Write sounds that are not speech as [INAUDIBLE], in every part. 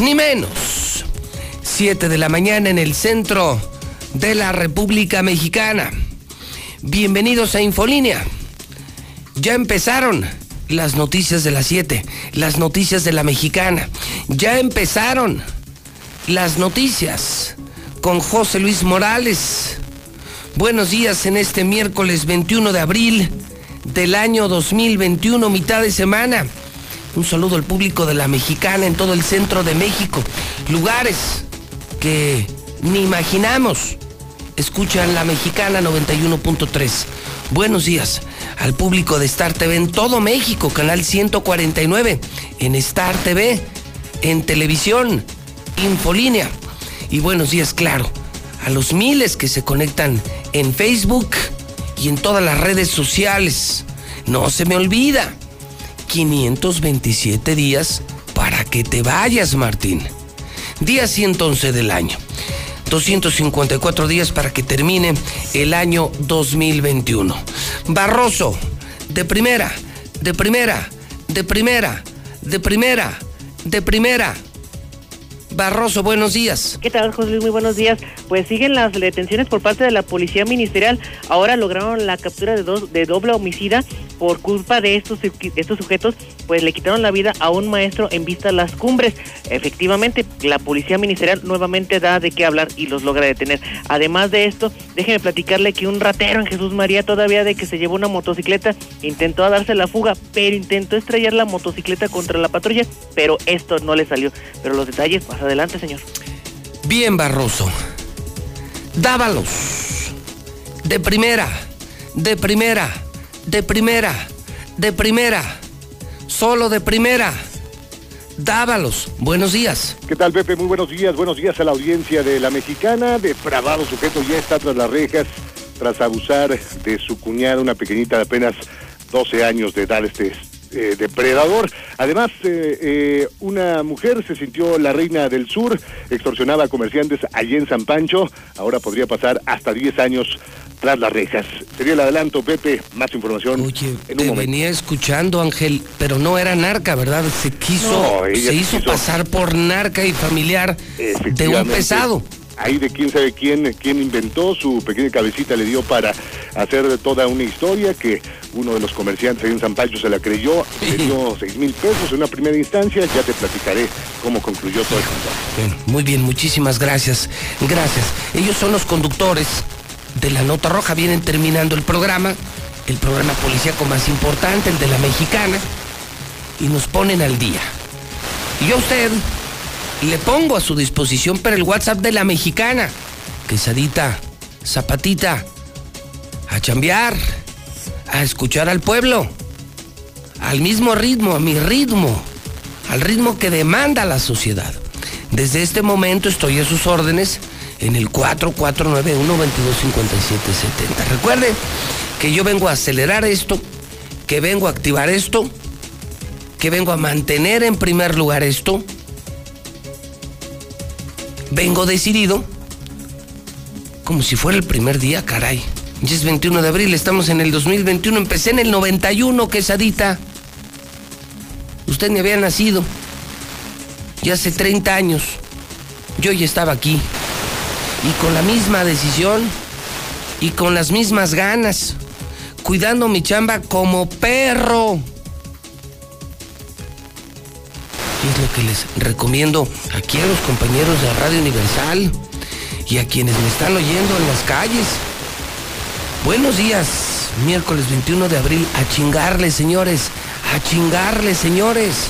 ni menos. 7 de la mañana en el centro de la República Mexicana. Bienvenidos a Infolínea. Ya empezaron las noticias de las 7, las noticias de la mexicana. Ya empezaron las noticias con José Luis Morales. Buenos días en este miércoles 21 de abril del año 2021, mitad de semana. Un saludo al público de la mexicana en todo el centro de México. Lugares que ni imaginamos. Escuchan la mexicana 91.3. Buenos días al público de Star TV en todo México, canal 149, en Star TV, en televisión, Infolínea. Y buenos días, claro, a los miles que se conectan en Facebook y en todas las redes sociales. No se me olvida 527 días para que te vayas, Martín. Día 111 del año. 254 días para que termine el año 2021. Barroso, de primera, de primera, de primera, de primera, de primera. Barroso, buenos días. ¿Qué tal, José Luis? Muy buenos días. Pues siguen las detenciones por parte de la Policía Ministerial. Ahora lograron la captura de, dos, de doble homicida por culpa de estos, estos sujetos, pues le quitaron la vida a un maestro en vista a las cumbres. Efectivamente, la policía ministerial nuevamente da de qué hablar y los logra detener. Además de esto, déjeme platicarle que un ratero en Jesús María, todavía de que se llevó una motocicleta, intentó darse la fuga, pero intentó estrellar la motocicleta contra la patrulla, pero esto no le salió. Pero los detalles, más adelante, señor. Bien, Barroso. Dávalos. De primera. De primera de primera, de primera, solo de primera. Dávalos, buenos días. ¿Qué tal, Pepe? Muy buenos días. Buenos días a la audiencia de la mexicana. Depravado sujeto ya está tras las rejas tras abusar de su cuñada, una pequeñita de apenas 12 años de edad. Este eh, depredador. Además, eh, eh, una mujer se sintió la reina del sur, extorsionaba a comerciantes allí en San Pancho. Ahora podría pasar hasta 10 años tras las rejas. Sería el adelanto, Pepe. Más información. Oye, te venía escuchando, Ángel, pero no era narca, ¿verdad? Se quiso, se hizo pasar por narca y familiar de un pesado ahí de quién sabe quién, quién inventó, su pequeña cabecita le dio para hacer toda una historia que uno de los comerciantes ahí en San Pancho se la creyó, le dio seis mil pesos en una primera instancia, ya te platicaré cómo concluyó todo esto. muy bien, muchísimas gracias, gracias. Ellos son los conductores de la Nota Roja, vienen terminando el programa, el programa policíaco más importante, el de la mexicana, y nos ponen al día. Y yo a usted le pongo a su disposición para el WhatsApp de la mexicana. Quesadita, zapatita, a chambear, a escuchar al pueblo, al mismo ritmo, a mi ritmo, al ritmo que demanda la sociedad. Desde este momento estoy a sus órdenes en el 4491-225770. Recuerde que yo vengo a acelerar esto, que vengo a activar esto, que vengo a mantener en primer lugar esto vengo decidido como si fuera el primer día, caray. Ya es 21 de abril, estamos en el 2021, empecé en el 91, quesadita. Usted ni había nacido. Ya hace 30 años, yo ya estaba aquí. Y con la misma decisión y con las mismas ganas. cuidando mi chamba como perro. Lo que les recomiendo aquí a los compañeros de Radio Universal y a quienes me están oyendo en las calles. Buenos días, miércoles 21 de abril, a chingarle, señores, a chingarle, señores.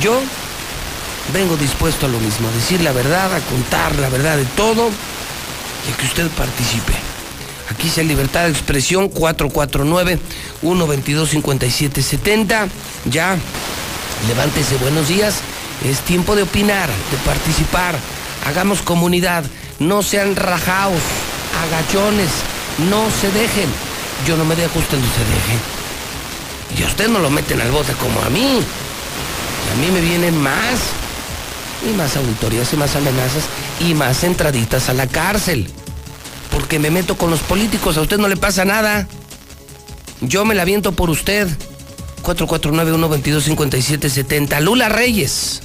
Yo vengo dispuesto a lo mismo, a decir la verdad, a contar la verdad de todo y a que usted participe. Aquí sea libertad de expresión 449-122-5770. Ya, levántese, buenos días. Es tiempo de opinar, de participar. Hagamos comunidad. No sean rajaos, agachones. No se dejen. Yo no me dejo, usted no se deje. Y a usted no lo meten al bote como a mí. Y a mí me vienen más. Y más auditorías y más amenazas y más entraditas a la cárcel porque me meto con los políticos, a usted no le pasa nada. Yo me la viento por usted. 449-122-5770. Lula Reyes.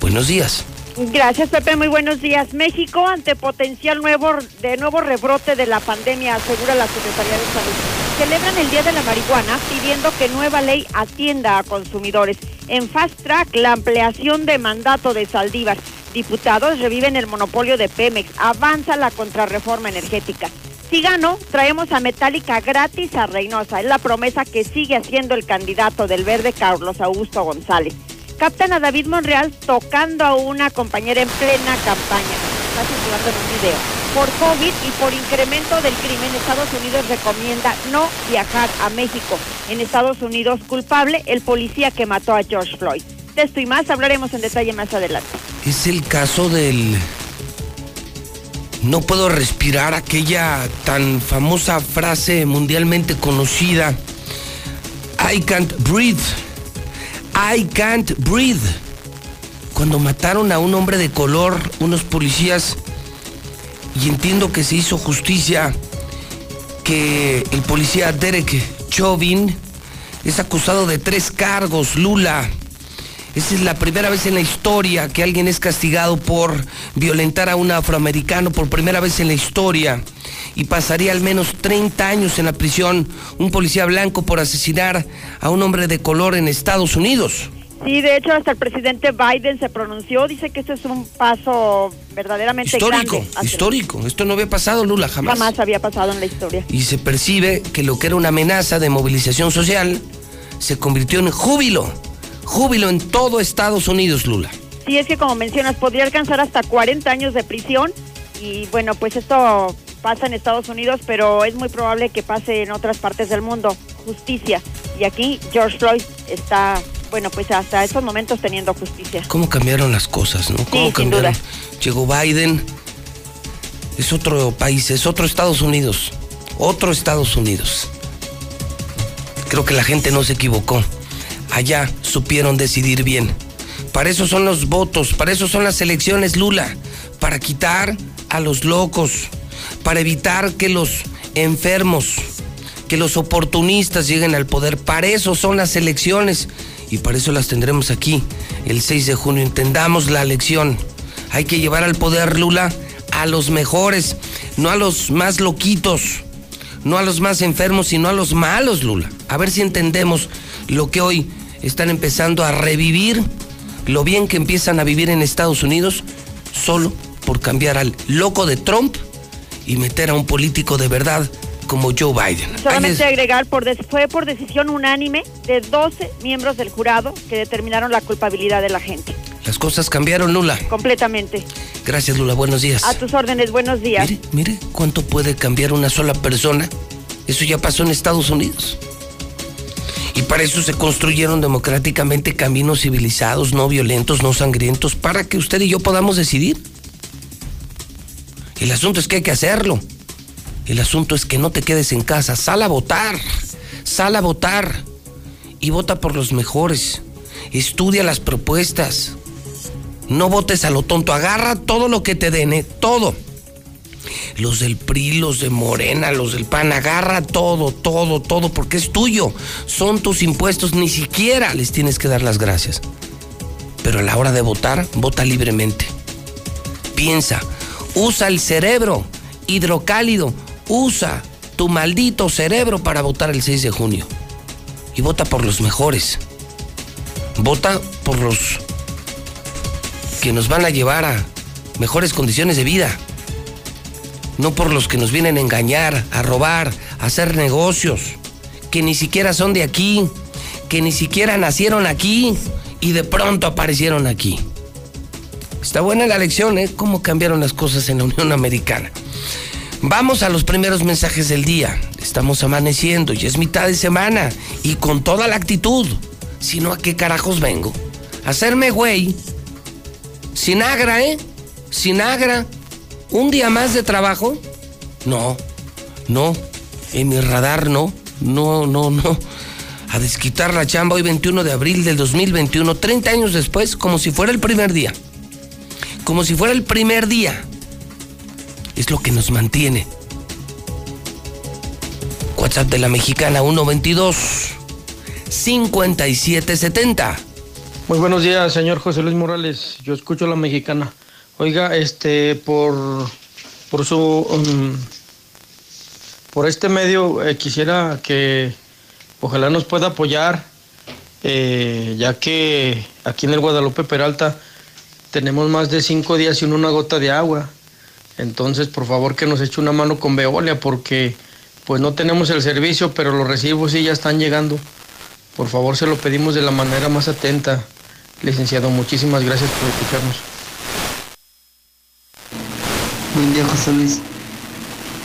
Buenos días. Gracias, Pepe. Muy buenos días. México ante potencial nuevo de nuevo rebrote de la pandemia, asegura la Secretaría de Salud. Celebran el Día de la Marihuana pidiendo que nueva ley atienda a consumidores. En Fast Track, la ampliación de mandato de Saldívar. Diputados reviven el monopolio de Pemex. Avanza la contrarreforma energética. Si gano, traemos a Metálica gratis a Reynosa. Es la promesa que sigue haciendo el candidato del verde Carlos Augusto González. Captan a David Monreal tocando a una compañera en plena campaña. Está circulando en un video. Por COVID y por incremento del crimen, Estados Unidos recomienda no viajar a México. En Estados Unidos, culpable el policía que mató a George Floyd. De esto y más hablaremos en detalle más adelante. Es el caso del... No puedo respirar aquella tan famosa frase mundialmente conocida. I can't breathe. I can't breathe. Cuando mataron a un hombre de color, unos policías, y entiendo que se hizo justicia, que el policía Derek Chauvin es acusado de tres cargos, Lula, esa es la primera vez en la historia que alguien es castigado por violentar a un afroamericano, por primera vez en la historia. Y pasaría al menos 30 años en la prisión un policía blanco por asesinar a un hombre de color en Estados Unidos. Sí, de hecho, hasta el presidente Biden se pronunció, dice que este es un paso verdaderamente histórico, histórico. Esto no había pasado, Lula, jamás. Jamás había pasado en la historia. Y se percibe que lo que era una amenaza de movilización social se convirtió en júbilo júbilo en todo Estados Unidos, Lula. Sí, es que como mencionas, podría alcanzar hasta 40 años de prisión y bueno, pues esto pasa en Estados Unidos, pero es muy probable que pase en otras partes del mundo. Justicia. Y aquí George Floyd está, bueno, pues hasta estos momentos teniendo justicia. ¿Cómo cambiaron las cosas, no? ¿Cómo sí, cambiaron? Sin duda. Llegó Biden, es otro país, es otro Estados Unidos, otro Estados Unidos. Creo que la gente no se equivocó allá supieron decidir bien. Para eso son los votos, para eso son las elecciones, Lula, para quitar a los locos, para evitar que los enfermos, que los oportunistas lleguen al poder. Para eso son las elecciones y para eso las tendremos aquí el 6 de junio. Entendamos la elección. Hay que llevar al poder, Lula, a los mejores, no a los más loquitos, no a los más enfermos, sino a los malos, Lula. A ver si entendemos lo que hoy están empezando a revivir, lo bien que empiezan a vivir en Estados Unidos, solo por cambiar al loco de Trump y meter a un político de verdad como Joe Biden. Solamente agregar, por fue por decisión unánime de 12 miembros del jurado que determinaron la culpabilidad de la gente. Las cosas cambiaron, Lula. Completamente. Gracias, Lula. Buenos días. A tus órdenes, buenos días. Mire, mire cuánto puede cambiar una sola persona. Eso ya pasó en Estados Unidos. Y para eso se construyeron democráticamente caminos civilizados, no violentos, no sangrientos, para que usted y yo podamos decidir. El asunto es que hay que hacerlo. El asunto es que no te quedes en casa, sal a votar, sal a votar y vota por los mejores. Estudia las propuestas. No votes a lo tonto, agarra todo lo que te den, ¿eh? todo. Los del PRI, los de Morena, los del PAN, agarra todo, todo, todo, porque es tuyo. Son tus impuestos, ni siquiera les tienes que dar las gracias. Pero a la hora de votar, vota libremente. Piensa, usa el cerebro hidrocálido. Usa tu maldito cerebro para votar el 6 de junio. Y vota por los mejores. Vota por los que nos van a llevar a mejores condiciones de vida. No por los que nos vienen a engañar, a robar, a hacer negocios, que ni siquiera son de aquí, que ni siquiera nacieron aquí y de pronto aparecieron aquí. Está buena la lección, ¿eh? Cómo cambiaron las cosas en la Unión Americana. Vamos a los primeros mensajes del día. Estamos amaneciendo y es mitad de semana y con toda la actitud. Si no, ¿a qué carajos vengo? Hacerme güey. Sin agra, ¿eh? Sin agra. ¿Un día más de trabajo? No, no. En mi radar no. No, no, no. A desquitar la chamba hoy 21 de abril del 2021, 30 años después, como si fuera el primer día. Como si fuera el primer día. Es lo que nos mantiene. WhatsApp de la mexicana 122 5770. Muy buenos días, señor José Luis Morales. Yo escucho a la mexicana. Oiga, este, por, por su, um, por este medio eh, quisiera que ojalá nos pueda apoyar, eh, ya que aquí en el Guadalupe Peralta tenemos más de cinco días sin una gota de agua. Entonces, por favor, que nos eche una mano con Veolia, porque pues no tenemos el servicio, pero los recibos sí ya están llegando. Por favor, se lo pedimos de la manera más atenta. Licenciado, muchísimas gracias por escucharnos. Buen día, José Luis.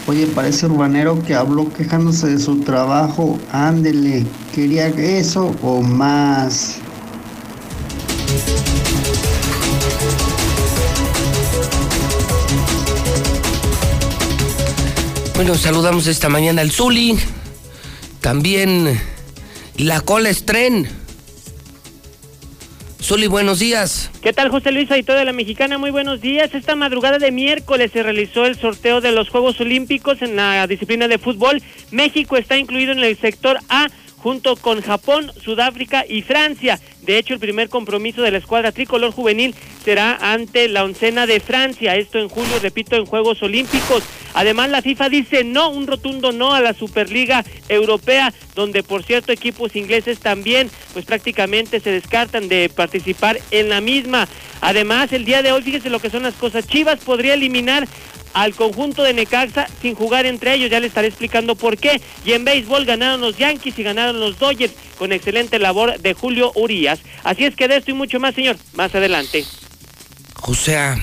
Oye, parece urbanero que habló quejándose de su trabajo. Ándele, ¿quería eso o más? Bueno, saludamos esta mañana al Zuli. También la cola estren. Zuli, buenos días. ¿Qué tal, José Luis Aito de la Mexicana? Muy buenos días. Esta madrugada de miércoles se realizó el sorteo de los Juegos Olímpicos en la disciplina de fútbol. México está incluido en el sector A junto con Japón, Sudáfrica y Francia. De hecho, el primer compromiso de la escuadra tricolor juvenil será ante la oncena de Francia, esto en julio, repito, en Juegos Olímpicos. Además, la FIFA dice no, un rotundo no a la Superliga Europea, donde por cierto equipos ingleses también, pues prácticamente se descartan de participar en la misma. Además, el día de hoy, fíjese lo que son las cosas, Chivas podría eliminar al conjunto de Necaxa sin jugar entre ellos. Ya le estaré explicando por qué. Y en béisbol ganaron los Yankees y ganaron los Dodgers con excelente labor de Julio Urias. Así es que de esto y mucho más, señor, más adelante. O sea,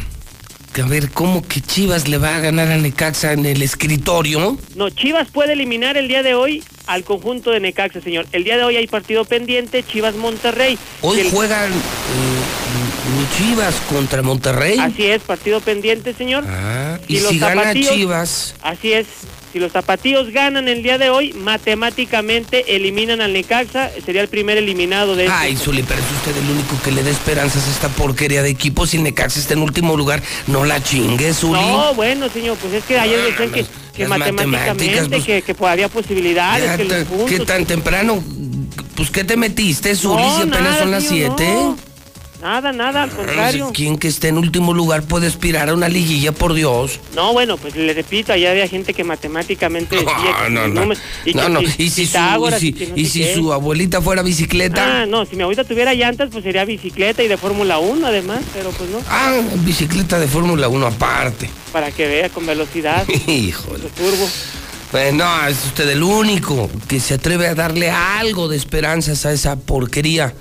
a ver, ¿cómo que Chivas le va a ganar a Necaxa en el escritorio? No, Chivas puede eliminar el día de hoy al conjunto de Necaxa, señor. El día de hoy hay partido pendiente, Chivas Monterrey. Hoy El- juegan eh, Chivas contra Monterrey. Así es, partido pendiente, señor. Ah, y si gana Chivas, Así es. Si los zapatillos ganan el día de hoy, matemáticamente eliminan al Necaxa. Sería el primer eliminado de este Ay, Zuli, pero es usted el único que le da esperanzas a esta porquería de equipo. Si Necaxa está en último lugar, no la chingue, Zuli. No, bueno, señor, pues es que ayer No, decían no, que, que matemáticamente, pues, que, que pues, había posibilidades, Ya que los ta- puntos... ¿Qué tan temprano? Pues, ¿qué te metiste, Zuli, No, si apenas nada, son las señor, 7? no. Nada, nada, al contrario. ¿Quién que esté en último lugar puede aspirar a una liguilla, por Dios? No, bueno, pues le repito, allá había gente que matemáticamente decía No, que no, no. números- y No, que no. Y si su, Pitágoras y si, que no y sé si qué. su abuelita fuera bicicleta. Ah, no, si mi abuelita tuviera llantas, pues sería bicicleta y de Fórmula 1 además, pero pues no, Ah, bicicleta de Fórmula 1 aparte. para que vea con velocidad, [LAUGHS] Híjole. turbo. Bueno, es usted el único que se atreve a darle algo de esperanzas a esa porquería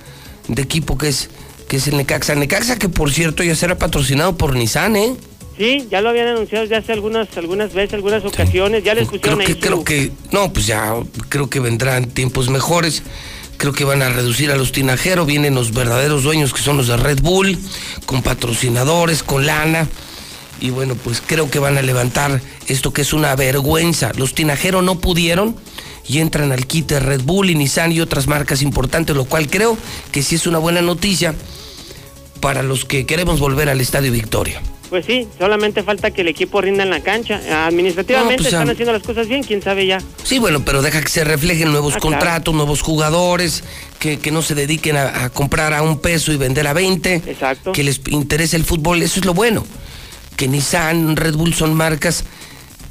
de equipo que es, que es el Necaxa. Necaxa que, por cierto, ya será patrocinado por Nissan, ¿eh? Sí, ya lo habían anunciado ya hace algunas algunas veces, algunas ocasiones, ya les pusieron creo ahí que, su- creo que, no, pues ya, creo que vendrán tiempos mejores. Creo que van a reducir a los tinajeros, vienen los verdaderos dueños que son los de Red Bull, con patrocinadores, con lana. Y bueno, pues creo que van a levantar esto que es una vergüenza. Los tinajeros no pudieron y entran al kit de Red Bull y Nissan y otras marcas importantes, lo cual creo que sí es una buena noticia para los que queremos volver al Estadio Victoria. Pues sí, solamente falta que el equipo rinda en la cancha. Administrativamente No, pues están haciendo las cosas bien, quién sabe ya. Sí, bueno, pero deja que se reflejen nuevos Ah, claro. contratos, nuevos jugadores, que, que no se dediquen a, a comprar a un peso y vender a 20. Exacto. Que les interese el fútbol, eso es lo bueno. Que Nissan, Red Bull son marcas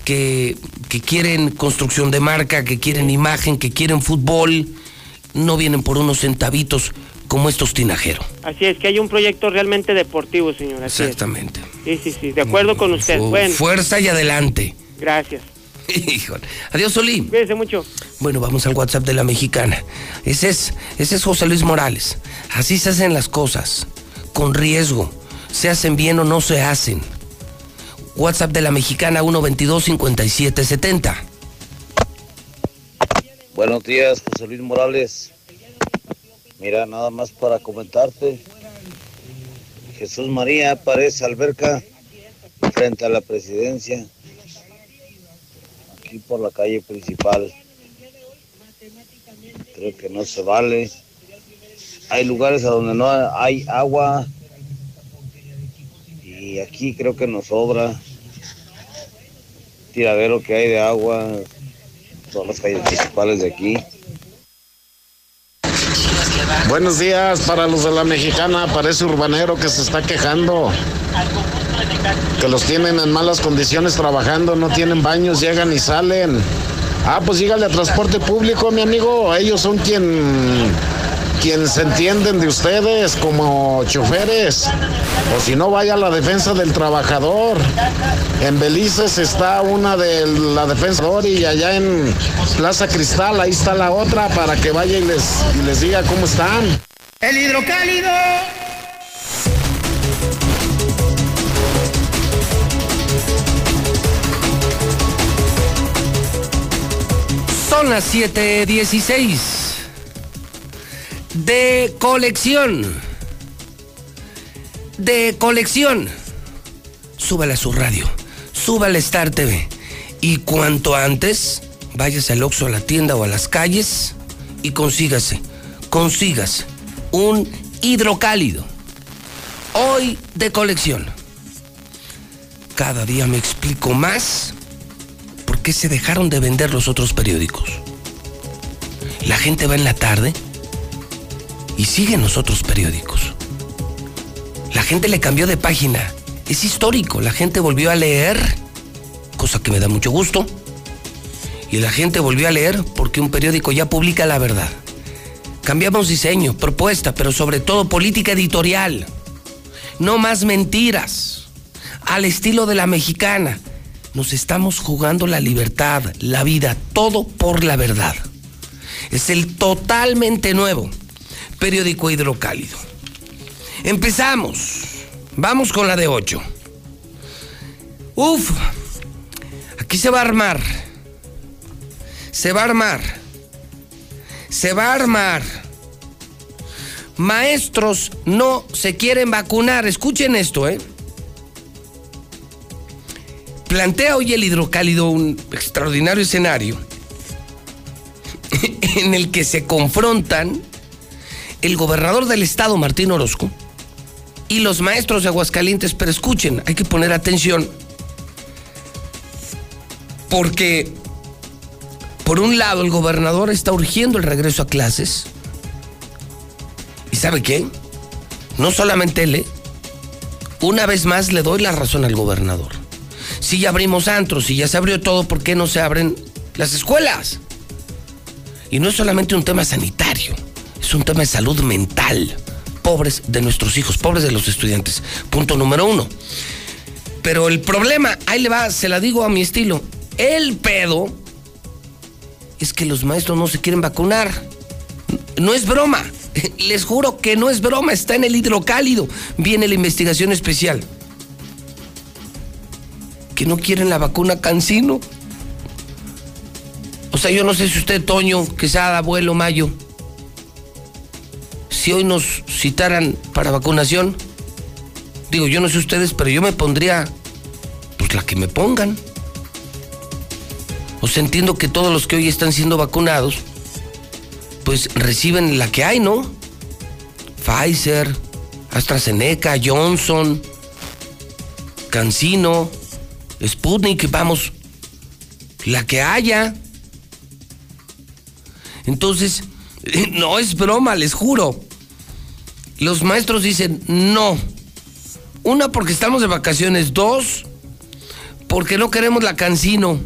que, que quieren construcción de marca, que quieren imagen, que quieren fútbol, no vienen por unos centavitos como estos tinajeros. Así es, que hay un proyecto realmente deportivo, señor. Así es. Exactamente. Sí, sí, sí, de acuerdo con usted. Fu- Bueno, Fuerza y adelante. gracias. Híjole. Adiós, Solí. Cuídese mucho. Bueno, vamos al WhatsApp de la mexicana. Ese es, ese es José Luis Morales. Así se hacen las cosas, con riesgo. Se hacen bien o no se hacen. WhatsApp de la mexicana 122-5770. Buenos días, José Luis Morales. Mira, nada más para comentarte. Jesús María aparece alberca frente a la presidencia, aquí por la calle principal. Creo que no se vale. Hay lugares a donde no hay agua y aquí creo que nos sobra. Tiradero que hay de agua, todas las calles principales de aquí. Buenos días para los de la mexicana, parece urbanero que se está quejando. Que los tienen en malas condiciones trabajando, no tienen baños, llegan y salen. Ah, pues dígale a transporte público, mi amigo, ellos son quien quien se entienden de ustedes como choferes. O si no, vaya a la defensa del trabajador. En Belices está una de la defensa y allá en Plaza Cristal, ahí está la otra para que vaya y les, y les diga cómo están. El hidrocálido. Son las 7:16. De colección. De colección. Súbale a su radio. Súbale a Star TV. Y cuanto antes, váyase al Oxxo, a la tienda o a las calles y consígase, consígase un hidrocálido. Hoy de colección. Cada día me explico más por qué se dejaron de vender los otros periódicos. La gente va en la tarde y sigue los otros periódicos. La gente le cambió de página. Es histórico. La gente volvió a leer, cosa que me da mucho gusto. Y la gente volvió a leer porque un periódico ya publica la verdad. Cambiamos diseño, propuesta, pero sobre todo política editorial. No más mentiras. Al estilo de la mexicana. Nos estamos jugando la libertad, la vida, todo por la verdad. Es el totalmente nuevo periódico hidrocálido. Empezamos. Vamos con la de 8. Uf, aquí se va a armar. Se va a armar. Se va a armar. Maestros no se quieren vacunar. Escuchen esto, ¿eh? Plantea hoy el hidrocálido un extraordinario escenario [LAUGHS] en el que se confrontan el gobernador del estado, Martín Orozco, y los maestros de Aguascalientes, pero escuchen, hay que poner atención, porque por un lado el gobernador está urgiendo el regreso a clases, y ¿sabe qué? No solamente él, ¿eh? una vez más le doy la razón al gobernador. Si ya abrimos antros, si ya se abrió todo, ¿por qué no se abren las escuelas? Y no es solamente un tema sanitario, es un tema de salud mental. Pobres de nuestros hijos, pobres de los estudiantes. Punto número uno. Pero el problema, ahí le va, se la digo a mi estilo. El pedo es que los maestros no se quieren vacunar. No es broma. [LAUGHS] Les juro que no es broma. Está en el hidrocálido. Viene la investigación especial. Que no quieren la vacuna Cancino. O sea, yo no sé si usted, Toño, Quesada, abuelo, Mayo, si hoy nos citaran para vacunación, digo, yo no sé ustedes, pero yo me pondría, pues la que me pongan. O sea, entiendo que todos los que hoy están siendo vacunados, pues reciben la que hay, ¿no? Pfizer, AstraZeneca, Johnson, Cancino, Sputnik, vamos, la que haya. Entonces, [LAUGHS] no es broma, les juro. Los maestros dicen no. Una, porque estamos de vacaciones. Dos, porque no queremos la cancino.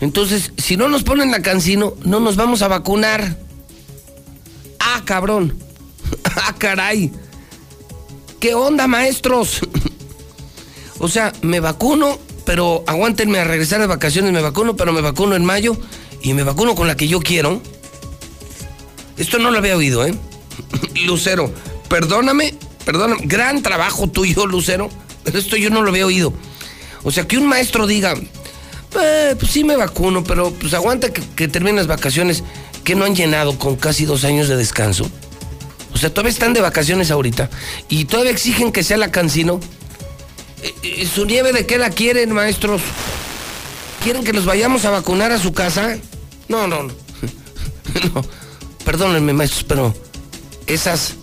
Entonces, si no nos ponen la cancino, no nos vamos a vacunar. Ah, cabrón. [LAUGHS] ah, caray. ¿Qué onda, maestros? [LAUGHS] o sea, me vacuno, pero aguántenme a regresar de vacaciones, me vacuno, pero me vacuno en mayo y me vacuno con la que yo quiero. Esto no lo había oído, ¿eh? [LAUGHS] Lucero, perdóname, perdóname, gran trabajo tuyo, Lucero, pero esto yo no lo había oído. O sea, que un maestro diga, eh, pues sí me vacuno, pero pues aguanta que, que terminen las vacaciones que no han llenado con casi dos años de descanso. O sea, todavía están de vacaciones ahorita y todavía exigen que sea la cancino. Eh, eh, ¿Su nieve de qué la quieren, maestros? ¿Quieren que los vayamos a vacunar a su casa? No, no, no. [LAUGHS] no. Perdónenme, maestros, pero esas.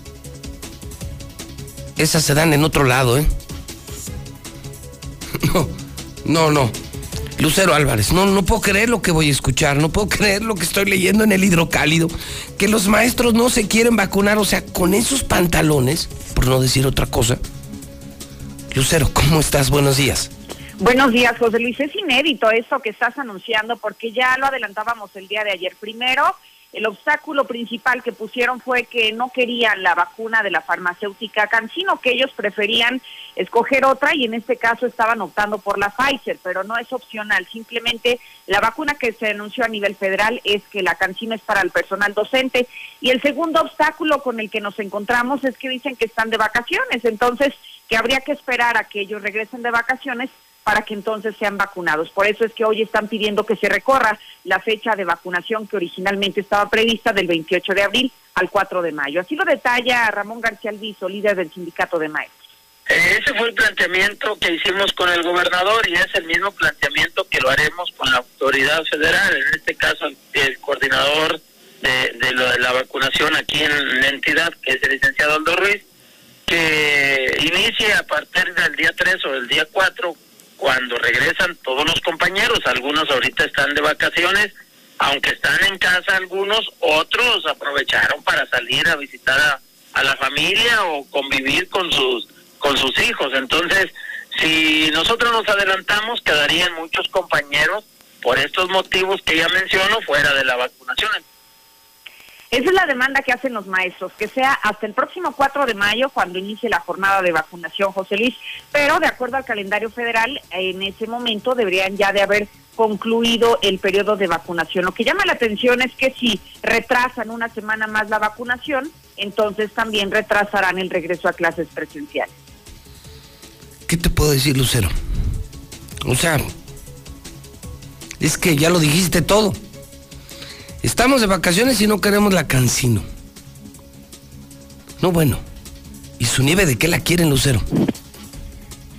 Esas se dan en otro lado, ¿eh? [LAUGHS] No, no, no. Lucero Álvarez, no, no puedo creer lo que voy a escuchar, no puedo [LAUGHS] creer lo que estoy leyendo en el hidrocálido, que los maestros no se quieren vacunar, o sea, con esos pantalones, por no decir otra cosa. Lucero, ¿cómo estás? Buenos días. Buenos días, José Luis. Es inédito eso que estás anunciando porque ya lo adelantábamos el día de ayer. Primero, el obstáculo principal que pusieron fue que no querían la vacuna de la farmacéutica Cancino, que ellos preferían escoger otra y en este caso estaban optando por la Pfizer, pero no es opcional. Simplemente la vacuna que se anunció a nivel federal es que la Cancino es para el personal docente. Y el segundo obstáculo con el que nos encontramos es que dicen que están de vacaciones, entonces que habría que esperar a que ellos regresen de vacaciones para que entonces sean vacunados. Por eso es que hoy están pidiendo que se recorra la fecha de vacunación que originalmente estaba prevista del 28 de abril al 4 de mayo. Así lo detalla Ramón García Alviso, líder del sindicato de maestros. Eh, ese fue el planteamiento que hicimos con el gobernador y es el mismo planteamiento que lo haremos con la autoridad federal, en este caso el coordinador de, la vacunación aquí en la entidad, que es el licenciado Aldo Ruiz, que inicie a partir del día 3 o del día 4 cuando regresan todos los compañeros, algunos ahorita están de vacaciones, aunque están en casa algunos, otros aprovecharon para salir a visitar a, la familia o convivir con sus con sus hijos. Entonces, si nosotros nos adelantamos, quedarían muchos compañeros por estos motivos que ya menciono fuera de la vacunación. Esa es la demanda que hacen los maestros, que sea hasta el próximo 4 de mayo cuando inicie la jornada de vacunación, José Luis. Pero de acuerdo al calendario federal, en ese momento deberían ya de haber concluido el periodo de vacunación. Lo que llama la atención es que si retrasan una semana más la vacunación, entonces también retrasarán el regreso a clases presenciales. ¿Qué te puedo decir, Lucero? O sea, es que ya lo dijiste todo. Estamos de vacaciones y no queremos la cancino. No, bueno. ¿Y su nieve de qué la quieren, Lucero?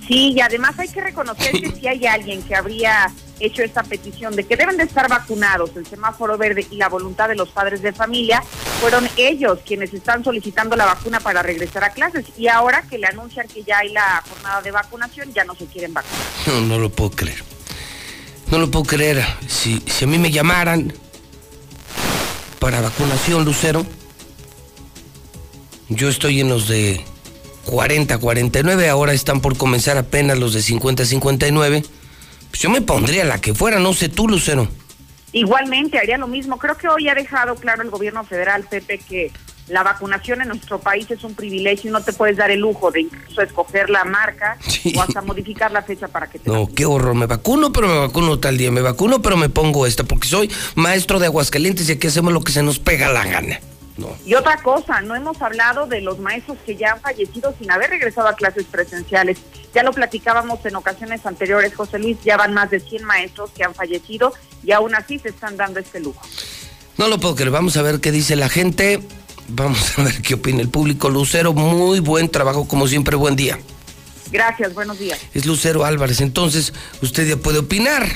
Sí, y además hay que reconocer que si hay alguien que habría hecho esta petición de que deben de estar vacunados, el semáforo verde y la voluntad de los padres de familia, fueron ellos quienes están solicitando la vacuna para regresar a clases. Y ahora que le anuncian que ya hay la jornada de vacunación, ya no se quieren vacunar. No, no lo puedo creer. No lo puedo creer. Si, si a mí me llamaran para vacunación, Lucero. Yo estoy en los de 40, 49, ahora están por comenzar apenas los de 50, 59. Pues yo me pondría la que fuera, no sé tú, Lucero. Igualmente, haría lo mismo. Creo que hoy ha dejado claro el gobierno federal, Pepe, que la vacunación en nuestro país es un privilegio y no te puedes dar el lujo de incluso escoger la marca o hasta modificar la fecha para que te No, qué horror, me vacuno, pero me vacuno tal día, me vacuno, pero me pongo esta, porque soy maestro de Aguascalientes y aquí hacemos lo que se nos pega la gana. No. Y otra cosa, no hemos hablado de los maestros que ya han fallecido sin haber regresado a clases presenciales. Ya lo platicábamos en ocasiones anteriores, José Luis, ya van más de 100 maestros que han fallecido y aún así se están dando este lujo. No lo puedo creer, vamos a ver qué dice la gente. Vamos a ver qué opina el público. Lucero, muy buen trabajo, como siempre, buen día. Gracias, buenos días. Es Lucero Álvarez, entonces usted ya puede opinar.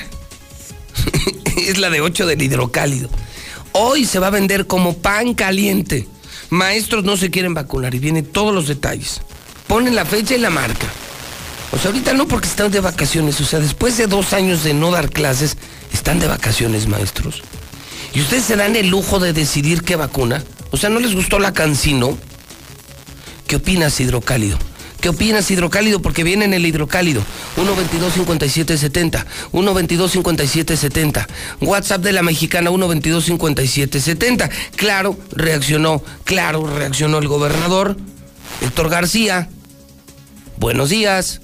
[LAUGHS] es la de 8 del hidrocálido. Hoy se va a vender como pan caliente. Maestros no se quieren vacunar y vienen todos los detalles. Ponen la fecha y la marca. O sea, ahorita no porque están de vacaciones. O sea, después de dos años de no dar clases, están de vacaciones, maestros. ¿Y ustedes se dan el lujo de decidir qué vacuna? O sea, ¿no les gustó la cancino? ¿Qué opinas, Hidrocálido? ¿Qué opinas, hidrocálido? Porque viene en el hidrocálido. 122-5770. 122-5770. WhatsApp de la mexicana 122-5770. Claro, reaccionó. Claro, reaccionó el gobernador. Héctor García. Buenos días.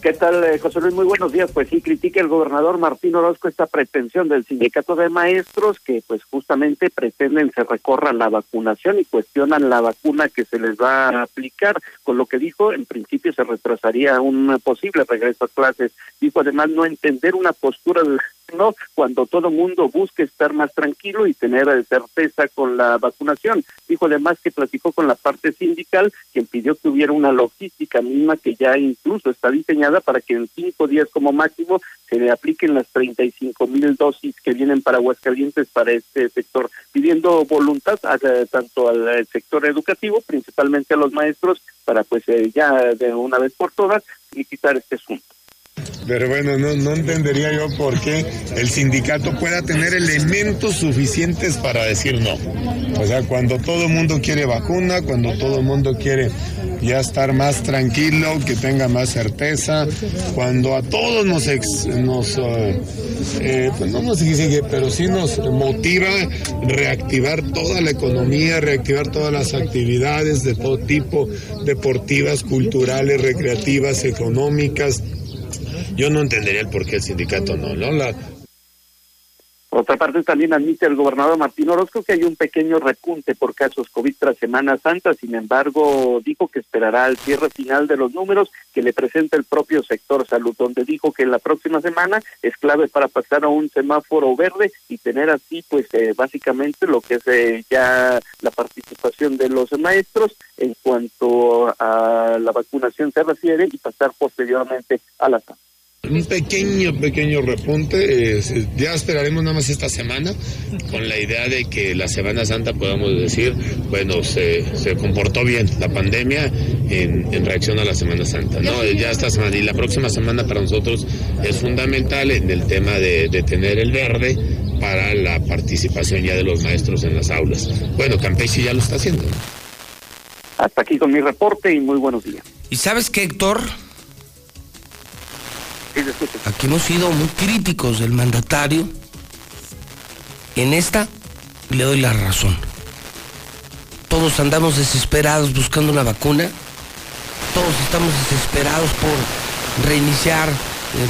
¿Qué tal, eh, José Luis? Muy buenos días. Pues sí, critica el gobernador Martín Orozco esta pretensión del sindicato de maestros que pues justamente pretenden se recorra la vacunación y cuestionan la vacuna que se les va a aplicar. Con lo que dijo, en principio se retrasaría un posible regreso a clases. Dijo además no entender una postura del no cuando todo mundo busque estar más tranquilo y tener eh, certeza con la vacunación. Dijo además que platicó con la parte sindical, quien pidió que hubiera una logística misma que ya incluso está diseñada para que en cinco días como máximo se le apliquen las 35 mil dosis que vienen para Aguascalientes para este sector, pidiendo voluntad eh, tanto al eh, sector educativo, principalmente a los maestros, para pues ya de una vez por todas y quitar este asunto. Pero bueno, no, entendería yo por qué el sindicato pueda tener elementos suficientes para decir no. O sea, cuando todo el mundo quiere vacuna, cuando todo el mundo quiere ya estar más tranquilo, que tenga más certeza, cuando a todos nos, nos eh, eh, pues no nos exige, pero sí nos motiva reactivar toda la economía, reactivar todas las actividades de todo tipo, deportivas, culturales, recreativas, económicas yo no entendería el por qué el sindicato no, ¿no? Por otra parte, también admite el gobernador Martín Orozco que hay un pequeño repunte por casos COVID tras Semana Santa. Sin embargo, dijo que esperará al cierre final de los números que le presenta el propio sector salud, donde dijo que la próxima semana es clave para pasar a un semáforo verde y tener así, pues, eh, básicamente lo que es eh, ya la participación de los maestros en cuanto a la vacunación se refiere y pasar posteriormente a la sala. Un pequeño, pequeño repunte. ya esperaremos nada más esta semana con la idea de que la Semana Santa podamos decir, bueno, se, se comportó bien la pandemia en, en, reacción a la Semana Santa. ¿no? Ya esta semana y la próxima semana para nosotros es fundamental en el tema de, de tener el verde para la participación ya de los maestros en las aulas. Bueno, Campeche ya lo está haciendo. Hasta aquí con mi reporte y muy buenos días. ¿Y sabes qué, Héctor? Aquí hemos sido muy críticos del mandatario. En esta le doy la razón. Todos andamos desesperados buscando una vacuna. Todos estamos desesperados por reiniciar eh,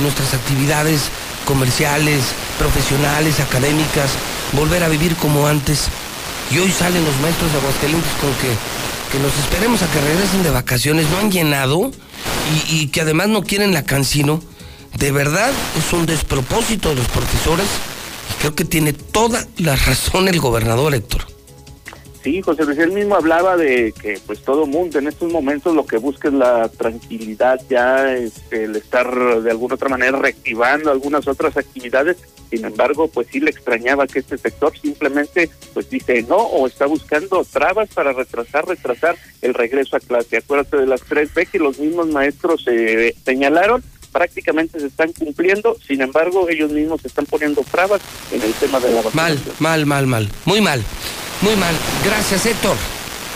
nuestras actividades comerciales, profesionales, académicas, volver a vivir como antes. Y hoy salen los maestros de Aguascalientes con que, que nos esperemos a que regresen de vacaciones. No han llenado y, y que además no quieren la cancino de verdad es un despropósito de los profesores creo que tiene toda la razón el gobernador Héctor. Sí, José Luis, él mismo hablaba de que pues todo mundo en estos momentos lo que busca es la tranquilidad, ya este, el estar de alguna otra manera reactivando algunas otras actividades. Sin embargo, pues sí le extrañaba que este sector simplemente pues dice no o está buscando trabas para retrasar, retrasar el regreso a clase. Acuérdate de las tres B que los mismos maestros eh, señalaron prácticamente se están cumpliendo, sin embargo ellos mismos se están poniendo trabas en el tema de la vacunación. Mal, mal, mal, mal, muy mal, muy mal. Gracias Héctor.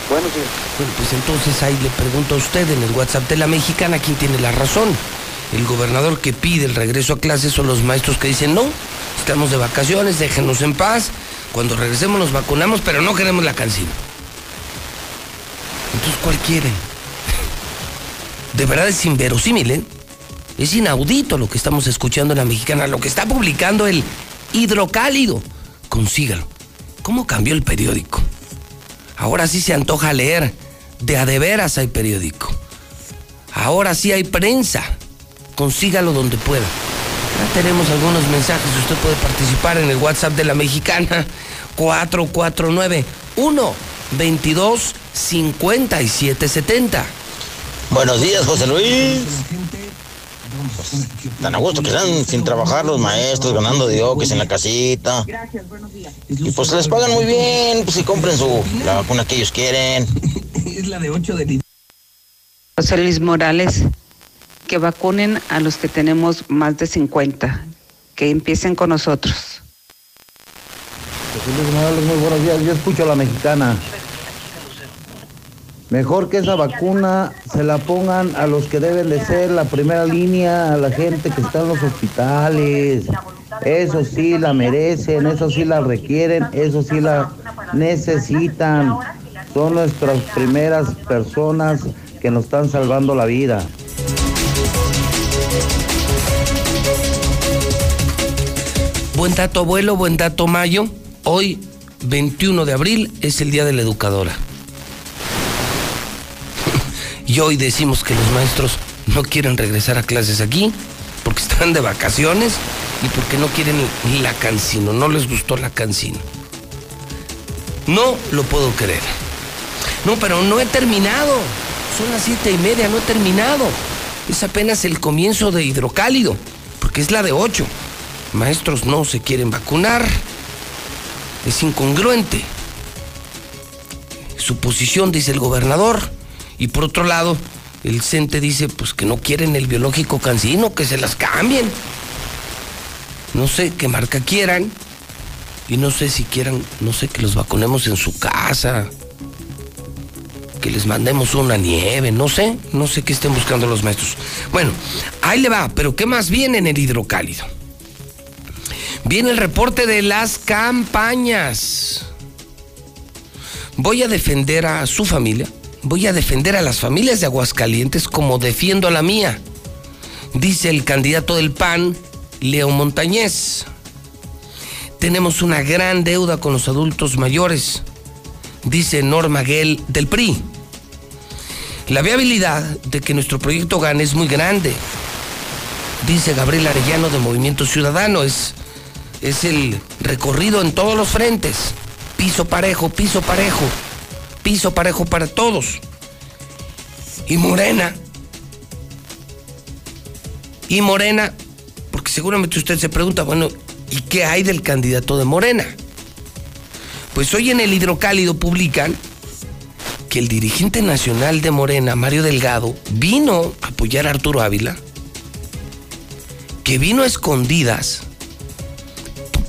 Bueno, sí. Bueno, pues entonces ahí le pregunto a usted en el WhatsApp de la mexicana quién tiene la razón. El gobernador que pide el regreso a clases son los maestros que dicen no, estamos de vacaciones, déjenos en paz, cuando regresemos nos vacunamos, pero no queremos la canción. Entonces, ¿cuál quieren? [LAUGHS] De verdad es inverosímil, ¿eh? Es inaudito lo que estamos escuchando en la mexicana, lo que está publicando el hidrocálido. Consígalo. ¿Cómo cambió el periódico? Ahora sí se antoja leer. De a de veras hay periódico. Ahora sí hay prensa. Consígalo donde pueda. Ya tenemos algunos mensajes. Usted puede participar en el WhatsApp de la mexicana 449 1 22 5770. Buenos días, José Luis. Tan a gusto que están sin trabajar los maestros, ganando diokes en la casita. Gracias, buenos días. Y pues les pagan muy bien, pues si compren su la vacuna que ellos quieren. [LAUGHS] Es la de 8 de José Luis Morales, que vacunen a los que tenemos más de 50, que empiecen con nosotros. José Luis Morales, muy buenos días, yo escucho a la mexicana. Mejor que esa vacuna se la pongan a los que deben de ser la primera línea, a la gente que está en los hospitales. Eso sí la merecen, eso sí la requieren, eso sí la necesitan. Son nuestras primeras personas que nos están salvando la vida. Buen dato abuelo, buen dato Mayo. Hoy, 21 de abril, es el Día de la Educadora. Y hoy decimos que los maestros no quieren regresar a clases aquí porque están de vacaciones y porque no quieren la cancino, no les gustó la cancino. No lo puedo creer. No, pero no he terminado. Son las siete y media, no he terminado. Es apenas el comienzo de hidrocálido, porque es la de ocho. Maestros no se quieren vacunar. Es incongruente. Su posición, dice el gobernador. Y por otro lado, el CENTE dice pues que no quieren el biológico cancino, que se las cambien. No sé qué marca quieran. Y no sé si quieran, no sé, que los vacunemos en su casa. Que les mandemos una nieve, no sé, no sé qué estén buscando los maestros. Bueno, ahí le va, pero ¿qué más viene en el hidrocálido? Viene el reporte de las campañas. Voy a defender a su familia, voy a defender a las familias de Aguascalientes como defiendo a la mía, dice el candidato del PAN, Leo Montañez. Tenemos una gran deuda con los adultos mayores, dice Norma Gell del PRI. La viabilidad de que nuestro proyecto gane es muy grande, dice Gabriel Arellano de Movimiento Ciudadano. Es, es el recorrido en todos los frentes. Piso parejo, piso parejo, piso parejo para todos. Y Morena. Y Morena, porque seguramente usted se pregunta, bueno, ¿y qué hay del candidato de Morena? Pues hoy en el hidrocálido publican que el dirigente nacional de Morena, Mario Delgado, vino a apoyar a Arturo Ávila, que vino a escondidas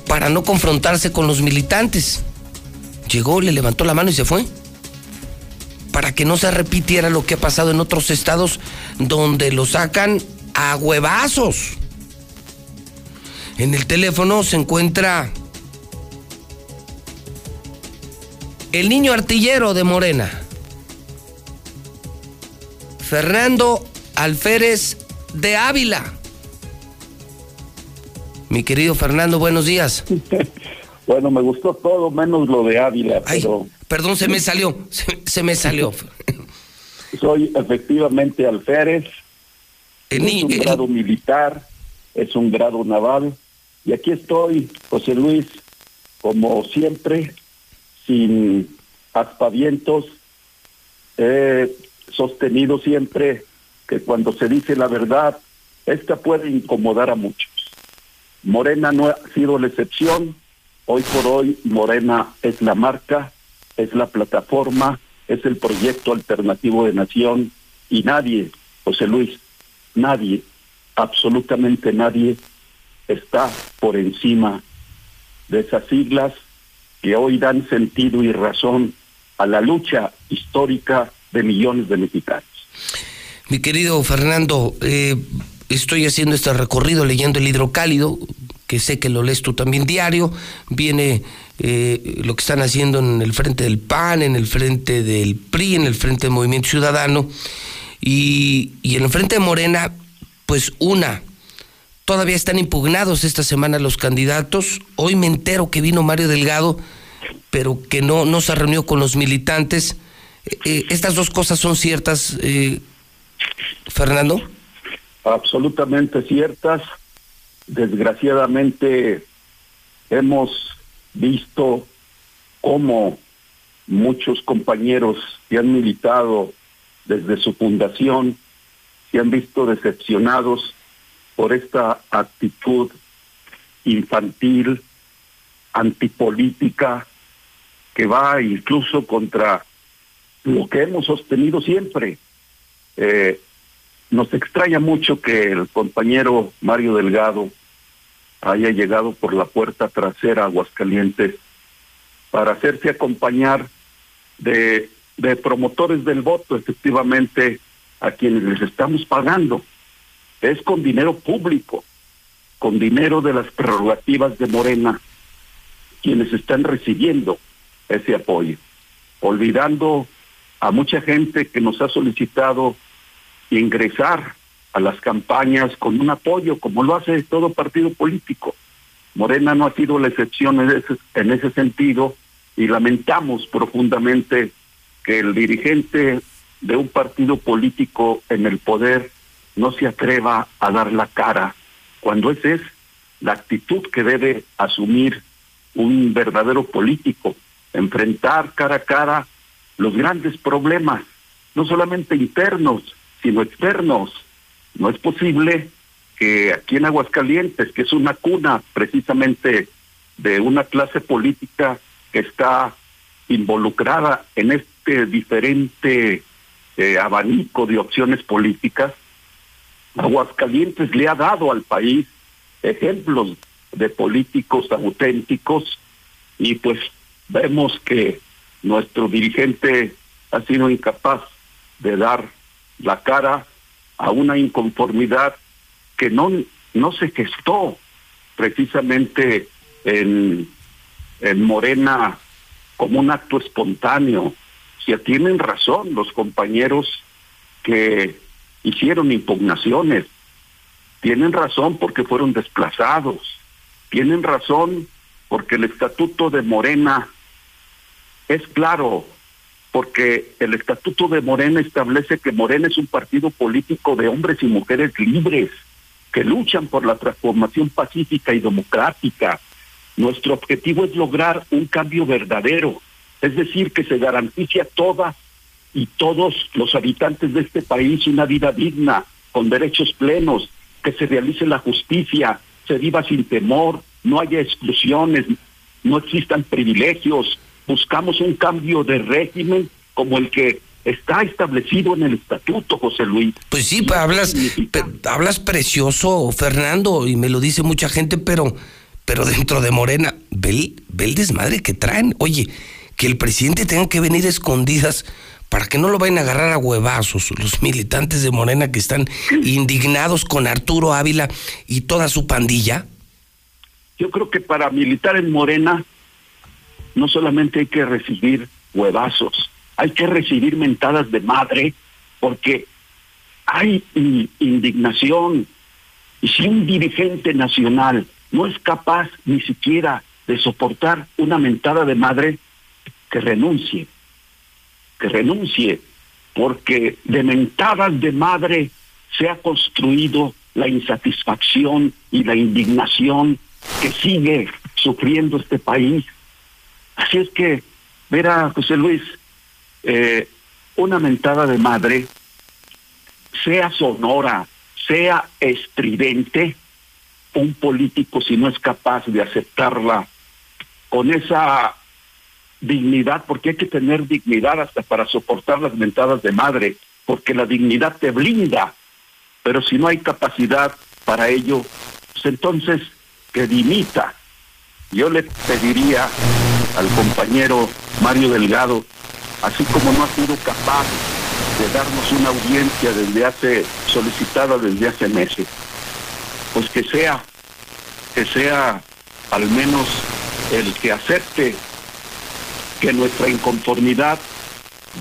para no confrontarse con los militantes. Llegó, le levantó la mano y se fue. Para que no se repitiera lo que ha pasado en otros estados donde lo sacan a huevazos. En el teléfono se encuentra el niño artillero de Morena, Fernando Alférez de Ávila. Mi querido Fernando, buenos días. [LAUGHS] Bueno, me gustó todo menos lo de Ávila, pero... Perdón, se me salió, se, se me salió. Soy efectivamente alférez, El es un el- grado militar, es un grado naval, y aquí estoy, José Luis, como siempre, sin aspavientos, he sostenido siempre que cuando se dice la verdad, esta puede incomodar a muchos. Morena no ha sido la excepción, hoy por hoy Morena es la marca, es la plataforma, es el proyecto alternativo de nación y nadie, José Luis, nadie, absolutamente nadie está por encima de esas siglas que hoy dan sentido y razón a la lucha histórica de millones de mexicanos. Mi querido Fernando, eh, estoy haciendo este recorrido leyendo el hidrocálido, que sé que lo lees tú también diario. Viene eh, lo que están haciendo en el frente del PAN, en el frente del PRI, en el frente del Movimiento Ciudadano. Y, en el frente de Morena, pues una, todavía están impugnados esta semana los candidatos. Hoy me entero que vino Mario Delgado, pero que no, no se reunió con los militantes. Eh, eh, estas dos cosas son ciertas, eh, Fernando. absolutamente ciertas. Desgraciadamente hemos visto cómo muchos compañeros que han militado desde su fundación se han visto decepcionados por esta actitud infantil, antipolítica, que va incluso contra lo que hemos sostenido siempre. Eh, nos extraña mucho que el compañero Mario Delgado haya llegado por la puerta trasera a Aguascalientes para hacerse acompañar de de promotores del voto, efectivamente, a quienes les estamos pagando. Es con dinero público, con dinero de las prerrogativas de Morena, quienes están recibiendo ese apoyo, olvidando a mucha gente que nos ha solicitado ingresar a las campañas con un apoyo, como lo hace todo partido político. Morena no ha sido la excepción en ese, ese sentido y lamentamos profundamente que el dirigente de un partido político en el poder no se atreva a dar la cara, cuando esa es la actitud que debe asumir un verdadero político, enfrentar cara a cara los grandes problemas, no solamente internos, sino externos. No es posible que aquí en Aguascalientes, que es una cuna precisamente de una clase política que está involucrada en este diferente eh, abanico de opciones políticas, Aguascalientes le ha dado al país ejemplos de políticos auténticos y pues vemos que nuestro dirigente ha sido incapaz de dar la cara a una inconformidad que no, no se gestó precisamente en, en Morena como un acto espontáneo. Si tienen razón los compañeros que hicieron impugnaciones, tienen razón porque fueron desplazados, tienen razón porque el estatuto de Morena es claro, porque el estatuto de Morena establece que Morena es un partido político de hombres y mujeres libres que luchan por la transformación pacífica y democrática. Nuestro objetivo es lograr un cambio verdadero, es decir, que se garantice a todas y todos los habitantes de este país una vida digna, con derechos plenos, que se realice la justicia, se viva sin temor, no haya exclusiones, no existan privilegios, buscamos un cambio de régimen como el que está establecido en el estatuto, José Luis. Pues sí, pues hablas, hablas precioso, Fernando, y me lo dice mucha gente, pero, pero dentro de Morena, ve, ve el desmadre que traen. Oye, que el presidente tenga que venir escondidas para que no lo vayan a agarrar a huevazos los militantes de Morena que están indignados con Arturo Ávila y toda su pandilla. Yo creo que para militar en Morena no solamente hay que recibir huevazos, hay que recibir mentadas de madre, porque hay indignación. Y si un dirigente nacional no es capaz ni siquiera de soportar una mentada de madre, que renuncie, que renuncie, porque de mentadas de madre se ha construido la insatisfacción y la indignación que sigue sufriendo este país Así es que, verá, José Luis, eh, una mentada de madre, sea sonora, sea estridente, un político si no es capaz de aceptarla con esa dignidad, porque hay que tener dignidad hasta para soportar las mentadas de madre, porque la dignidad te blinda, pero si no hay capacidad para ello, pues entonces que dimita. Yo le pediría al compañero Mario Delgado, así como no ha sido capaz de darnos una audiencia desde hace, solicitada desde hace meses, pues que sea, que sea al menos el que acepte que nuestra inconformidad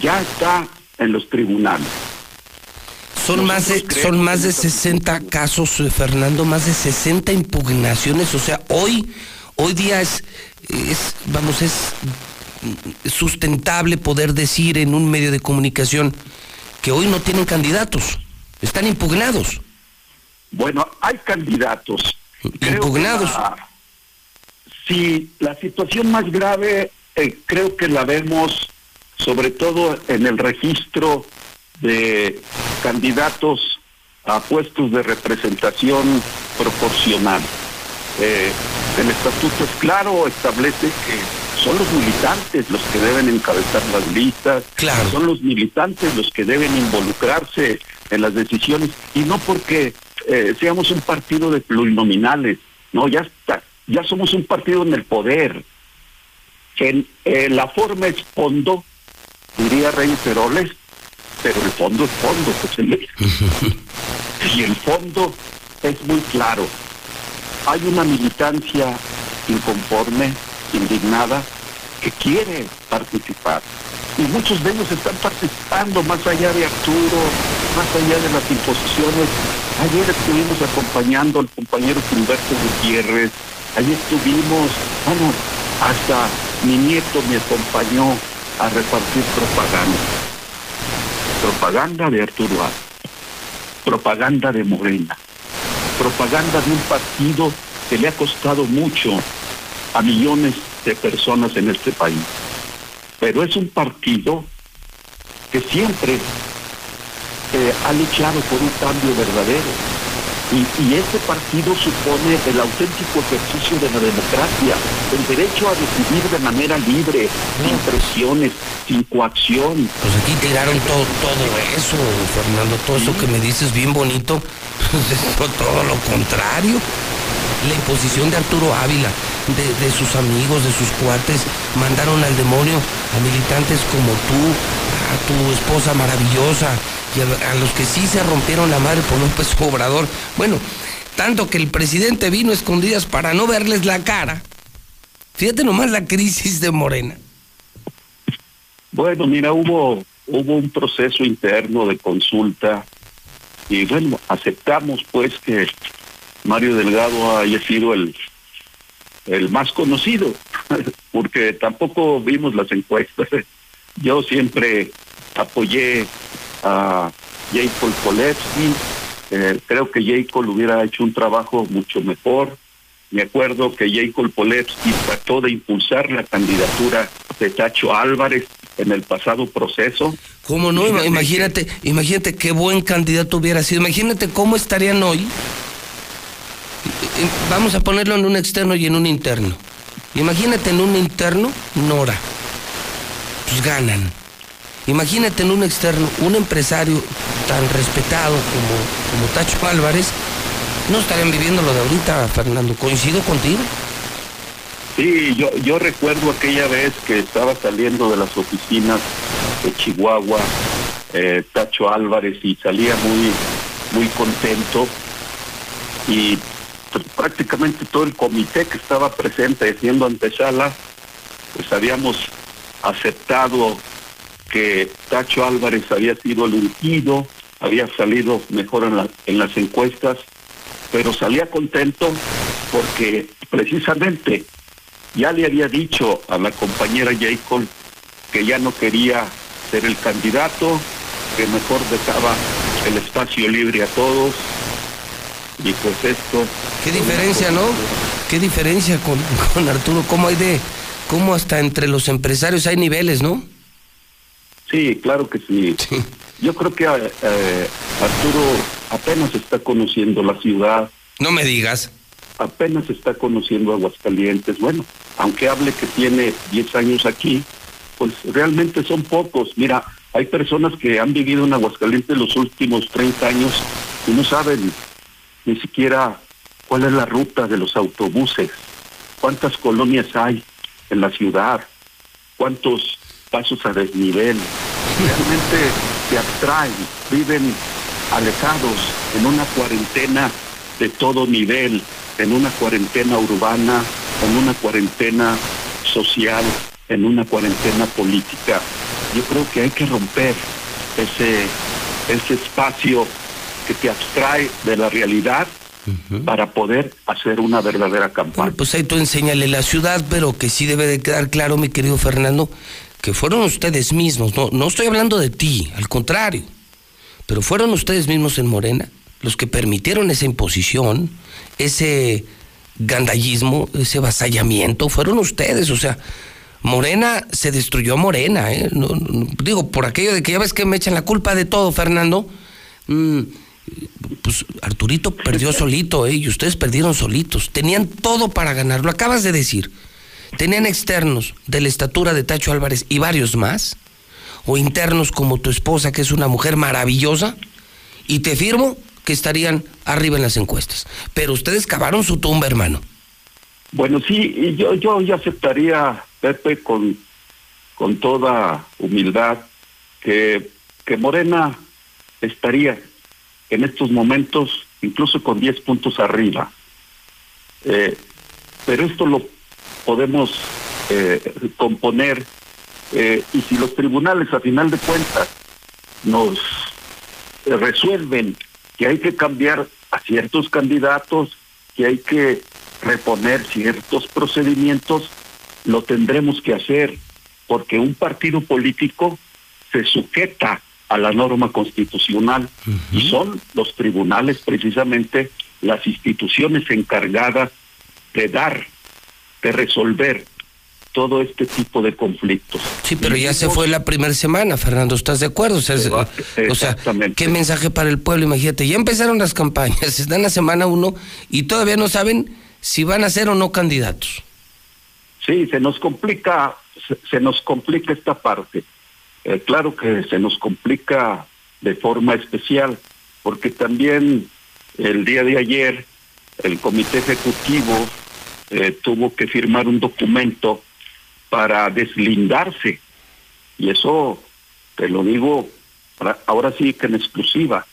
ya está en los tribunales. Son más de, son más de 60 casos, eh, Fernando, más de 60 impugnaciones. O sea, hoy, hoy día es, es, vamos, es sustentable poder decir en un medio de comunicación que hoy no tienen candidatos, están impugnados. Bueno, hay candidatos. impugnados. si la situación más grave eh, creo que la vemos sobre todo en el registro de candidatos a puestos de representación proporcional. Eh, el estatuto es claro, establece que son los militantes los que deben encabezar las listas, claro. son los militantes los que deben involucrarse en las decisiones y no porque eh, seamos un partido de plurinominales, no, ya está, ya somos un partido en el poder. En, eh, la forma es fondo diría Rey Peroles, pero el fondo es fondo, José Luis. [LAUGHS] y el fondo es muy claro. Hay una militancia inconforme, indignada, que quiere participar. Y muchos de ellos están participando más allá de Arturo, más allá de las imposiciones. Ayer estuvimos acompañando al compañero Gilberto Gutiérrez, ayer estuvimos, bueno, hasta mi nieto me acompañó a repartir propaganda. Propaganda de Arturo A. Propaganda de Morena. Propaganda de un partido que le ha costado mucho a millones de personas en este país. Pero es un partido que siempre eh, ha luchado por un cambio verdadero. Y, y este partido supone el auténtico ejercicio de la democracia, el derecho a decidir de manera libre, sin presiones, sin coacción. Pues aquí tiraron todo, todo eso, Fernando, todo eso que me dices bien bonito, [LAUGHS] pues es todo lo contrario. La imposición de Arturo Ávila, de, de sus amigos, de sus cuates, mandaron al demonio a militantes como tú, a tu esposa maravillosa, y a, los que sí se rompieron la madre por López Obrador. Bueno, tanto que el presidente vino a escondidas para no verles la cara. Fíjate nomás la crisis de Morena. Bueno, mira, hubo, hubo un proceso interno de consulta y bueno, aceptamos pues que Mario Delgado haya sido el, el más conocido, [LAUGHS] porque tampoco vimos las encuestas. [LAUGHS] Yo siempre apoyé a Jacob Kolevsky, eh, creo que Jacob hubiera hecho un trabajo mucho mejor. Me acuerdo que Jacob Polevsky trató de impulsar la candidatura de Tacho Álvarez en el pasado proceso. ¿Cómo no? Ima- Imagínate, imagínate qué buen candidato hubiera sido. Imagínate cómo estarían hoy. Eh, eh, Vamos a ponerlo en un externo y en un interno. Imagínate en un interno, Nora. Pues ganan. Imagínate en un externo, un empresario tan respetado como, como Tacho Álvarez. No estarían viviendo lo de ahorita, Fernando. Coincido contigo. Sí, yo, yo recuerdo aquella vez que estaba saliendo de las oficinas de Chihuahua, eh, Tacho Álvarez, y salía muy, muy contento. Y pr- prácticamente todo el comité que estaba presente siendo antesala, pues habíamos aceptado que Tacho Álvarez había sido el ungido, había salido mejor en, la- en las encuestas, pero salía contento porque precisamente ya le había dicho a la compañera Jacob que ya no quería ser el candidato, que mejor dejaba el espacio libre a todos. Y pues esto... Qué diferencia, ¿no? Qué diferencia con, [LAUGHS] con Arturo. ¿Cómo hay de, cómo hasta entre los empresarios hay niveles, ¿no? Sí, claro que sí. Yo creo que eh, Arturo apenas está conociendo la ciudad. No me digas. Apenas está conociendo Aguascalientes. Bueno, aunque hable que tiene 10 años aquí, pues realmente son pocos. Mira, hay personas que han vivido en Aguascalientes los últimos 30 años y no saben ni siquiera cuál es la ruta de los autobuses, cuántas colonias hay en la ciudad, cuántos pasos a desnivel. Realmente se abstraen, viven alejados en una cuarentena de todo nivel, en una cuarentena urbana, en una cuarentena social, en una cuarentena política. Yo creo que hay que romper ese, ese espacio que te abstrae de la realidad para poder hacer una verdadera campaña. Bueno, pues ahí tú enséñale la ciudad, pero que sí debe de quedar claro, mi querido Fernando, que fueron ustedes mismos, no, no estoy hablando de ti, al contrario, pero fueron ustedes mismos en Morena los que permitieron esa imposición, ese gandallismo, ese vasallamiento, fueron ustedes, o sea, Morena se destruyó Morena, ¿eh? Digo, por aquello de que ya ves que me echan la culpa de todo, Fernando. Mm, pues Arturito perdió solito, ¿eh? Y ustedes perdieron solitos. Tenían todo para ganar, lo acabas de decir. Tenían externos de la estatura de Tacho Álvarez y varios más, o internos como tu esposa, que es una mujer maravillosa, y te firmo que estarían arriba en las encuestas. Pero ustedes cavaron su tumba, hermano. Bueno, sí, yo, yo aceptaría, Pepe, con con toda humildad que, que Morena estaría en estos momentos incluso con 10 puntos arriba. Eh, pero esto lo podemos eh, componer eh, y si los tribunales a final de cuentas nos resuelven que hay que cambiar a ciertos candidatos, que hay que reponer ciertos procedimientos, lo tendremos que hacer, porque un partido político se sujeta a la norma constitucional. Y son los tribunales precisamente las instituciones encargadas de dar, de resolver todo este tipo de conflictos. Sí, pero ya se fue la primera semana, Fernando, ¿estás de acuerdo? O sea, o sea, ¿qué mensaje para el pueblo? Imagínate, ya empezaron las campañas, [LAUGHS] están la semana uno y todavía no saben si van a ser o no candidatos. Sí, se nos complica, se, nos complica esta parte. Eh, claro que se nos complica de forma especial, porque también el día de ayer el comité ejecutivo eh, tuvo que firmar un documento para deslindarse. Y eso, te lo digo, ahora sí que en exclusiva.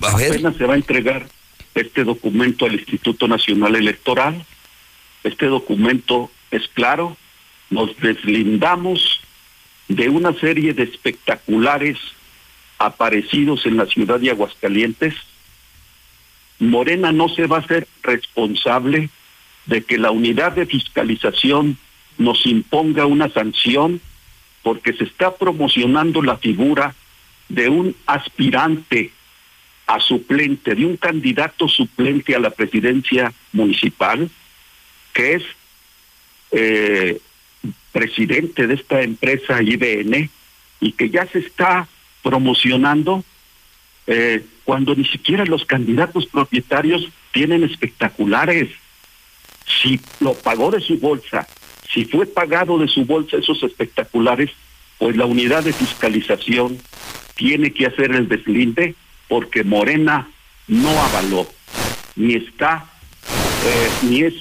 Apenas se va a entregar este documento al Instituto Nacional Electoral. Este documento es claro, nos deslindamos de una serie de espectaculares aparecidos en la ciudad de Aguascalientes. Morena no se va a ser responsable de que la unidad de fiscalización nos imponga una sanción porque se está promocionando la figura de un aspirante a suplente, de un candidato suplente a la presidencia municipal, que es eh, presidente de esta empresa IBN y que ya se está promocionando eh, cuando ni siquiera los candidatos propietarios tienen espectaculares. Si lo pagó de su bolsa, si fue pagado de su bolsa esos espectaculares, pues la unidad de fiscalización tiene que hacer el deslinde porque Morena no avaló, ni está, eh, ni es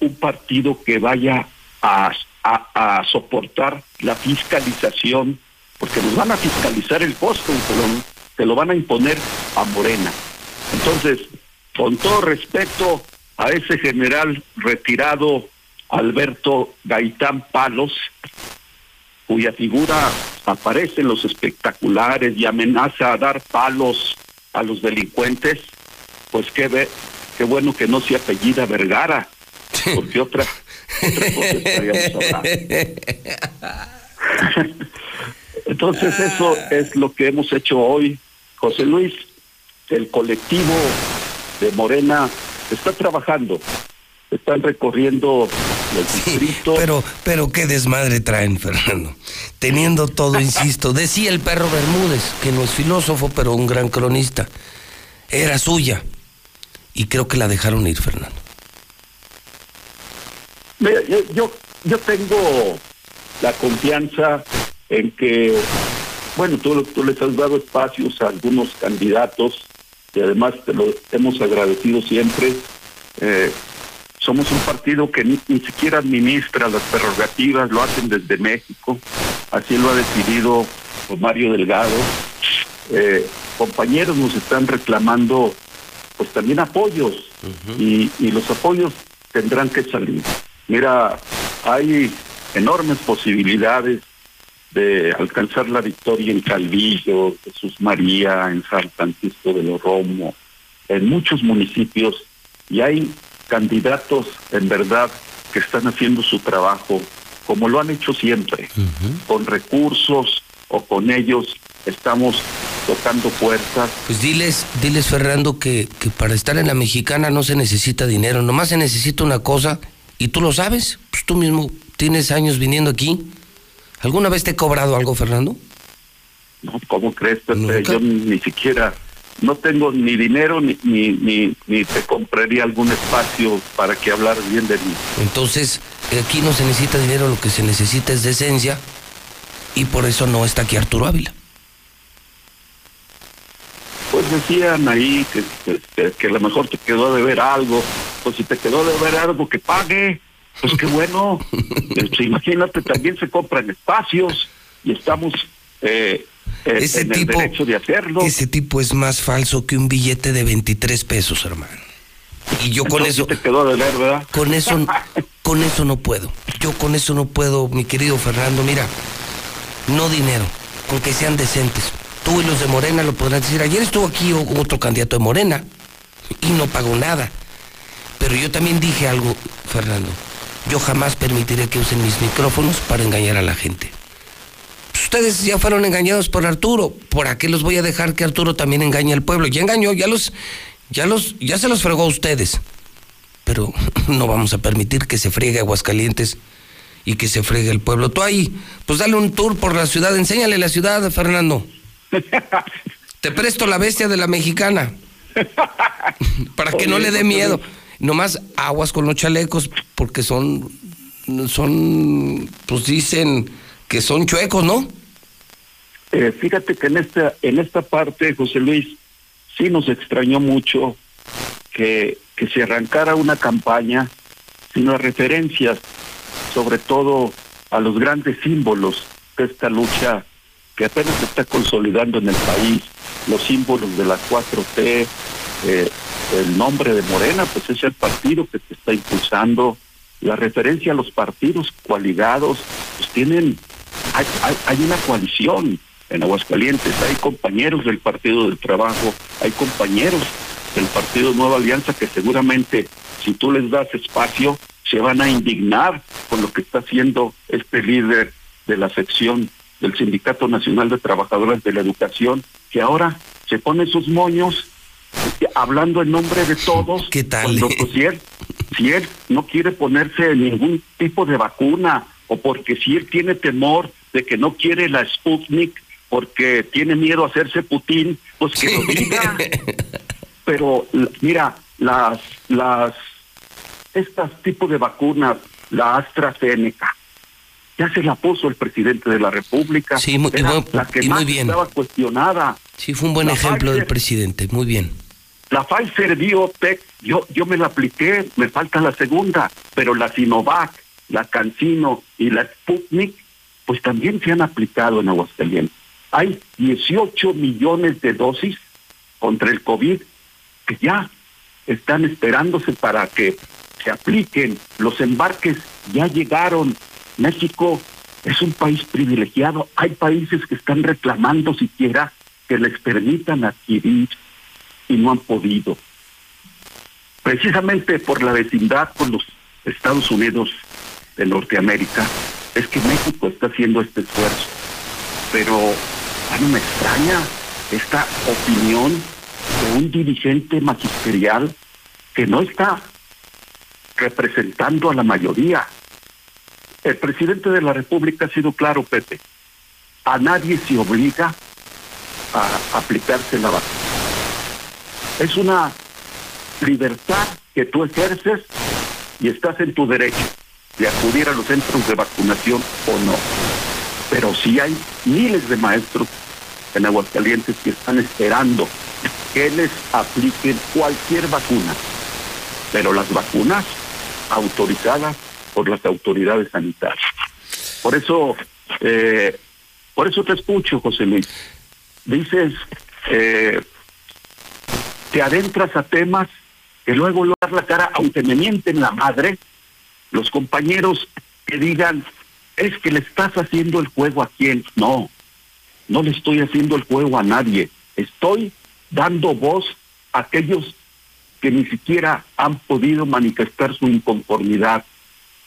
un partido que vaya a, a, soportar la fiscalización, porque nos van a fiscalizar el costo y lo, lo van a imponer a Morena. Entonces, con todo respeto a ese general retirado Alberto Gaitán Palos, cuya figura aparece en los espectaculares y amenaza a dar palos a los delincuentes, pues qué, qué bueno que no se apellida Vergara, porque otra, otra cosa estaríamos hablando. [LAUGHS] Entonces eso es lo que hemos hecho hoy, José Luis. El colectivo de Morena está trabajando, están recorriendo pero, pero qué desmadre traen, [LAUGHS] Fernando. Teniendo todo, [LAUGHS] insisto. Decía el perro Bermúdez, que no es filósofo, pero un gran cronista. Era suya. Y creo que la dejaron ir, Fernando. Mira, yo, yo, tengo la confianza en que, bueno, tú, tú les has dado espacios a algunos candidatos y además te lo hemos agradecido siempre. Eh, somos un partido que ni, siquiera administra las prerrogativas, lo hacen desde México, así lo ha decidido Mario Delgado. Eh, compañeros nos están reclamando pues también apoyos y, y los apoyos tendrán que salir. Mira, hay enormes posibilidades de alcanzar la victoria en Calvillo, Jesús María, en San Francisco de los Romo, en muchos municipios, y hay candidatos en verdad que están haciendo su trabajo como lo han hecho siempre, con recursos o con ellos estamos tocando puertas. Pues diles, diles Fernando que, que para estar en la mexicana no se necesita dinero, nomás se necesita una cosa y tú lo sabes, pues tú mismo tienes años viniendo aquí. ¿Alguna vez te he cobrado algo, Fernando? No, ¿cómo crees? Yo ni siquiera no tengo ni dinero ni, ni, ni, te compraría algún espacio para que hablar bien de mí. Entonces, aquí no se necesita dinero, lo que se necesita es decencia y por eso no está aquí Arturo Ávila. Pues decían ahí que, que, a lo mejor te quedó de ver algo, pues si te quedó de ver algo, que pague. Pues qué bueno. Este, imagínate, también se compran espacios y estamos eh, eh, Ese en tipo, el derecho de hacerlo. ese tipo es más falso que un billete de 23 pesos, hermano. Y yo con Entonces eso, te quedó de ver, ¿verdad? con eso, [LAUGHS] con eso no puedo. Yo con eso no puedo, mi querido Fernando. Mira, no dinero, con que sean decentes. Tú y los de Morena lo podrán decir. Ayer estuvo aquí otro candidato de Morena y no pagó nada. Pero yo también dije algo, Fernando. Yo jamás permitiré que usen mis micrófonos para engañar a la gente. Ustedes ya fueron engañados por Arturo. ¿Por qué los voy a dejar que Arturo también engañe al pueblo? Ya engañó, ya los, ya los, ya se los fregó a ustedes. Pero [LAUGHS] no vamos a permitir que se friegue Aguascalientes y que se fregue el pueblo. Tú ahí, pues dale un tour por la ciudad, enséñale la ciudad, Fernando. [LAUGHS] Te presto la bestia de la mexicana. [LAUGHS] Para que no le dé miedo. Nomás aguas con los chalecos, porque son, son, pues dicen que son chuecos, ¿no? Eh, fíjate que en esta, en esta parte, José Luis, sí nos extrañó mucho que, que se arrancara una campaña sin las referencias, sobre todo a los grandes símbolos de esta lucha que apenas se está consolidando en el país, los símbolos de la 4T, eh, el nombre de Morena, pues es el partido que se está impulsando, la referencia a los partidos coaligados, pues tienen, hay, hay, hay una coalición en Aguascalientes, hay compañeros del Partido del Trabajo, hay compañeros del Partido Nueva Alianza que seguramente si tú les das espacio se van a indignar con lo que está haciendo este líder de la sección del Sindicato Nacional de Trabajadores de la Educación, que ahora se pone sus moños hablando en nombre de todos. ¿Qué tal? cuando, pues, si, él, si él no quiere ponerse ningún tipo de vacuna o porque si él tiene temor de que no quiere la Sputnik porque tiene miedo a hacerse Putin, pues que lo diga. [LAUGHS] Pero mira, las las estas tipos de vacunas, la AstraZeneca, ya se la puso el presidente de la República. Sí, muy- y Era la que y muy más bien. estaba cuestionada. Sí, fue un buen La ejemplo del Pfizer- presidente. Muy bien. La Pfizer Biotech, yo, yo me la apliqué, me falta la segunda, pero la Sinovac, la Cancino y la Sputnik, pues también se han aplicado en Aguascalientes. Hay 18 millones de dosis contra el COVID que ya están esperándose para que se apliquen. Los embarques ya llegaron. México es un país privilegiado. Hay países que están reclamando siquiera que les permitan adquirir y no han podido. Precisamente por la vecindad con los Estados Unidos de Norteamérica, es que México está haciendo este esfuerzo. Pero a mí me extraña esta opinión de un dirigente magisterial que no está representando a la mayoría. El presidente de la República ha sido claro, Pepe. A nadie se obliga a aplicarse la vacuna. Es una libertad que tú ejerces y estás en tu derecho de acudir a los centros de vacunación o no. Pero sí hay miles de maestros en Aguascalientes que están esperando que les apliquen cualquier vacuna, pero las vacunas autorizadas por las autoridades sanitarias. Por eso, eh, por eso te escucho, José Luis. Dices, eh, te adentras a temas que luego lo la cara, aunque me mienten la madre, los compañeros que digan, es que le estás haciendo el juego a quién. No, no le estoy haciendo el juego a nadie. Estoy dando voz a aquellos que ni siquiera han podido manifestar su inconformidad.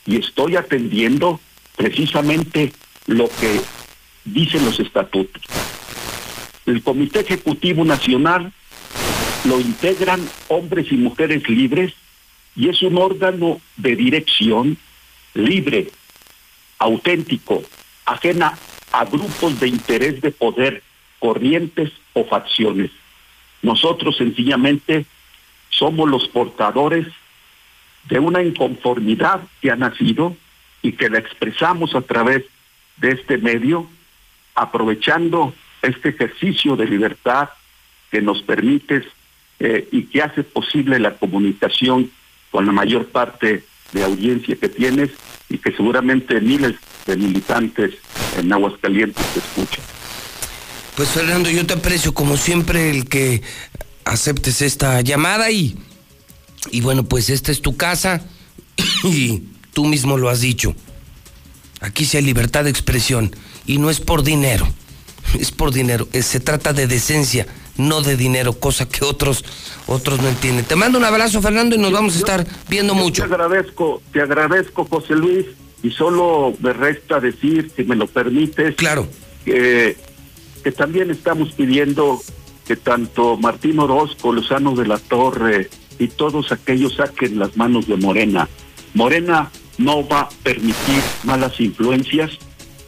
Y estoy atendiendo precisamente lo que dicen los estatutos. El Comité Ejecutivo Nacional lo integran hombres y mujeres libres y es un órgano de dirección libre, auténtico, ajena a grupos de interés de poder, corrientes o facciones. Nosotros sencillamente somos los portadores de una inconformidad que ha nacido y que la expresamos a través de este medio, aprovechando este ejercicio de libertad que nos permite eh, y que hace posible la comunicación con la mayor parte de audiencia que tienes y que seguramente miles de militantes en Aguascalientes te escuchan. Pues Fernando, yo te aprecio como siempre el que aceptes esta llamada y, y bueno, pues esta es tu casa [COUGHS] y tú mismo lo has dicho. Aquí sí hay libertad de expresión y no es por dinero, es por dinero, se trata de decencia, no de dinero, cosa que otros otros no entienden. Te mando un abrazo, Fernando, y nos vamos a estar viendo mucho. Te agradezco, te agradezco, José Luis, y solo me resta decir, si me lo permites, claro, que, que también estamos pidiendo que tanto Martín Orozco, Lozano de la Torre y todos aquellos saquen las manos de Morena. Morena no va a permitir malas influencias.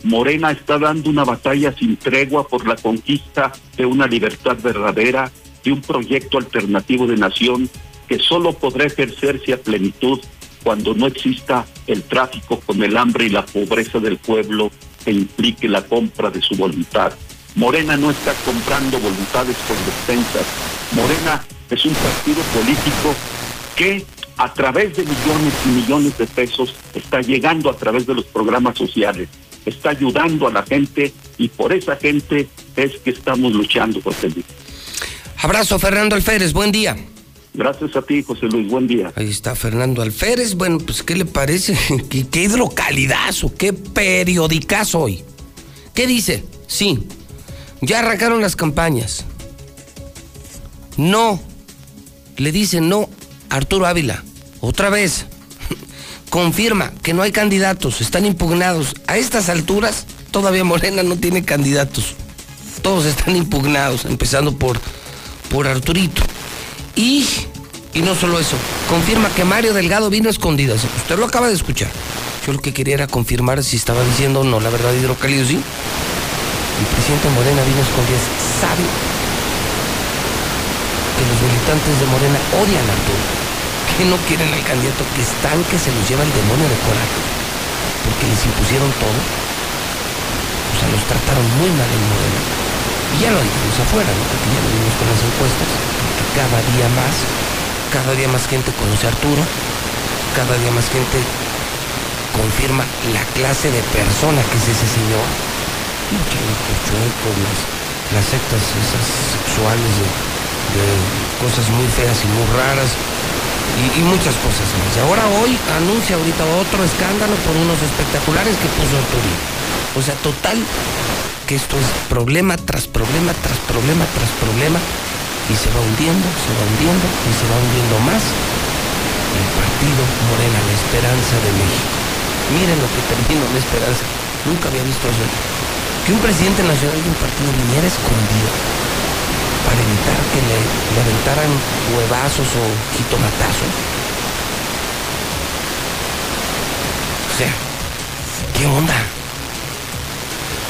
Morena está dando una batalla sin tregua por la conquista de una libertad verdadera, y un proyecto alternativo de nación que solo podrá ejercerse a plenitud cuando no exista el tráfico con el hambre y la pobreza del pueblo que implique la compra de su voluntad. Morena no está comprando voluntades con despensas. Morena es un partido político que a través de millones y millones de pesos está llegando a través de los programas sociales, está ayudando a la gente y por esa gente es que estamos luchando, José Luis. Abrazo, Fernando Alférez, buen día. Gracias a ti, José Luis, buen día. Ahí está Fernando Alférez, bueno, pues ¿qué le parece? [LAUGHS] ¿Qué, qué hidrocalidazo, qué periodicazo hoy? ¿Qué dice? Sí, ya arrancaron las campañas. No, le dice no Arturo Ávila, otra vez, confirma que no hay candidatos, están impugnados. A estas alturas, todavía Morena no tiene candidatos. Todos están impugnados, empezando por, por Arturito. Y, y no solo eso, confirma que Mario Delgado vino a escondidas. Usted lo acaba de escuchar. Yo lo que quería era confirmar si estaba diciendo o no la verdad hidrocálido, ¿sí? El presidente Morena vino a escondidas. Sabe que los militantes de Morena odian a Arturo que no quieren al candidato que están que se los lleva el demonio de coraje porque les impusieron todo. O sea los trataron muy mal en Morena. Y ya lo dijimos afuera ¿no? porque ya lo vimos con las encuestas que cada día más cada día más gente conoce a Arturo cada día más gente confirma la clase de persona que es ese señor. Pinche chueco las, las sectas esas sexuales de cosas muy feas y muy raras y, muchas cosas más. Ahora hoy anuncia ahorita otro escándalo por unos espectaculares que puso Arturito. O sea, total, que esto es problema tras problema, tras problema, tras problema, y se va hundiendo, se va hundiendo, y se va hundiendo más el partido Morena, la esperanza de México. Miren lo que terminó la esperanza. Nunca había visto eso. Que un presidente nacional de un partido viniera escondido para evitar que le, le aventaran huevazos o jitomatazos. O sea, ¿qué onda?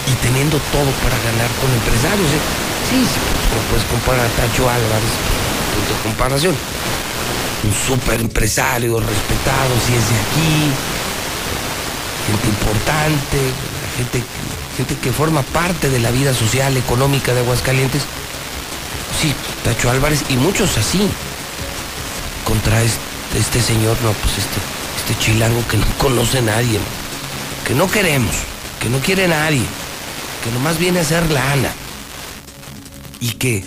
Y teniendo todo para ganar con empresarios. ¿eh? Sí, sí, no puedes comparar a Tacho Álvarez, punto de comparación. Un súper empresario, respetado, si es de aquí, gente importante, gente, gente que forma parte de la vida social, económica de Aguascalientes Tacho Álvarez y muchos así contra este, señor, no, pues este, este chilango que no conoce nadie, que no queremos, que no quiere nadie, que nomás viene a hacer lana y que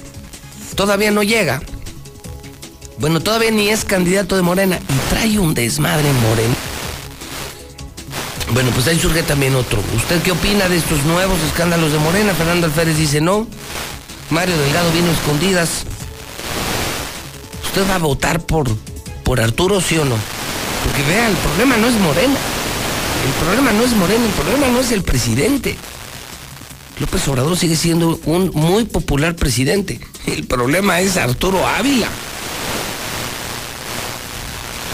todavía no llega. Bueno, todavía ni es candidato de Morena y trae un desmadre en Morena. Bueno, pues ahí surge también otro. ¿Usted qué opina de estos nuevos escándalos de Morena? Fernando Alférez dice no. Mario Delgado vino escondidas. ¿Usted va a votar por, por Arturo, sí o no? Porque vea, el problema no es Morena. El problema no es Morena, el problema no es el presidente. López Obrador sigue siendo un muy popular presidente. El problema es Arturo Ávila.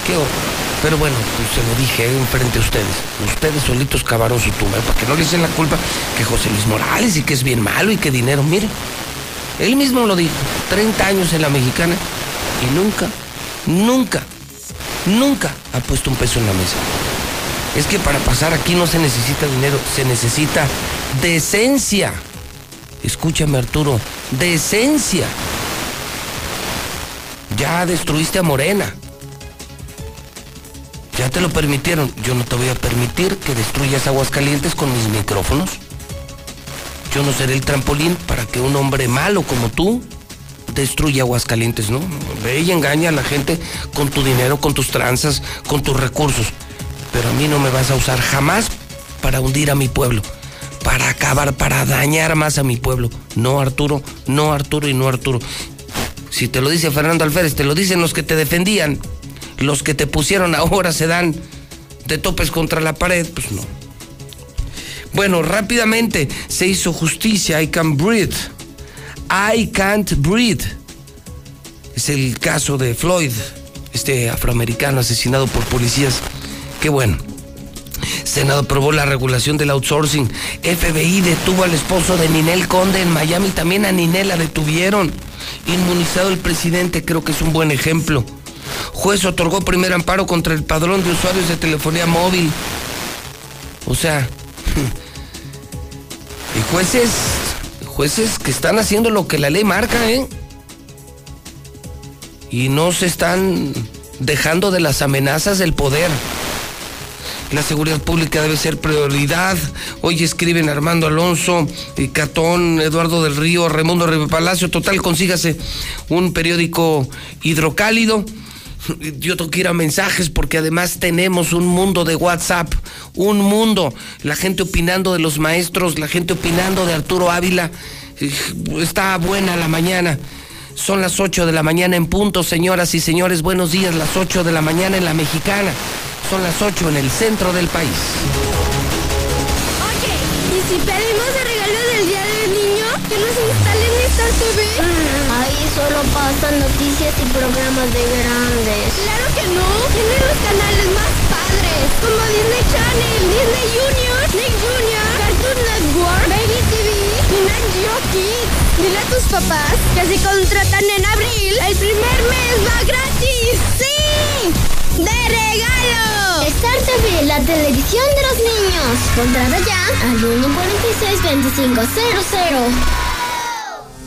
Qué. Pero bueno, pues se lo dije enfrente a ustedes. Ustedes solitos cavaron su tumba. Para que no le echen la culpa que José Luis Morales y que es bien malo y que dinero. Mire, él mismo lo dijo, 30 años en la mexicana y nunca, nunca, nunca ha puesto un peso en la mesa. Es que para pasar aquí no se necesita dinero, se necesita decencia. Escúchame Arturo, decencia. Ya destruiste a Morena. Ya te lo permitieron. Yo no te voy a permitir que destruyas Aguascalientes con mis micrófonos. Yo no seré el trampolín para que un hombre malo como tú destruya Aguascalientes, ¿no? Ve y engaña a la gente con tu dinero, con tus tranzas, con tus recursos. Pero a mí no me vas a usar jamás para hundir a mi pueblo, para acabar, para dañar más a mi pueblo. No, Arturo, no, Arturo y no, Arturo. Si te lo dice Fernando Alférez, te lo dicen los que te defendían, los que te pusieron ahora se dan de topes contra la pared, pues no. Bueno, rápidamente se hizo justicia, I can breathe. I can't breathe. Es el caso de Floyd, este afroamericano asesinado por policías. Qué bueno. Senado aprobó la regulación del outsourcing. FBI detuvo al esposo de Ninel Conde en Miami. También a Ninel la detuvieron. Inmunizado el presidente, creo que es un buen ejemplo. Juez otorgó primer amparo contra el padrón de usuarios de telefonía móvil. O sea, [LAUGHS] y jueces, jueces que están haciendo lo que la ley marca, ¿eh? Y no se están dejando de las amenazas del poder. La seguridad pública debe ser prioridad. Hoy escriben Armando Alonso, Catón, Eduardo del Río, Raimundo Palacio. Total, consígase un periódico hidrocálido. Yo tengo que ir a mensajes porque además tenemos un mundo de WhatsApp, un mundo. La gente opinando de los maestros, la gente opinando de Arturo Ávila. Está buena la mañana. Son las 8 de la mañana en punto, señoras y señores. Buenos días, las 8 de la mañana en la mexicana. Son las 8 en el centro del país. Oye, ¿y si pedimos solo pasan noticias y programas de grandes. Claro que no. Tienen los canales más padres. Como Disney Channel, Disney Junior, Nick Junior, Cartoon Network, Baby TV y Nat Geo Kids. Dile a tus papás que si contratan en abril, el primer mes va gratis. ¡Sí! ¡De regalo! Star TV, la televisión de los niños. Contrata ya al 146-2500.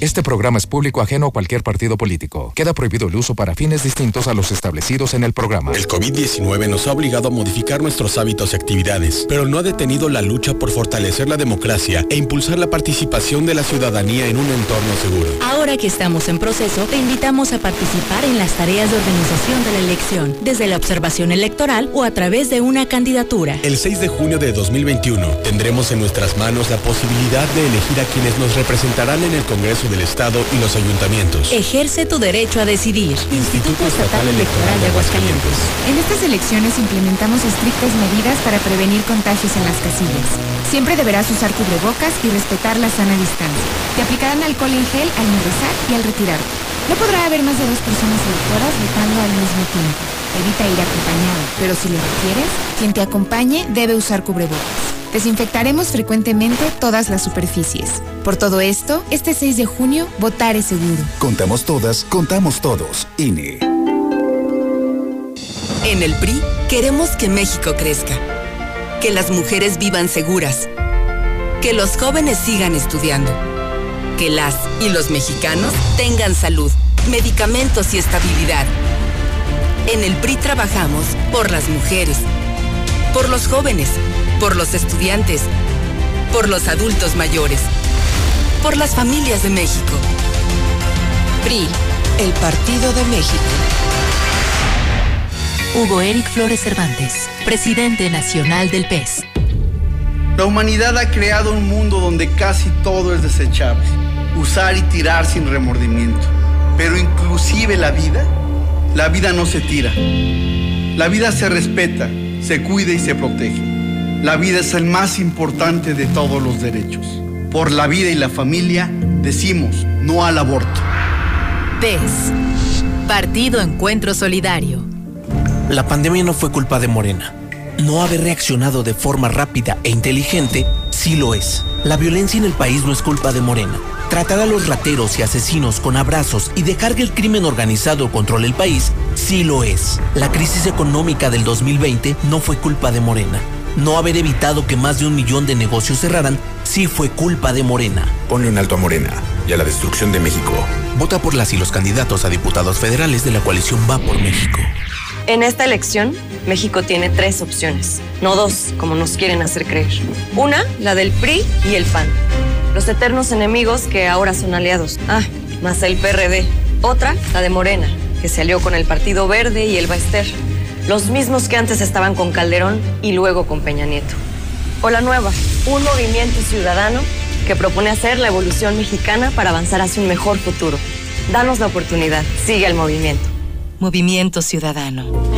Este programa es público ajeno a cualquier partido político. Queda prohibido el uso para fines distintos a los establecidos en el programa. El COVID-19 nos ha obligado a modificar nuestros hábitos y actividades, pero no ha detenido la lucha por fortalecer la democracia e impulsar la participación de la ciudadanía en un entorno seguro. Ahora que estamos en proceso, te invitamos a participar en las tareas de organización de la elección, desde la observación electoral o a través de una candidatura. El 6 de junio de 2021 tendremos en nuestras manos la posibilidad de elegir a quienes nos representarán en el Congreso del Estado y los ayuntamientos. Ejerce tu derecho a decidir. Instituto Estatal Electoral de Aguascalientes. En estas elecciones implementamos estrictas medidas para prevenir contagios en las casillas. Siempre deberás usar cubrebocas y respetar la sana distancia. Te aplicarán alcohol en gel al ingresar y al retirarte. No podrá haber más de dos personas electoras votando al mismo tiempo. Evita ir acompañado, pero si lo requieres, quien te acompañe debe usar cubrebocas. Desinfectaremos frecuentemente todas las superficies. Por todo esto, este 6 de junio, votar es seguro. Contamos todas, contamos todos. INE. En el PRI queremos que México crezca, que las mujeres vivan seguras, que los jóvenes sigan estudiando, que las y los mexicanos tengan salud, medicamentos y estabilidad. En el PRI trabajamos por las mujeres, por los jóvenes, por los estudiantes, por los adultos mayores, por las familias de México. PRI, el Partido de México. Hugo Eric Flores Cervantes, presidente nacional del PES. La humanidad ha creado un mundo donde casi todo es desechable, usar y tirar sin remordimiento. Pero inclusive la vida, la vida no se tira. La vida se respeta, se cuida y se protege. La vida es el más importante de todos los derechos. Por la vida y la familia decimos no al aborto. PES, Partido Encuentro Solidario. La pandemia no fue culpa de Morena. No haber reaccionado de forma rápida e inteligente sí lo es. La violencia en el país no es culpa de Morena. Tratar a los rateros y asesinos con abrazos y dejar que el crimen organizado controle el país, sí lo es. La crisis económica del 2020 no fue culpa de Morena. No haber evitado que más de un millón de negocios cerraran, sí fue culpa de Morena. Ponle un alto a Morena y a la destrucción de México. Vota por las y los candidatos a diputados federales de la coalición Va por México. En esta elección, México tiene tres opciones, no dos, como nos quieren hacer creer. Una, la del PRI y el PAN, los eternos enemigos que ahora son aliados. Ah, más el PRD. Otra, la de Morena, que se alió con el Partido Verde y el Baester, los mismos que antes estaban con Calderón y luego con Peña Nieto. O la nueva, un movimiento ciudadano que propone hacer la evolución mexicana para avanzar hacia un mejor futuro. Danos la oportunidad, sigue el movimiento. Movimiento Ciudadano.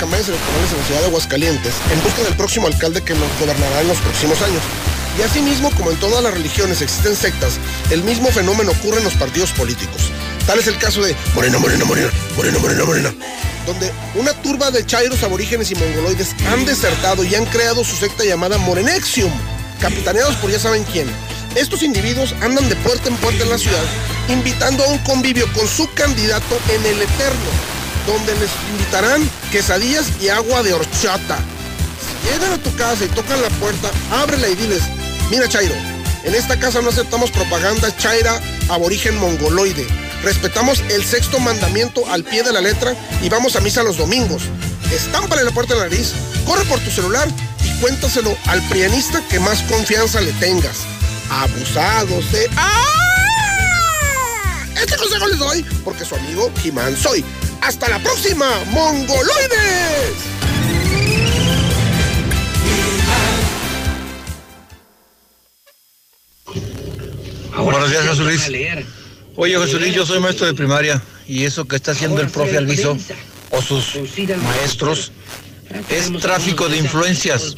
Campañas electorales en la ciudad de Aguascalientes en busca del próximo alcalde que nos gobernará en los próximos años. Y asimismo, como en todas las religiones existen sectas, el mismo fenómeno ocurre en los partidos políticos. Tal es el caso de Morena, Morena, Morena, Morena, Morena, Morena, donde una turba de chairos aborígenes y mongoloides han desertado y han creado su secta llamada Morenexium, capitaneados por ya saben quién. Estos individuos andan de puerta en puerta en la ciudad, invitando a un convivio con su candidato en el Eterno, donde les invitarán quesadillas y agua de horchata. Si llegan a tu casa y tocan la puerta, ábrela y diles, mira Chairo, en esta casa no aceptamos propaganda chaira aborigen mongoloide. Respetamos el sexto mandamiento al pie de la letra y vamos a misa los domingos. Estámpale la puerta en la nariz, corre por tu celular y cuéntaselo al prianista que más confianza le tengas. Abusados de... ¡Ah! Este consejo les doy porque su amigo Jimán soy. ¡Hasta la próxima, mongoloides! Buenos días, José Luis. Oye, José Luis, yo soy maestro de primaria y eso que está haciendo el profe Alviso o sus maestros es tráfico de influencias.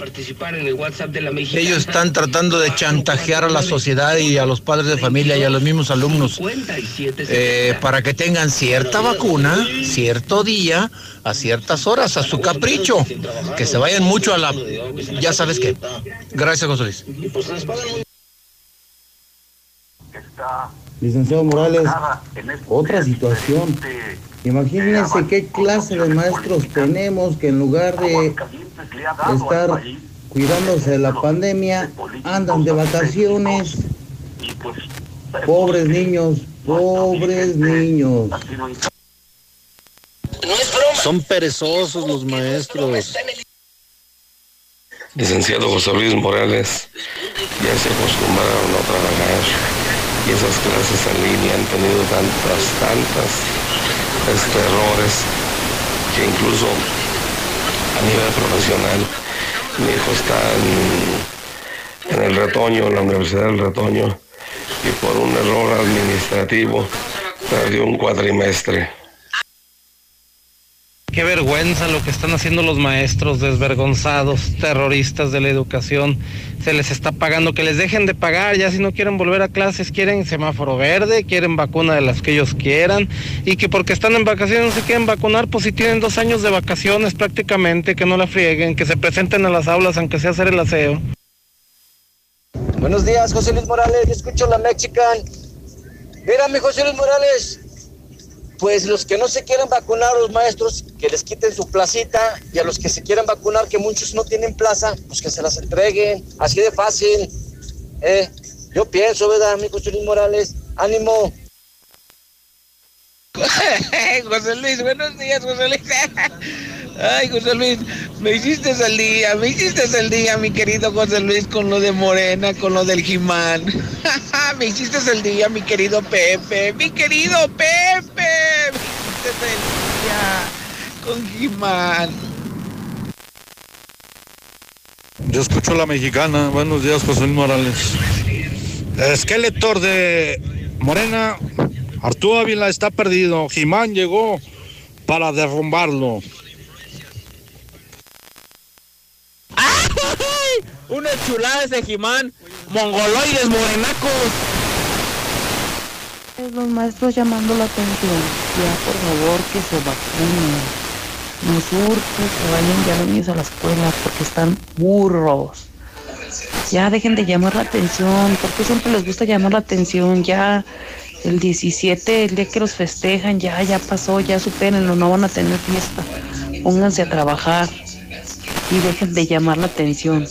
Ellos están tratando de chantajear a la sociedad y a los padres de familia y a los mismos alumnos eh, para que tengan cierta vacuna, cierto día, a ciertas horas, a su capricho. Que se vayan mucho a la... Ya sabes qué. Gracias, José Luis. Licenciado Morales, otra situación. Imagínense qué clase de maestros tenemos que en lugar de estar cuidándose de la pandemia, andan de vacaciones. Pobres niños, pobres niños. Son perezosos los maestros. Licenciado José Luis Morales, ya se acostumbraron a trabajar y esas clases en línea han tenido tantas, tantas este, errores que incluso a nivel profesional mi hijo está en, en el retoño, en la Universidad del Retoño, y por un error administrativo perdió un cuatrimestre. Qué vergüenza lo que están haciendo los maestros desvergonzados, terroristas de la educación. Se les está pagando, que les dejen de pagar, ya si no quieren volver a clases, quieren semáforo verde, quieren vacuna de las que ellos quieran, y que porque están en vacaciones no se quieren vacunar, pues si tienen dos años de vacaciones prácticamente, que no la frieguen, que se presenten a las aulas aunque sea hacer el aseo. Buenos días, José Luis Morales, escucho la Mexican. Mira, mi José Luis Morales, pues los que no se quieren vacunar, los maestros, que les quiten su placita, y a los que se quieren vacunar, que muchos no tienen plaza, pues que se las entreguen, así de fácil. Eh, yo pienso, ¿verdad, mi José Luis Morales? Ánimo. [LAUGHS] José Luis, buenos días, José Luis. [LAUGHS] Ay, José Luis, me hiciste el día, me hiciste el día, mi querido José Luis, con lo de Morena, con lo del Jimán. [LAUGHS] me hiciste el día, mi querido Pepe, mi querido Pepe. Me hiciste el día con Jimán. Yo escucho a la mexicana. Buenos días, José Luis Morales. El esqueletor de Morena, Arturo Ávila está perdido. Jimán llegó para derrumbarlo. Unas chuladas de Jimán, mongoloides morenacos. Los maestros llamando la atención. Ya, por favor, que se vacunen. Nos urge que vayan ya los niños a la escuela porque están burros. Ya dejen de llamar la atención. porque siempre les gusta llamar la atención? Ya el 17, el día que los festejan, ya, ya pasó, ya supérenlo, no van a tener fiesta. Pónganse a trabajar y dejen de llamar la atención.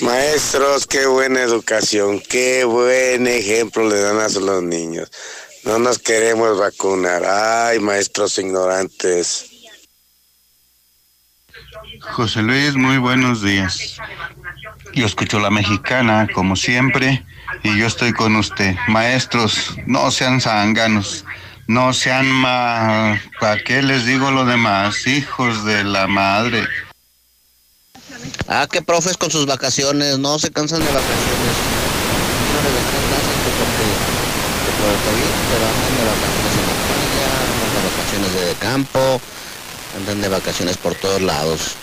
Maestros, qué buena educación, qué buen ejemplo le dan a los niños. No nos queremos vacunar. Ay, maestros ignorantes. José Luis, muy buenos días. Yo escucho la mexicana, como siempre, y yo estoy con usted. Maestros, no sean zánganos, no sean ma... ¿Para qué les digo lo demás? Hijos de la madre. Ah, qué profes con sus vacaciones, no se cansan de vacaciones. No les descansan porque por el COVID, pero andan de vacaciones en la playa, andan de vacaciones de campo, andan de vacaciones por todos lados.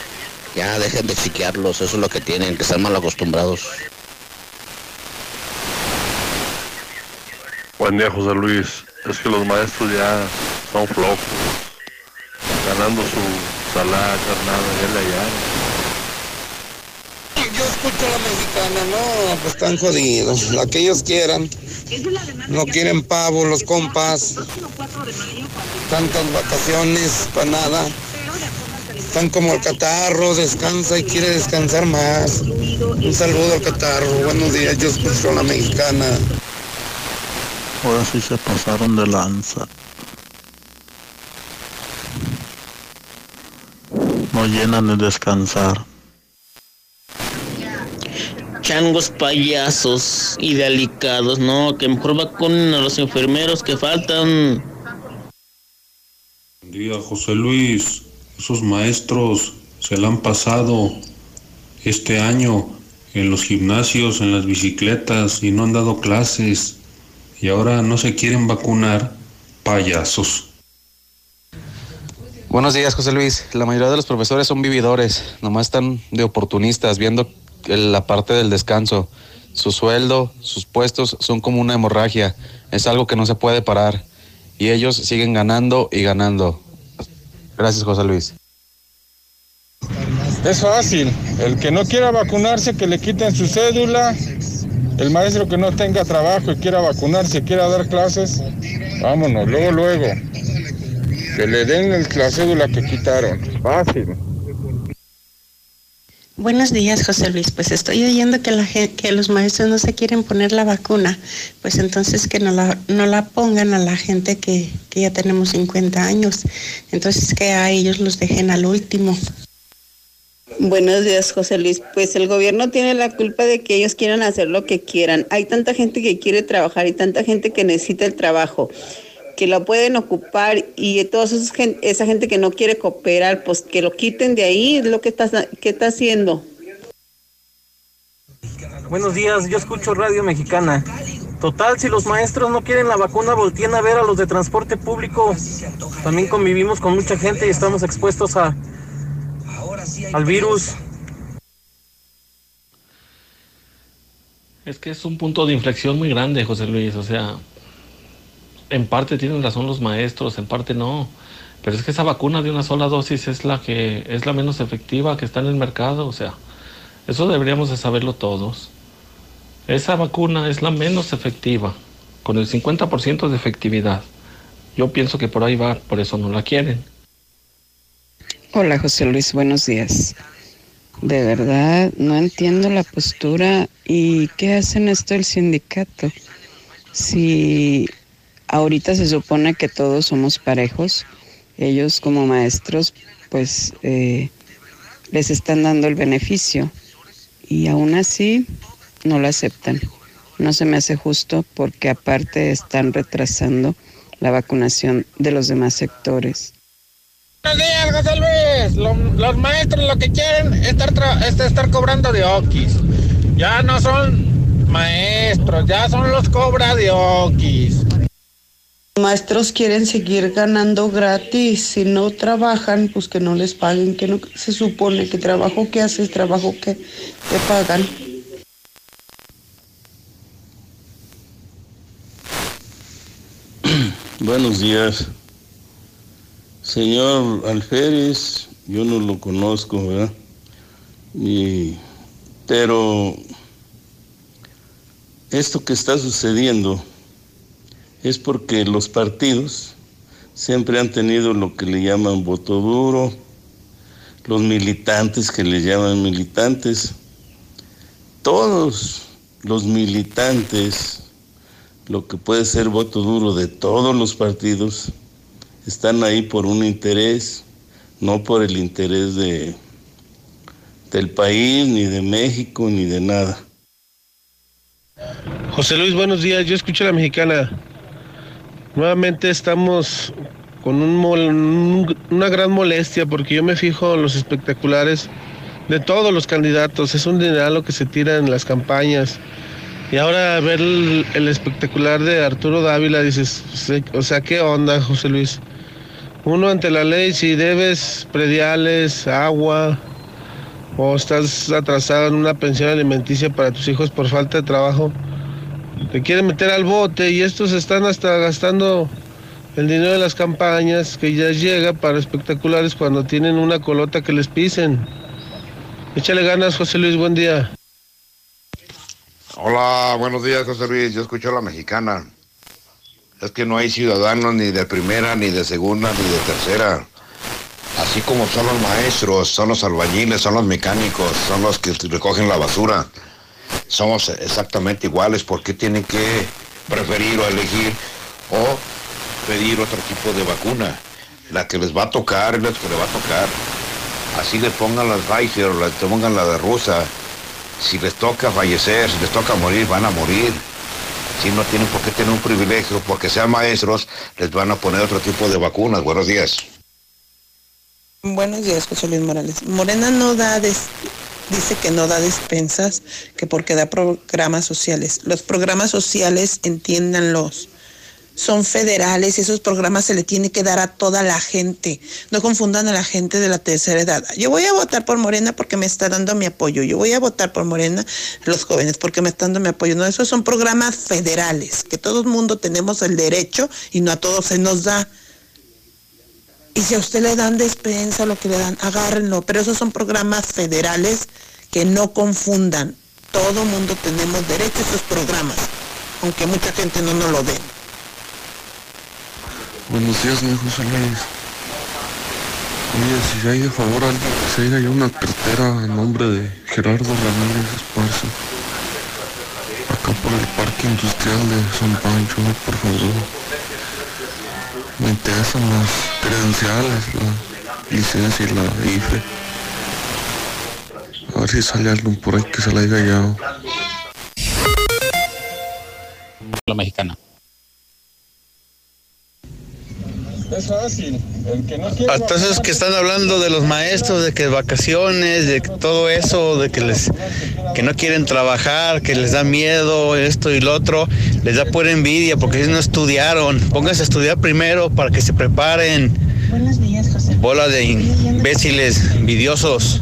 Ya dejen de chiquearlos, eso es lo que tienen, que están mal acostumbrados. Buen día, José Luis. Es que los maestros ya son flojos, ganando su salada carnada, ya le Yo escucho a la mexicana, no, pues están jodidos. La que ellos quieran. No quieren pavo los compas. Tantas vacaciones para nada. Están como el catarro, descansa y quiere descansar más. Un saludo al catarro. Buenos días, yo escucho a la mexicana. Ahora sí se pasaron de lanza. No llenan de descansar. Changos payasos y delicados, no, que mejor vacunen a los enfermeros que faltan. Buen día, José Luis. Esos maestros se la han pasado este año en los gimnasios, en las bicicletas y no han dado clases. Y ahora no se quieren vacunar payasos. Buenos días, José Luis. La mayoría de los profesores son vividores, nomás están de oportunistas, viendo la parte del descanso. Su sueldo, sus puestos son como una hemorragia. Es algo que no se puede parar. Y ellos siguen ganando y ganando. Gracias, José Luis. Es fácil. El que no quiera vacunarse, que le quiten su cédula. El maestro que no tenga trabajo y quiera vacunarse, quiera dar clases, vámonos, luego, luego. Que le den la cédula que quitaron. Fácil. Buenos días, José Luis. Pues estoy oyendo que, la, que los maestros no se quieren poner la vacuna. Pues entonces que no la, no la pongan a la gente que, que ya tenemos 50 años. Entonces que a ellos los dejen al último. Buenos días, José Luis. Pues el gobierno tiene la culpa de que ellos quieran hacer lo que quieran. Hay tanta gente que quiere trabajar y tanta gente que necesita el trabajo que lo pueden ocupar y toda esa gente que no quiere cooperar, pues que lo quiten de ahí, es lo que está, haciendo. Buenos días, yo escucho Radio Mexicana. Total, si los maestros no quieren la vacuna, volteen a ver a los de transporte público. También convivimos con mucha gente y estamos expuestos a, al virus. Es que es un punto de inflexión muy grande, José Luis. O sea, en parte tienen razón los maestros, en parte no. Pero es que esa vacuna de una sola dosis es la que es la menos efectiva que está en el mercado, o sea, eso deberíamos de saberlo todos. Esa vacuna es la menos efectiva, con el 50% de efectividad. Yo pienso que por ahí va, por eso no la quieren. Hola José Luis, buenos días. De verdad, no entiendo la postura y qué hacen esto el sindicato. Si ahorita se supone que todos somos parejos ellos como maestros pues eh, les están dando el beneficio y aún así no lo aceptan. No se me hace justo porque aparte están retrasando la vacunación de los demás sectores. Buenos días, José Luis. los maestros lo que quieren es estar, es estar cobrando de okis. Ya no son maestros, ya son los cobra de okis. Los maestros quieren seguir ganando gratis. Si no trabajan, pues que no les paguen. Que no se supone que trabajo que haces, trabajo que te pagan. [CLEARS THROAT] Buenos días. Señor Alférez, yo no lo conozco, ¿verdad? pero esto que está sucediendo es porque los partidos siempre han tenido lo que le llaman voto duro, los militantes que le llaman militantes, todos los militantes, lo que puede ser voto duro de todos los partidos, están ahí por un interés, no por el interés de, del país, ni de México, ni de nada. José Luis, buenos días. Yo escucho a la mexicana. Nuevamente estamos con un, una gran molestia porque yo me fijo en los espectaculares de todos los candidatos. Es un dineral lo que se tira en las campañas. Y ahora ver el, espectacular de Arturo Dávila, dices, o sea, ¿qué onda, José Luis? Uno ante la ley, si debes prediales, agua, o estás atrasado en una pensión alimenticia para tus hijos por falta de trabajo, te quieren meter al bote y estos están hasta gastando el dinero de las campañas que ya llega para espectaculares cuando tienen una colota que les pisen. Échale ganas, José Luis, buen día. Hola, buenos días, José Luis. Yo escucho a la mexicana. Es que no hay ciudadanos ni de primera, ni de segunda, ni de tercera. Así como son los maestros, son los albañiles, son los mecánicos, son los que recogen la basura somos exactamente iguales, ¿por qué tienen que preferir o elegir o pedir otro tipo de vacuna? La que les va a tocar es la que les va a tocar. Así le pongan las Pfizer o les pongan la de rusa. Si les toca fallecer, si les toca morir, van a morir. Si no tienen por qué tener un privilegio, porque sean maestros, les van a poner otro tipo de vacunas. Buenos días. Buenos días, José Luis Morales. Morena no da dice que no da despensas, que porque da programas sociales. Los programas sociales, entiéndanlos, son federales y esos programas se le tiene que dar a toda la gente. No confundan a la gente de la tercera edad. Yo voy a votar por Morena porque me está dando mi apoyo. Yo voy a votar por Morena, los jóvenes, porque me están dando mi apoyo. No, esos son programas federales, que todo el mundo tenemos el derecho y no a todos se nos da. Y si a usted le dan despensa, lo que le dan, agárrenlo. Pero esos son programas federales que no confundan. Todo mundo tenemos derecho a esos programas, aunque mucha gente no nos lo dé. Buenos días, mi José Luis. Oye, si hay de favor que se diga una cartera a nombre de Gerardo Ramírez Esparza. Acá por el Parque Industrial de San Pancho, por favor. Me interesan las credenciales, la licencia y la IFE. A ver si sale alguien por ahí que se la haya hallado. La mexicana. Es fácil. El que no Entonces que están hablando de los maestros, de que vacaciones, de todo eso, de que les que no quieren trabajar, que les da miedo esto y lo otro, les da pura envidia porque ellos no estudiaron. Pónganse a estudiar primero para que se preparen. Buenos días, José. Bola de imbéciles, envidiosos.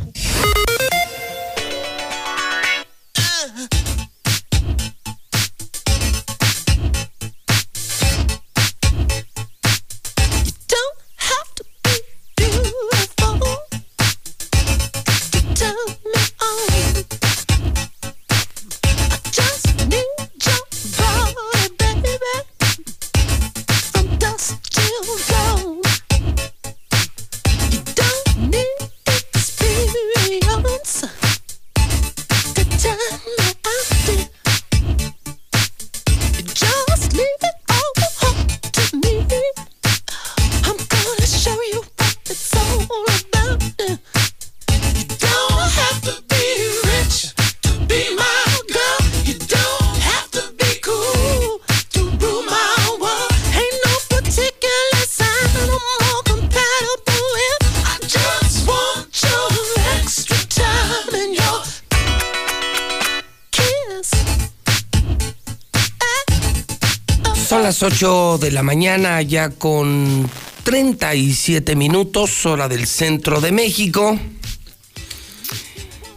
8 de la mañana, ya con 37 minutos, hora del centro de México.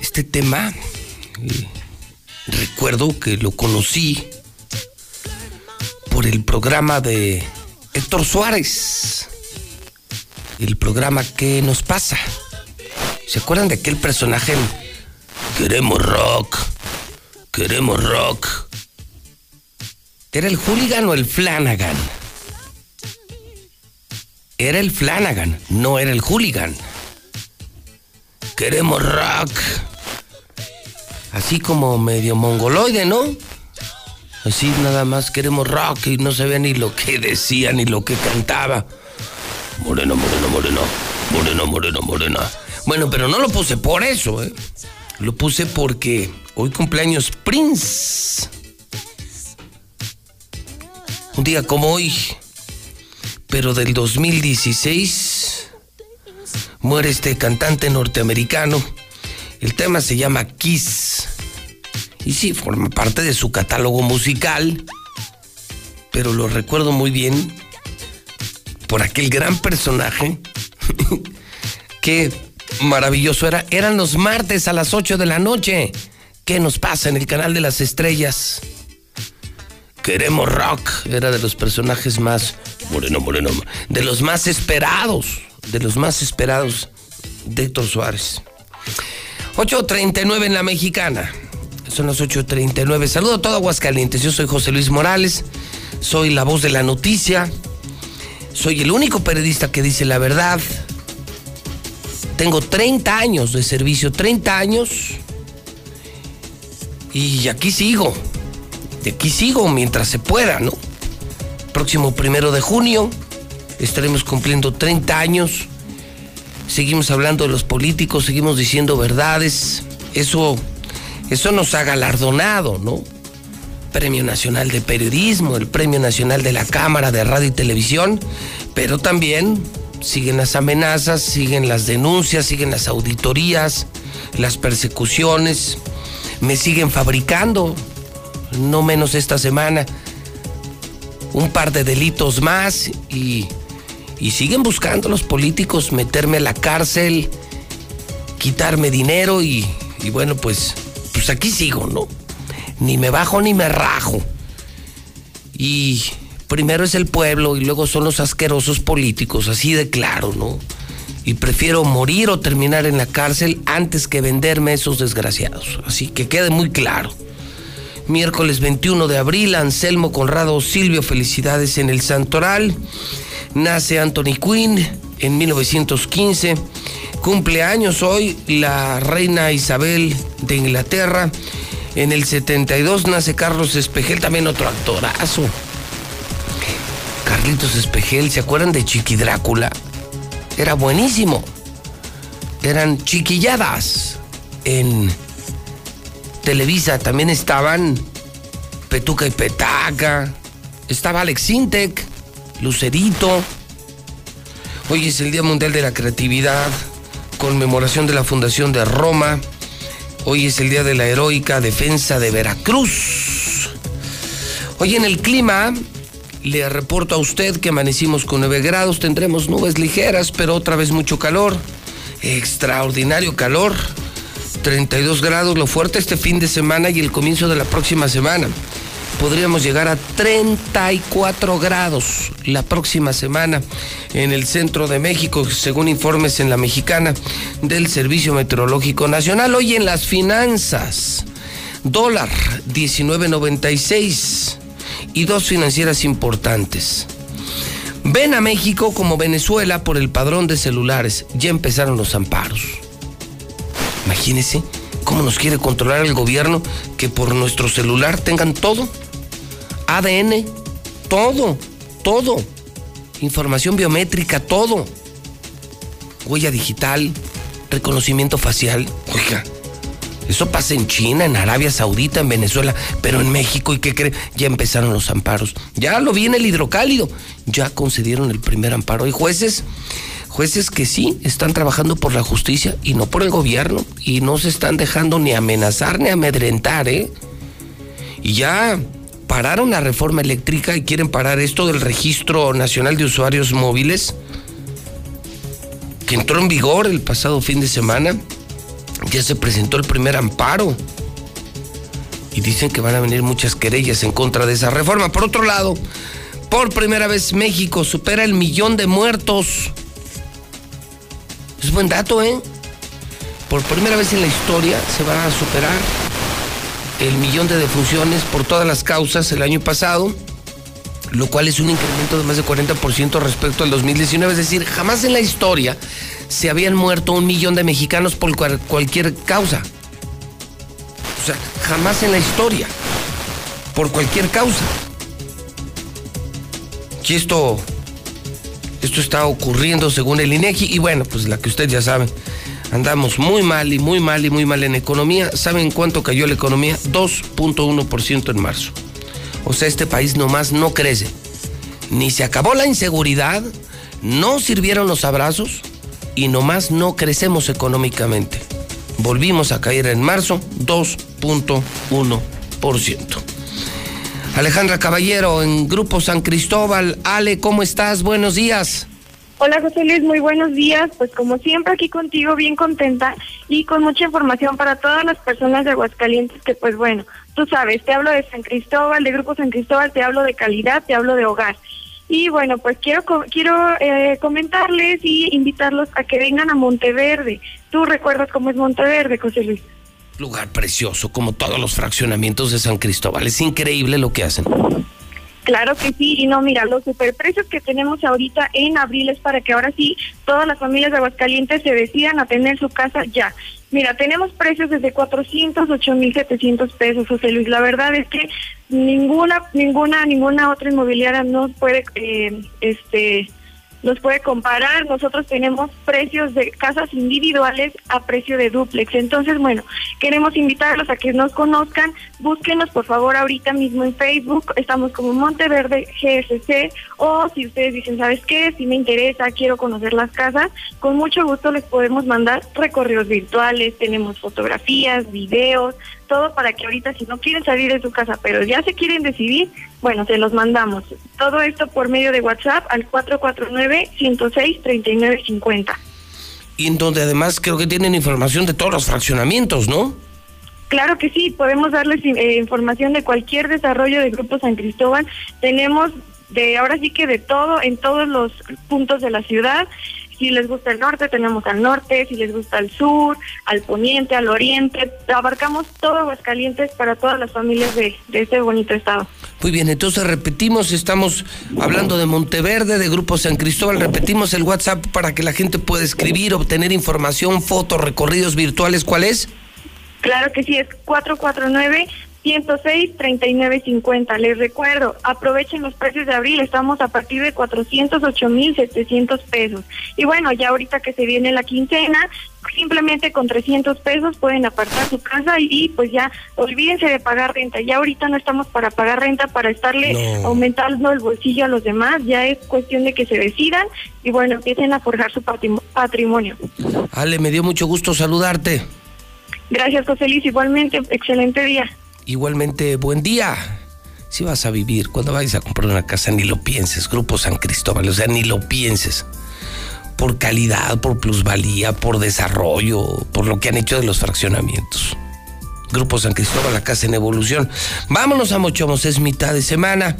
Este tema, eh, recuerdo que lo conocí por el programa de Héctor Suárez. El programa ¿Qué nos pasa? ¿Se acuerdan de aquel personaje? Queremos rock. Queremos rock. ¿Era el hooligan o el Flanagan? Era el Flanagan, no era el hooligan. Queremos rock. Así como medio mongoloide, ¿no? Así nada más queremos rock y no se ve ni lo que decía ni lo que cantaba. Moreno, moreno, moreno. Moreno, moreno, morena. Bueno, pero no lo puse por eso, ¿eh? Lo puse porque hoy cumpleaños Prince. Un día como hoy, pero del 2016, muere este cantante norteamericano. El tema se llama Kiss. Y sí, forma parte de su catálogo musical, pero lo recuerdo muy bien por aquel gran personaje [LAUGHS] que maravilloso era. Eran los martes a las 8 de la noche. ¿Qué nos pasa en el canal de las estrellas? Queremos rock. Era de los personajes más. Moreno, moreno. De los más esperados. De los más esperados de Héctor Suárez. 8.39 en la mexicana. Son las 8.39. Saludo a todo Aguascalientes. Yo soy José Luis Morales. Soy la voz de la noticia. Soy el único periodista que dice la verdad. Tengo 30 años de servicio, 30 años. Y aquí sigo. De aquí sigo mientras se pueda, ¿no? Próximo primero de junio estaremos cumpliendo 30 años. Seguimos hablando de los políticos, seguimos diciendo verdades. Eso, eso nos ha galardonado, ¿no? Premio Nacional de Periodismo, el Premio Nacional de la Cámara de Radio y Televisión, pero también siguen las amenazas, siguen las denuncias, siguen las auditorías, las persecuciones, me siguen fabricando, no menos esta semana, un par de delitos más y, y siguen buscando los políticos meterme a la cárcel, quitarme dinero y, y bueno, pues, pues aquí sigo, ¿no? Ni me bajo ni me rajo. Y primero es el pueblo y luego son los asquerosos políticos, así de claro, ¿no? Y prefiero morir o terminar en la cárcel antes que venderme a esos desgraciados. Así que quede muy claro. Miércoles 21 de abril, Anselmo Conrado Silvio, felicidades en el Santoral. Nace Anthony Quinn en 1915. Cumpleaños hoy la reina Isabel de Inglaterra. En el 72 nace Carlos Espejel, también otro actorazo. Carlitos Espejel, ¿se acuerdan de Chiqui Drácula? Era buenísimo. Eran chiquilladas. En Televisa también estaban Petuca y Petaca. Estaba Alex Intec, Lucerito. Hoy es el Día Mundial de la Creatividad, conmemoración de la Fundación de Roma. Hoy es el día de la heroica defensa de Veracruz. Hoy en el clima, le reporto a usted que amanecimos con 9 grados, tendremos nubes ligeras, pero otra vez mucho calor. Extraordinario calor. 32 grados, lo fuerte este fin de semana y el comienzo de la próxima semana. Podríamos llegar a 34 grados la próxima semana en el centro de México, según informes en la mexicana del Servicio Meteorológico Nacional. Hoy en las finanzas, dólar 19.96 y dos financieras importantes. Ven a México como Venezuela por el padrón de celulares. Ya empezaron los amparos. Imagínense cómo nos quiere controlar el gobierno que por nuestro celular tengan todo. ADN, todo, todo. Información biométrica, todo. Huella digital, reconocimiento facial. Oiga, eso pasa en China, en Arabia Saudita, en Venezuela, pero en México, ¿y qué cree? Ya empezaron los amparos. Ya lo vi en el hidrocálido. Ya concedieron el primer amparo. Hay jueces, jueces que sí están trabajando por la justicia y no por el gobierno. Y no se están dejando ni amenazar ni amedrentar, ¿eh? Y ya pararon la reforma eléctrica y quieren parar esto del Registro Nacional de Usuarios Móviles, que entró en vigor el pasado fin de semana. Ya se presentó el primer amparo. Y dicen que van a venir muchas querellas en contra de esa reforma. Por otro lado, por primera vez México supera el millón de muertos. Es buen dato, ¿eh? Por primera vez en la historia se va a superar el millón de defunciones por todas las causas el año pasado, lo cual es un incremento de más de 40% respecto al 2019. Es decir, jamás en la historia se habían muerto un millón de mexicanos por cualquier causa. O sea, jamás en la historia, por cualquier causa. Y esto, esto está ocurriendo según el INEGI y bueno, pues la que usted ya sabe Andamos muy mal y muy mal y muy mal en economía. ¿Saben cuánto cayó la economía? 2.1% en marzo. O sea, este país nomás no crece. Ni se acabó la inseguridad, no sirvieron los abrazos y nomás no crecemos económicamente. Volvimos a caer en marzo 2.1%. Alejandra Caballero en Grupo San Cristóbal. Ale, ¿cómo estás? Buenos días. Hola José Luis, muy buenos días. Pues como siempre aquí contigo, bien contenta y con mucha información para todas las personas de Aguascalientes que pues bueno, tú sabes, te hablo de San Cristóbal, de Grupo San Cristóbal, te hablo de calidad, te hablo de hogar. Y bueno, pues quiero quiero eh, comentarles y invitarlos a que vengan a Monteverde. ¿Tú recuerdas cómo es Monteverde, José Luis? Lugar precioso, como todos los fraccionamientos de San Cristóbal. Es increíble lo que hacen. Claro que sí, y no, mira, los superprecios que tenemos ahorita en abril es para que ahora sí todas las familias de Aguascalientes se decidan a tener su casa ya. Mira, tenemos precios desde 400, 8,700 pesos, José Luis. La verdad es que ninguna, ninguna, ninguna otra inmobiliaria nos puede, eh, este, nos puede comparar. Nosotros tenemos precios de casas individuales a precio de duplex. Entonces, bueno, queremos invitarlos a que nos conozcan. Búsquenos, por favor, ahorita mismo en Facebook. Estamos como Monteverde GSC. O si ustedes dicen, ¿sabes qué? Si me interesa, quiero conocer las casas, con mucho gusto les podemos mandar recorridos virtuales. Tenemos fotografías, videos, todo para que ahorita si no quieren salir de su casa, pero ya se quieren decidir, bueno, se los mandamos. Todo esto por medio de WhatsApp al 449-106-3950. Y en donde además creo que tienen información de todos los fraccionamientos, ¿no? Claro que sí, podemos darles eh, información de cualquier desarrollo de Grupo San Cristóbal. Tenemos de ahora sí que de todo en todos los puntos de la ciudad si les gusta el norte, tenemos al norte, si les gusta el sur, al poniente, al oriente, abarcamos todo Aguascalientes para todas las familias de, de este bonito estado. Muy bien, entonces repetimos, estamos hablando de Monteverde, de Grupo San Cristóbal, repetimos el WhatsApp para que la gente pueda escribir, obtener información, fotos, recorridos virtuales, ¿cuál es? Claro que sí, es 449 106 3950. Les recuerdo, aprovechen los precios de abril, estamos a partir de 408 mil 700 pesos. Y bueno, ya ahorita que se viene la quincena, simplemente con 300 pesos pueden apartar su casa y pues ya olvídense de pagar renta. Ya ahorita no estamos para pagar renta, para estarle aumentando el bolsillo a los demás, ya es cuestión de que se decidan y bueno, empiecen a forjar su patrimonio. Ale, me dio mucho gusto saludarte. Gracias, José Luis. Igualmente, excelente día. Igualmente, buen día. Si vas a vivir, cuando vayas a comprar una casa, ni lo pienses. Grupo San Cristóbal, o sea, ni lo pienses. Por calidad, por plusvalía, por desarrollo, por lo que han hecho de los fraccionamientos. Grupo San Cristóbal, la casa en evolución. Vámonos a Mochomos, es mitad de semana.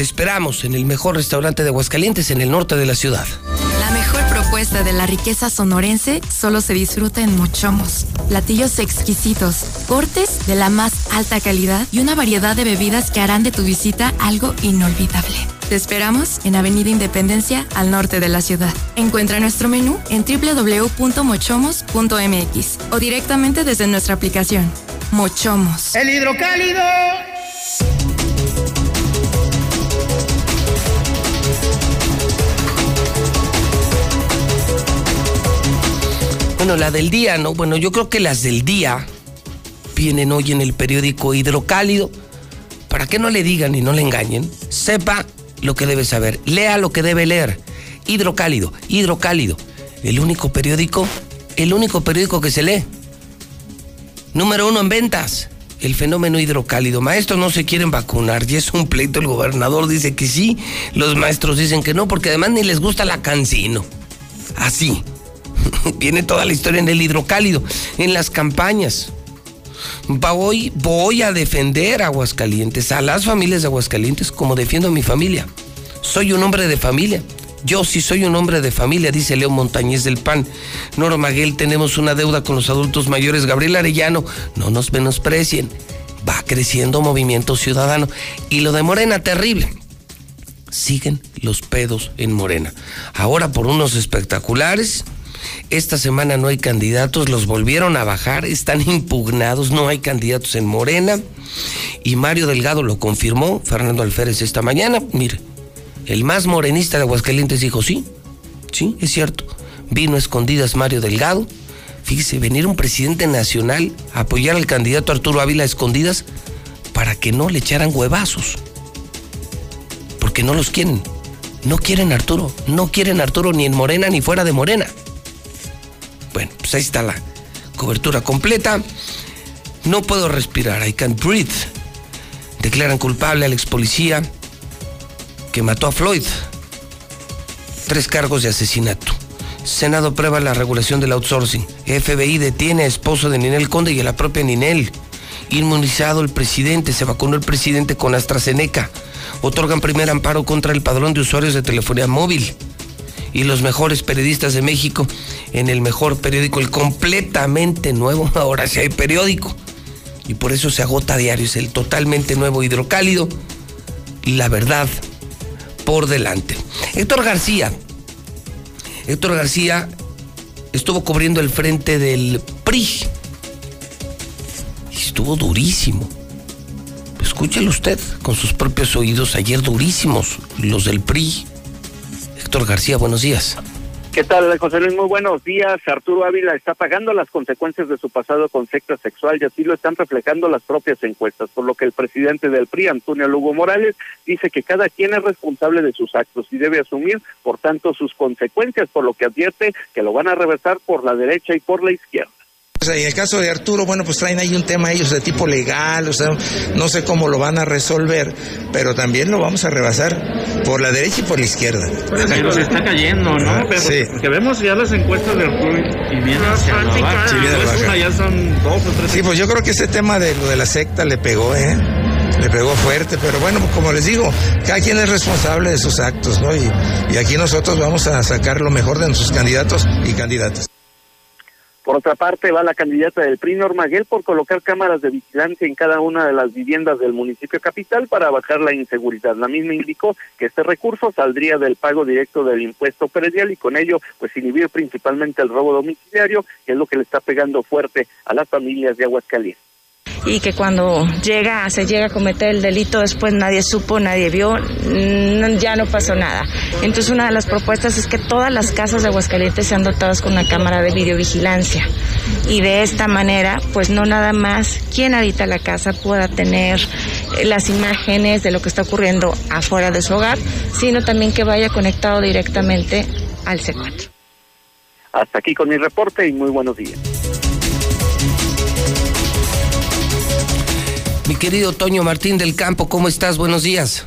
Te esperamos en el mejor restaurante de Aguascalientes, en el norte de la ciudad. La mejor propuesta de la riqueza sonorense solo se disfruta en Mochomos. Platillos exquisitos, cortes de la más alta calidad y una variedad de bebidas que harán de tu visita algo inolvidable. Te esperamos en Avenida Independencia, al norte de la ciudad. Encuentra nuestro menú en www.mochomos.mx o directamente desde nuestra aplicación. Mochomos. El hidrocálido Bueno, la del día, ¿no? Bueno, yo creo que las del día vienen hoy en el periódico Hidrocálido. Para que no le digan y no le engañen, sepa lo que debe saber, lea lo que debe leer. Hidrocálido, Hidrocálido, el único periódico, el único periódico que se lee. Número uno en ventas, el fenómeno hidrocálido. Maestros no se quieren vacunar y es un pleito. El gobernador dice que sí, los maestros dicen que no, porque además ni les gusta la cancino. Así. [LAUGHS] Viene toda la historia en el hidrocálido, en las campañas. Voy, voy a defender a Aguascalientes, a las familias de Aguascalientes, como defiendo a mi familia. Soy un hombre de familia. Yo sí soy un hombre de familia, dice Leo Montañez del PAN. Nora Maguel, tenemos una deuda con los adultos mayores. Gabriel Arellano, no nos menosprecien. Va creciendo movimiento ciudadano. Y lo de Morena, terrible. Siguen los pedos en Morena. Ahora por unos espectaculares. Esta semana no hay candidatos, los volvieron a bajar, están impugnados, no hay candidatos en Morena. Y Mario Delgado lo confirmó, Fernando Alférez esta mañana. Mire, el más morenista de Aguascalientes dijo, sí, sí, es cierto. Vino a escondidas Mario Delgado. Fíjese, venir un presidente nacional a apoyar al candidato Arturo Ávila a escondidas para que no le echaran huevazos. Porque no los quieren. No quieren Arturo. No quieren Arturo ni en Morena ni fuera de Morena. Bueno, pues ahí está la cobertura completa. No puedo respirar. I can't breathe. Declaran culpable al ex policía que mató a Floyd. Tres cargos de asesinato. Senado aprueba la regulación del outsourcing. FBI detiene a esposo de Ninel Conde y a la propia Ninel. Inmunizado el presidente, se vacunó el presidente con AstraZeneca. Otorgan primer amparo contra el padrón de usuarios de telefonía móvil. Y los mejores periodistas de México en el mejor periódico, el completamente nuevo, [LAUGHS] ahora sí hay periódico. Y por eso se agota a diario, es el totalmente nuevo hidrocálido. Y la verdad por delante. Héctor García. Héctor García estuvo cubriendo el frente del PRI. Estuvo durísimo. Escúchelo usted con sus propios oídos. Ayer durísimos los del PRI. Héctor García, buenos días. ¿Qué tal, José Luis? Muy buenos días. Arturo Ávila está pagando las consecuencias de su pasado con secta sexual y así lo están reflejando las propias encuestas, por lo que el presidente del PRI, Antonio Lugo Morales, dice que cada quien es responsable de sus actos y debe asumir, por tanto, sus consecuencias, por lo que advierte que lo van a reversar por la derecha y por la izquierda. O sea, en el caso de Arturo, bueno, pues traen ahí un tema ellos de tipo legal, o sea, no sé cómo lo van a resolver, pero también lo vamos a rebasar por la derecha y por la izquierda. Pero se está cayendo, ¿no? Pero sí. Que vemos ya las encuestas de Arturo y viene hacia la baja. Sí, viene la baja. ya son dos o tres. Sí, pues yo creo que ese tema de lo de la secta le pegó, ¿eh? Le pegó fuerte, pero bueno, como les digo, cada quien es responsable de sus actos, ¿no? Y, y aquí nosotros vamos a sacar lo mejor de nuestros candidatos y candidatas. Por otra parte, va la candidata del PRI, Norma por colocar cámaras de vigilancia en cada una de las viviendas del municipio capital para bajar la inseguridad. La misma indicó que este recurso saldría del pago directo del impuesto predial y con ello, pues inhibir principalmente el robo domiciliario, que es lo que le está pegando fuerte a las familias de Aguascalientes. Y que cuando llega, se llega a cometer el delito, después nadie supo, nadie vio, mm, ya no pasó nada. Entonces una de las propuestas es que todas las casas de Aguascalientes sean dotadas con una cámara de videovigilancia y de esta manera, pues no nada más quien habita la casa pueda tener eh, las imágenes de lo que está ocurriendo afuera de su hogar, sino también que vaya conectado directamente al C4. Hasta aquí con mi reporte y muy buenos días. Mi querido Toño Martín del Campo, ¿cómo estás? Buenos días.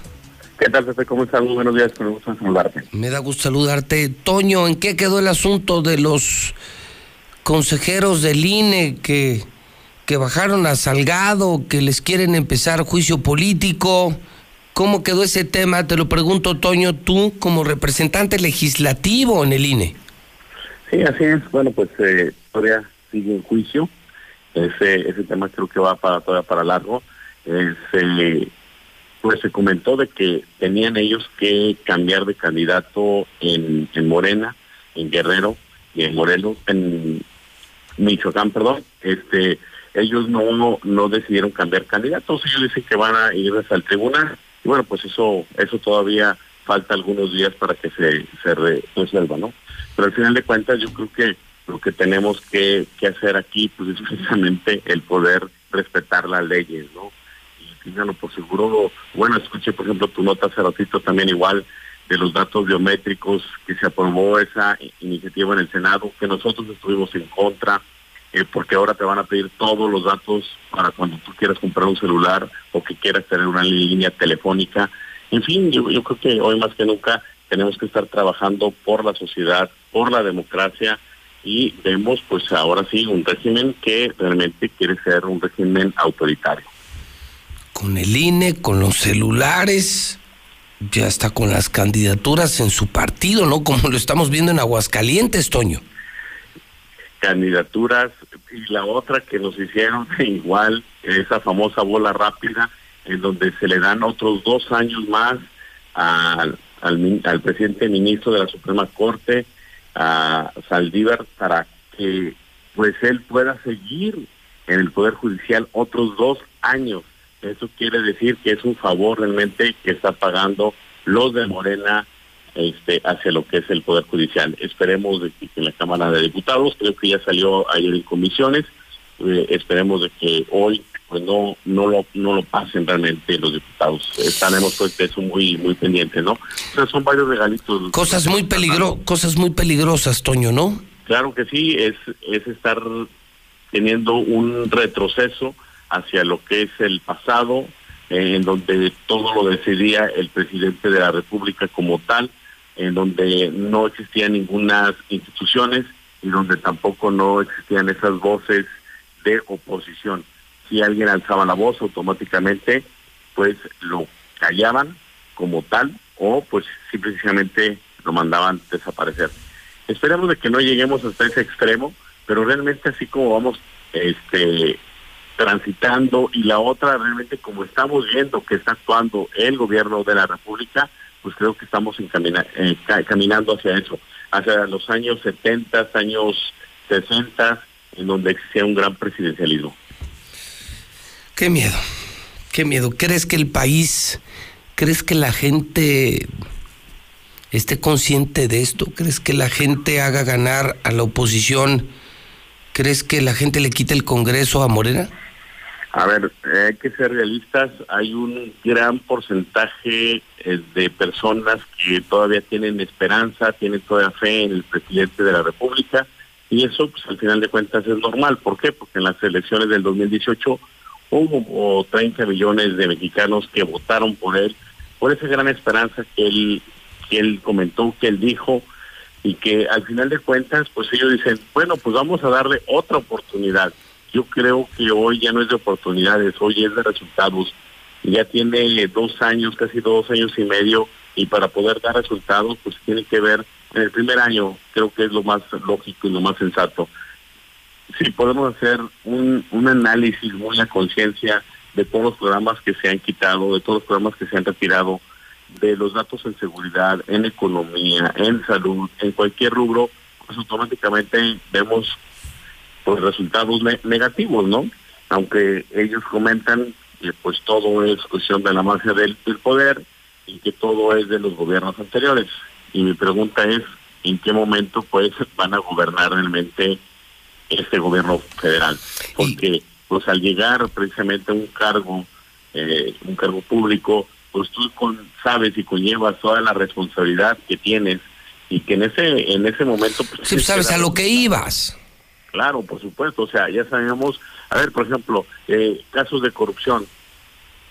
¿Qué tal, Pepe? ¿Cómo estás? Muy buenos días, con gusto saludarte. Me da gusto saludarte. Toño, ¿en qué quedó el asunto de los consejeros del INE que, que bajaron a Salgado, que les quieren empezar juicio político? ¿Cómo quedó ese tema? Te lo pregunto, Toño, tú como representante legislativo en el INE. Sí, así es. Bueno, pues eh, todavía sigue en juicio. Ese, ese tema creo que va para todavía para largo. Eh, se, pues se comentó de que tenían ellos que cambiar de candidato en, en Morena, en Guerrero y en Morelos, en Michoacán, perdón. Este, ellos no no decidieron cambiar candidatos. Ellos dicen que van a ir hasta el tribunal. Y bueno, pues eso eso todavía falta algunos días para que se, se re- resuelva, ¿no? Pero al final de cuentas yo creo que lo que tenemos que, que hacer aquí pues es precisamente el poder respetar las leyes, ¿no? Díganlo por seguro, bueno, escuché por ejemplo tu nota hace ratito también igual de los datos biométricos que se aprobó esa iniciativa en el Senado, que nosotros estuvimos en contra, eh, porque ahora te van a pedir todos los datos para cuando tú quieras comprar un celular o que quieras tener una línea telefónica. En fin, yo creo que hoy más que nunca tenemos que estar trabajando por la sociedad, por la democracia y vemos pues ahora sí un régimen que realmente quiere ser un régimen autoritario. Con el INE, con los celulares, ya está con las candidaturas en su partido, ¿no? Como lo estamos viendo en Aguascalientes, Toño. Candidaturas y la otra que nos hicieron [LAUGHS] igual, esa famosa bola rápida, en donde se le dan otros dos años más al, al, presidente ministro de la Suprema Corte, a Saldívar, para que pues él pueda seguir en el Poder Judicial otros dos años. Eso quiere decir que es un favor realmente que está pagando los de Morena este, hacia lo que es el Poder Judicial. Esperemos de que en la Cámara de Diputados, creo que ya salió ayer en comisiones, eh, esperemos de que hoy pues no no lo no lo pasen realmente los diputados. Estaremos pues de eso muy muy pendientes, ¿no? O sea, son varios regalitos. Cosas muy peligro cosas muy peligrosas, Toño, ¿no? Claro que sí, es es estar teniendo un retroceso hacia lo que es el pasado, eh, en donde todo lo decidía el presidente de la República como tal, en donde no existían ninguna instituciones y donde tampoco no existían esas voces de oposición. Si alguien alzaba la voz automáticamente, pues lo callaban como tal o pues simplemente lo mandaban desaparecer. Esperemos de que no lleguemos hasta ese extremo, pero realmente así como vamos este transitando y la otra realmente como estamos viendo que está actuando el gobierno de la República, pues creo que estamos encamina, eh, caminando hacia eso, hacia los años 70, años 60, en donde existía un gran presidencialismo. Qué miedo, qué miedo. ¿Crees que el país, crees que la gente esté consciente de esto? ¿Crees que la gente haga ganar a la oposición? ¿Crees que la gente le quite el Congreso a Morena? A ver, eh, hay que ser realistas. Hay un gran porcentaje eh, de personas que todavía tienen esperanza, tienen toda fe en el presidente de la República y eso, pues al final de cuentas es normal. ¿Por qué? Porque en las elecciones del 2018 hubo 30 millones de mexicanos que votaron por él, por esa gran esperanza que él, que él comentó, que él dijo, y que al final de cuentas, pues ellos dicen, bueno, pues vamos a darle otra oportunidad yo creo que hoy ya no es de oportunidades, hoy es de resultados. Ya tiene dos años, casi dos años y medio, y para poder dar resultados, pues tiene que ver en el primer año, creo que es lo más lógico y lo más sensato. Sí, podemos hacer un, un análisis muy a conciencia de todos los programas que se han quitado, de todos los programas que se han retirado, de los datos en seguridad, en economía, en salud, en cualquier rubro, pues automáticamente vemos pues resultados negativos, ¿no? Aunque ellos comentan que pues todo es cuestión de la magia del, poder y que todo es de los gobiernos anteriores. Y mi pregunta es, ¿en qué momento pues van a gobernar realmente este gobierno federal? Porque pues al llegar precisamente a un cargo, eh, un cargo público, pues tú con, sabes y conllevas toda la responsabilidad que tienes y que en ese en ese momento pues, sí, sabes a lo que ibas Claro, por supuesto, o sea, ya sabemos, a ver, por ejemplo, eh, casos de corrupción.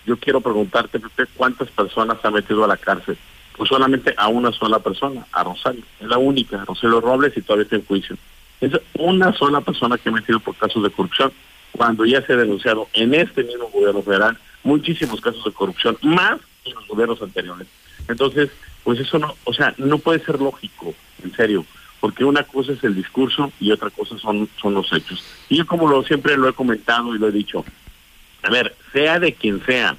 Yo quiero preguntarte, ¿cuántas personas ha metido a la cárcel? Pues solamente a una sola persona, a Rosario. Es la única, Rosario Robles, y todavía está en juicio. Es una sola persona que ha metido por casos de corrupción, cuando ya se ha denunciado en este mismo gobierno federal muchísimos casos de corrupción, más que en los gobiernos anteriores. Entonces, pues eso no, o sea, no puede ser lógico, en serio porque una cosa es el discurso y otra cosa son, son los hechos. Y yo como lo siempre lo he comentado y lo he dicho, a ver, sea de quien sea,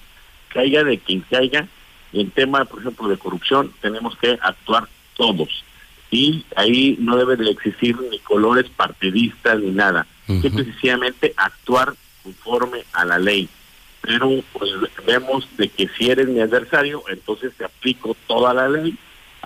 caiga de quien caiga, en tema, por ejemplo, de corrupción, tenemos que actuar todos. Y ahí no debe de existir ni colores partidistas ni nada. Uh sencillamente actuar conforme a la ley. Pero pues vemos de que si eres mi adversario, entonces te aplico toda la ley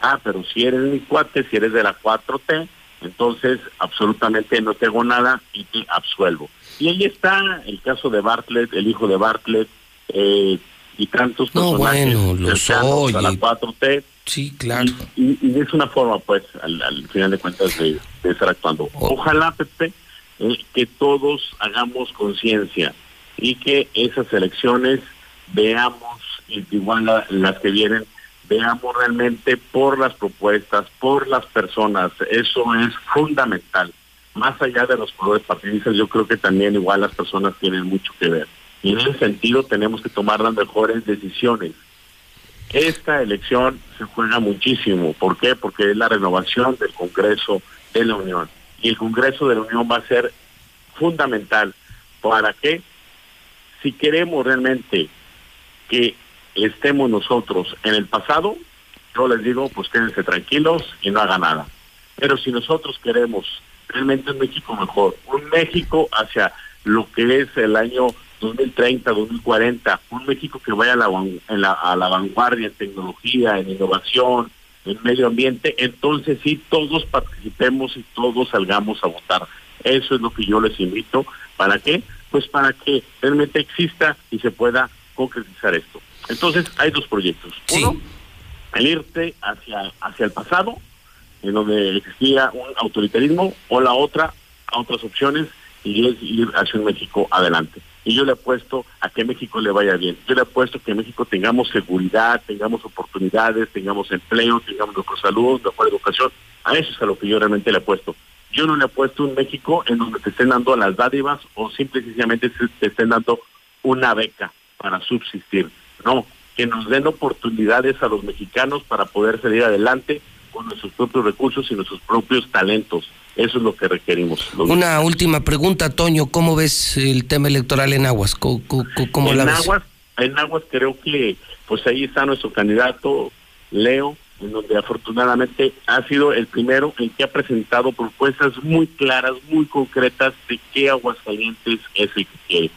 ah, pero si eres mi cuate, si eres de la 4T, entonces absolutamente no tengo nada y te absuelvo. Y ahí está el caso de Bartlett, el hijo de Bartlett, eh, y tantos no, bueno, lo soy. a la 4T. Sí, claro. Y, es una forma, pues, al, final de cuentas, de, estar actuando. Ojalá, Pepe, eh, que todos hagamos conciencia y que esas elecciones veamos, igual la- las que vienen, veamos realmente por las propuestas, por las personas. Eso es fundamental. Más allá de los colores partidistas, yo creo que también igual las personas tienen mucho que ver. Y en ese sentido tenemos que tomar las mejores decisiones. Esta elección se juega muchísimo. ¿Por qué? Porque es la renovación del Congreso de la Unión. Y el Congreso de la Unión va a ser fundamental. ¿Para qué? Si queremos realmente que estemos nosotros en el pasado, yo les digo, pues quédense tranquilos y no hagan nada. Pero si nosotros queremos realmente un México mejor, un México hacia lo que es el año 2030, 2040, un México que vaya a la vanguardia en tecnología, en innovación, en medio ambiente, entonces sí todos participemos y todos salgamos a votar. Eso es lo que yo les invito. ¿Para qué? Pues para que realmente exista y se pueda concretizar esto. Entonces hay dos proyectos. Uno, el irte hacia, hacia el pasado, en donde existía un autoritarismo, o la otra, a otras opciones, y es ir hacia un México adelante. Y yo le apuesto a que México le vaya bien. Yo le apuesto a que en México tengamos seguridad, tengamos oportunidades, tengamos empleo, tengamos mejor salud, mejor educación. A eso es a lo que yo realmente le apuesto. Yo no le apuesto un México en donde te estén dando las dádivas o simple y sencillamente se- te estén dando una beca para subsistir. No, que nos den oportunidades a los mexicanos para poder salir adelante con nuestros propios recursos y nuestros propios talentos. Eso es lo que requerimos. Una última pregunta, Toño. ¿Cómo ves el tema electoral en Aguas? ¿Cómo, cómo- cómo la en ves? Aguas, en Aguas creo que pues ahí está nuestro candidato Leo, en donde afortunadamente ha sido el primero en que ha presentado propuestas muy claras, muy concretas de qué Aguascalientes es el que quiere.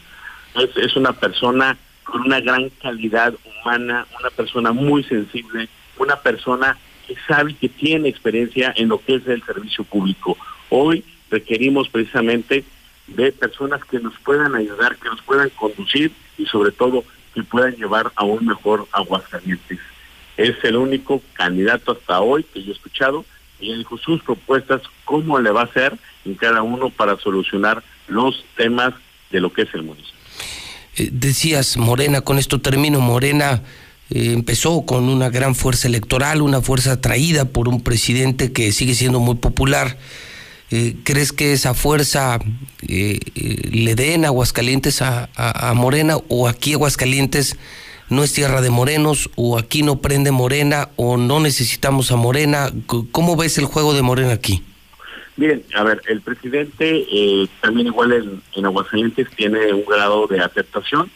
Es, es una persona con una gran calidad humana, una persona muy sensible, una persona que sabe que tiene experiencia en lo que es el servicio público. Hoy requerimos precisamente de personas que nos puedan ayudar, que nos puedan conducir y sobre todo que puedan llevar a un mejor Aguascalientes. Es el único candidato hasta hoy que yo he escuchado y dijo sus propuestas, cómo le va a hacer en cada uno para solucionar los temas de lo que es el municipio. Eh, decías, Morena, con esto termino, Morena eh, empezó con una gran fuerza electoral, una fuerza atraída por un presidente que sigue siendo muy popular. Eh, ¿Crees que esa fuerza le den Aguascalientes a, a- Morena o aquí Aguascalientes no es tierra de morenos o aquí no prende Morena o no necesitamos a Morena? ¿Cómo ves el juego de Morena aquí? Miren, a ver, el presidente eh, también igual en, en Aguascalientes tiene un grado de aceptación.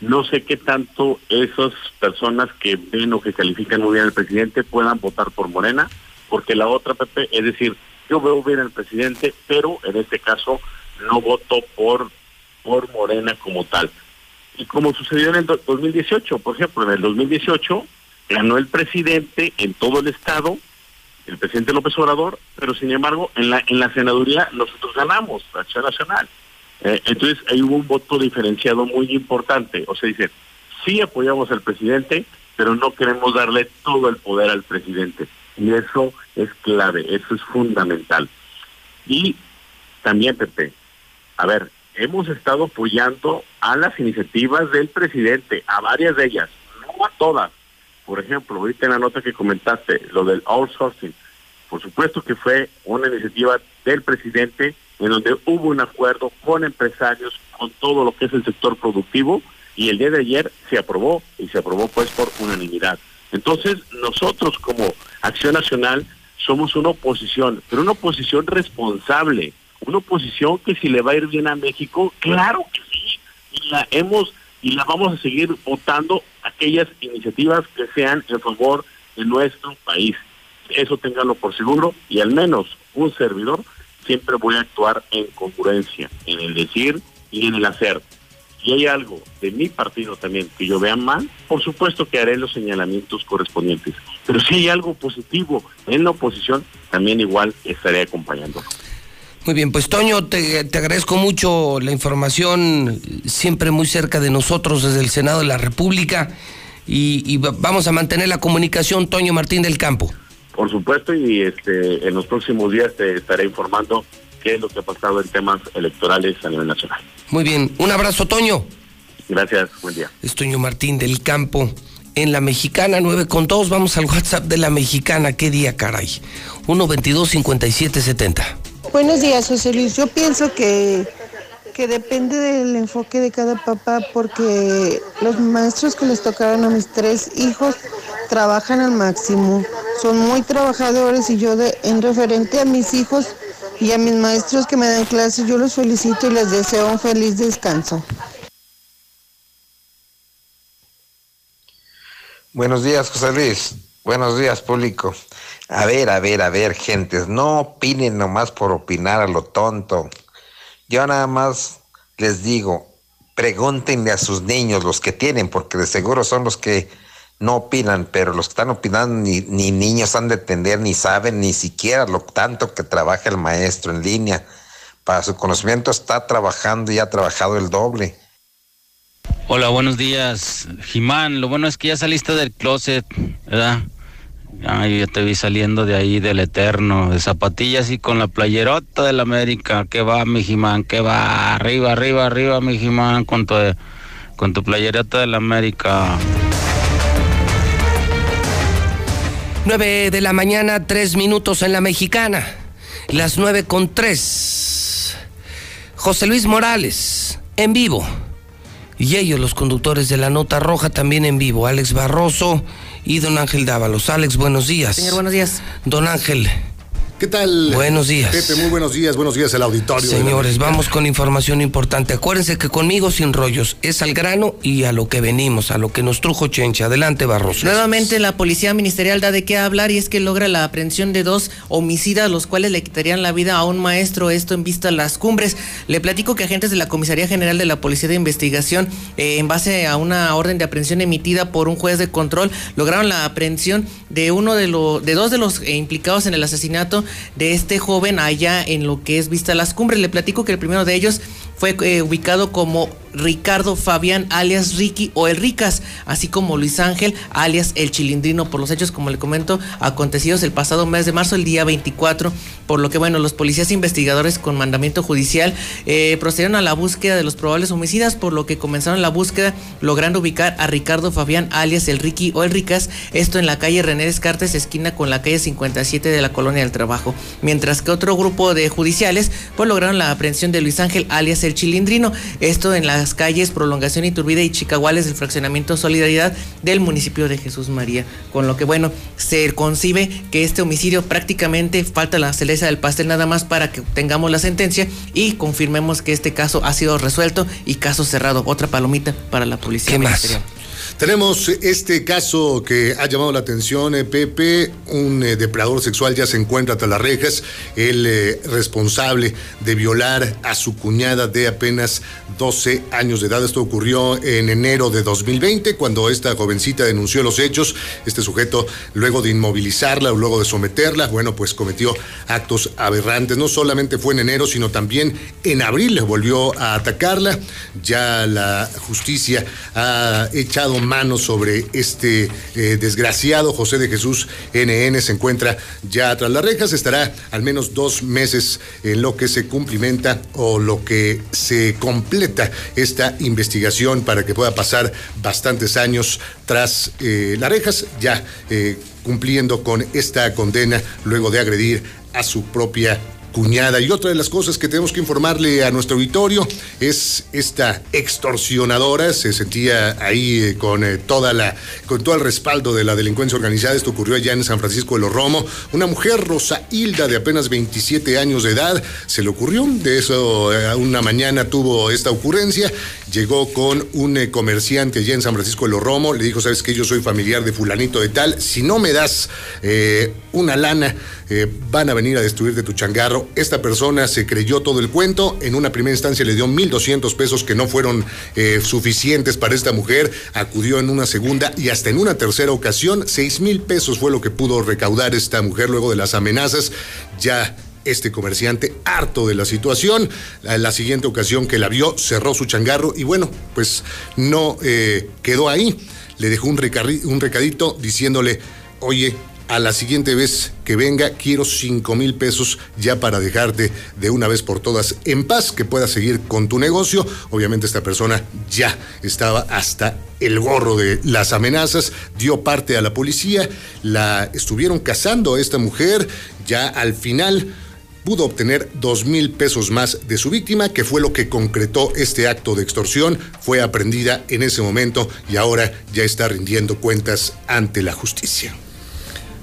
No sé qué tanto esas personas que ven o que califican muy bien al presidente puedan votar por Morena, porque la otra, Pepe, es decir, yo veo bien al presidente, pero en este caso no voto por, por Morena como tal. Y como sucedió en el do- 2018, por ejemplo, en el 2018 ganó el presidente en todo el estado, el presidente López Obrador, pero sin embargo en la en la senaduría nosotros ganamos, la Acción Nacional. Eh, entonces ahí hubo un voto diferenciado muy importante. O sea, dice, sí apoyamos al presidente, pero no queremos darle todo el poder al presidente. Y eso es clave, eso es fundamental. Y también, Pepe, a ver, hemos estado apoyando a las iniciativas del presidente, a varias de ellas, no a todas. Por ejemplo, ahorita en la nota que comentaste, lo del outsourcing, por supuesto que fue una iniciativa del presidente en donde hubo un acuerdo con empresarios, con todo lo que es el sector productivo, y el día de ayer se aprobó, y se aprobó pues por unanimidad. Entonces, nosotros como Acción Nacional somos una oposición, pero una oposición responsable, una oposición que si le va a ir bien a México, claro que sí, la hemos y la vamos a seguir votando aquellas iniciativas que sean en favor de nuestro país. Eso ténganlo por seguro y al menos un servidor siempre voy a actuar en congruencia, en el decir y en el hacer. Si hay algo de mi partido también que yo vea mal, por supuesto que haré los señalamientos correspondientes. Pero si hay algo positivo en la oposición, también igual estaré acompañándolo. Muy bien, pues Toño, te, te agradezco mucho la información, siempre muy cerca de nosotros desde el Senado de la República y, y va- vamos a mantener la comunicación, Toño Martín del Campo. Por supuesto, y este en los próximos días te estaré informando qué es lo que ha pasado en temas electorales a nivel nacional. Muy bien, un abrazo, Toño. Gracias, buen día. Es Toño Martín del Campo en la Mexicana 9 con 2. Vamos al WhatsApp de la Mexicana. ¿Qué día, caray? 122 5770. Buenos días, José Luis. Yo pienso que, que depende del enfoque de cada papá porque los maestros que les tocaron a mis tres hijos trabajan al máximo. Son muy trabajadores y yo de, en referente a mis hijos y a mis maestros que me dan clases, yo los felicito y les deseo un feliz descanso. Buenos días, José Luis. Buenos días, público. A ver, a ver, a ver, gentes, no opinen nomás por opinar a lo tonto. Yo nada más les digo, pregúntenle a sus niños, los que tienen, porque de seguro son los que no opinan, pero los que están opinando ni, ni niños han de entender, ni saben ni siquiera lo tanto que trabaja el maestro en línea. Para su conocimiento está trabajando y ha trabajado el doble. Hola, buenos días, Jimán. Lo bueno es que ya saliste del closet, ¿verdad? Ay, ya te vi saliendo de ahí del eterno, de zapatillas y con la playerota del América. ¿Qué va, mi Jimán? ¿Qué va? Arriba, arriba, arriba, mi Jimán, con tu, con tu playerota del América. 9 de la mañana, 3 minutos en la mexicana. Las 9 con 3. José Luis Morales, en vivo. Y ellos, los conductores de la nota roja, también en vivo. Alex Barroso y don Ángel Dávalos. Alex, buenos días. Señor, buenos días. Don Ángel. ¿Qué tal? Buenos días. Pepe, muy buenos días. Buenos días al auditorio. Señores, vamos con información importante. Acuérdense que conmigo sin rollos es al grano y a lo que venimos, a lo que nos trujo Chencha. Adelante, Barroso. Nuevamente la policía ministerial da de qué hablar y es que logra la aprehensión de dos homicidas, los cuales le quitarían la vida a un maestro, esto en vista a las cumbres. Le platico que agentes de la Comisaría General de la Policía de Investigación, eh, en base a una orden de aprehensión emitida por un juez de control, lograron la aprehensión de uno de los, de dos de los eh, implicados en el asesinato de este joven allá en lo que es Vista Las Cumbres. Le platico que el primero de ellos fue eh, ubicado como Ricardo Fabián alias Ricky o el Ricas, así como Luis Ángel alias el Chilindrino por los hechos, como le comento, acontecidos el pasado mes de marzo, el día 24, por lo que bueno, los policías investigadores con mandamiento judicial eh, procedieron a la búsqueda de los probables homicidas, por lo que comenzaron la búsqueda logrando ubicar a Ricardo Fabián alias el Ricky o el Ricas, esto en la calle René Descartes, esquina con la calle 57 de la Colonia del Trabajo, mientras que otro grupo de judiciales pues lograron la aprehensión de Luis Ángel alias el Chilindrino, esto en las calles Prolongación Iturbide y Chicaguales del fraccionamiento Solidaridad del municipio de Jesús María, con lo que bueno, se concibe que este homicidio prácticamente falta la cereza del pastel nada más para que tengamos la sentencia y confirmemos que este caso ha sido resuelto y caso cerrado. Otra palomita para la policía. ¿Qué más? Tenemos este caso que ha llamado la atención, eh, Pepe. Un eh, depredador sexual ya se encuentra tras las rejas. El eh, responsable de violar a su cuñada de apenas 12 años de edad. Esto ocurrió en enero de 2020, cuando esta jovencita denunció los hechos. Este sujeto, luego de inmovilizarla o luego de someterla, bueno, pues cometió actos aberrantes. No solamente fue en enero, sino también en abril volvió a atacarla. Ya la justicia ha echado mano sobre este eh, desgraciado José de Jesús NN. Se encuentra ya tras las rejas. Estará al menos dos meses en lo que se cumplimenta o lo que se completa esta investigación para que pueda pasar bastantes años tras eh, las rejas, ya eh, cumpliendo con esta condena luego de agredir a su propia cuñada. Y otra de las cosas que tenemos que informarle a nuestro auditorio es esta extorsionadora. Se sentía ahí eh, con eh, toda la, con todo el respaldo de la delincuencia organizada. Esto ocurrió allá en San Francisco de los Romo. Una mujer, Rosa Hilda, de apenas 27 años de edad, se le ocurrió. De eso, eh, una mañana tuvo esta ocurrencia. Llegó con un comerciante allá en San Francisco de los Romo. Le dijo, sabes que yo soy familiar de fulanito de tal. Si no me das una lana, van a venir a destruirte tu changarro. Esta persona se creyó todo el cuento. En una primera instancia le dio 1.200 pesos que no fueron eh, suficientes para esta mujer. Acudió en una segunda y hasta en una tercera ocasión. 6 mil pesos fue lo que pudo recaudar esta mujer luego de las amenazas. Ya este comerciante, harto de la situación, la, la siguiente ocasión que la vio, cerró su changarro y bueno, pues no eh, quedó ahí. Le dejó un, un recadito diciéndole, oye, a la siguiente vez que venga quiero cinco mil pesos ya para dejarte de una vez por todas en paz, que puedas seguir con tu negocio. Obviamente esta persona ya estaba hasta el gorro de las amenazas, dio parte a la policía, la estuvieron cazando a esta mujer, ya al final pudo obtener dos mil pesos más de su víctima, que fue lo que concretó este acto de extorsión. Fue aprendida en ese momento y ahora ya está rindiendo cuentas ante la justicia.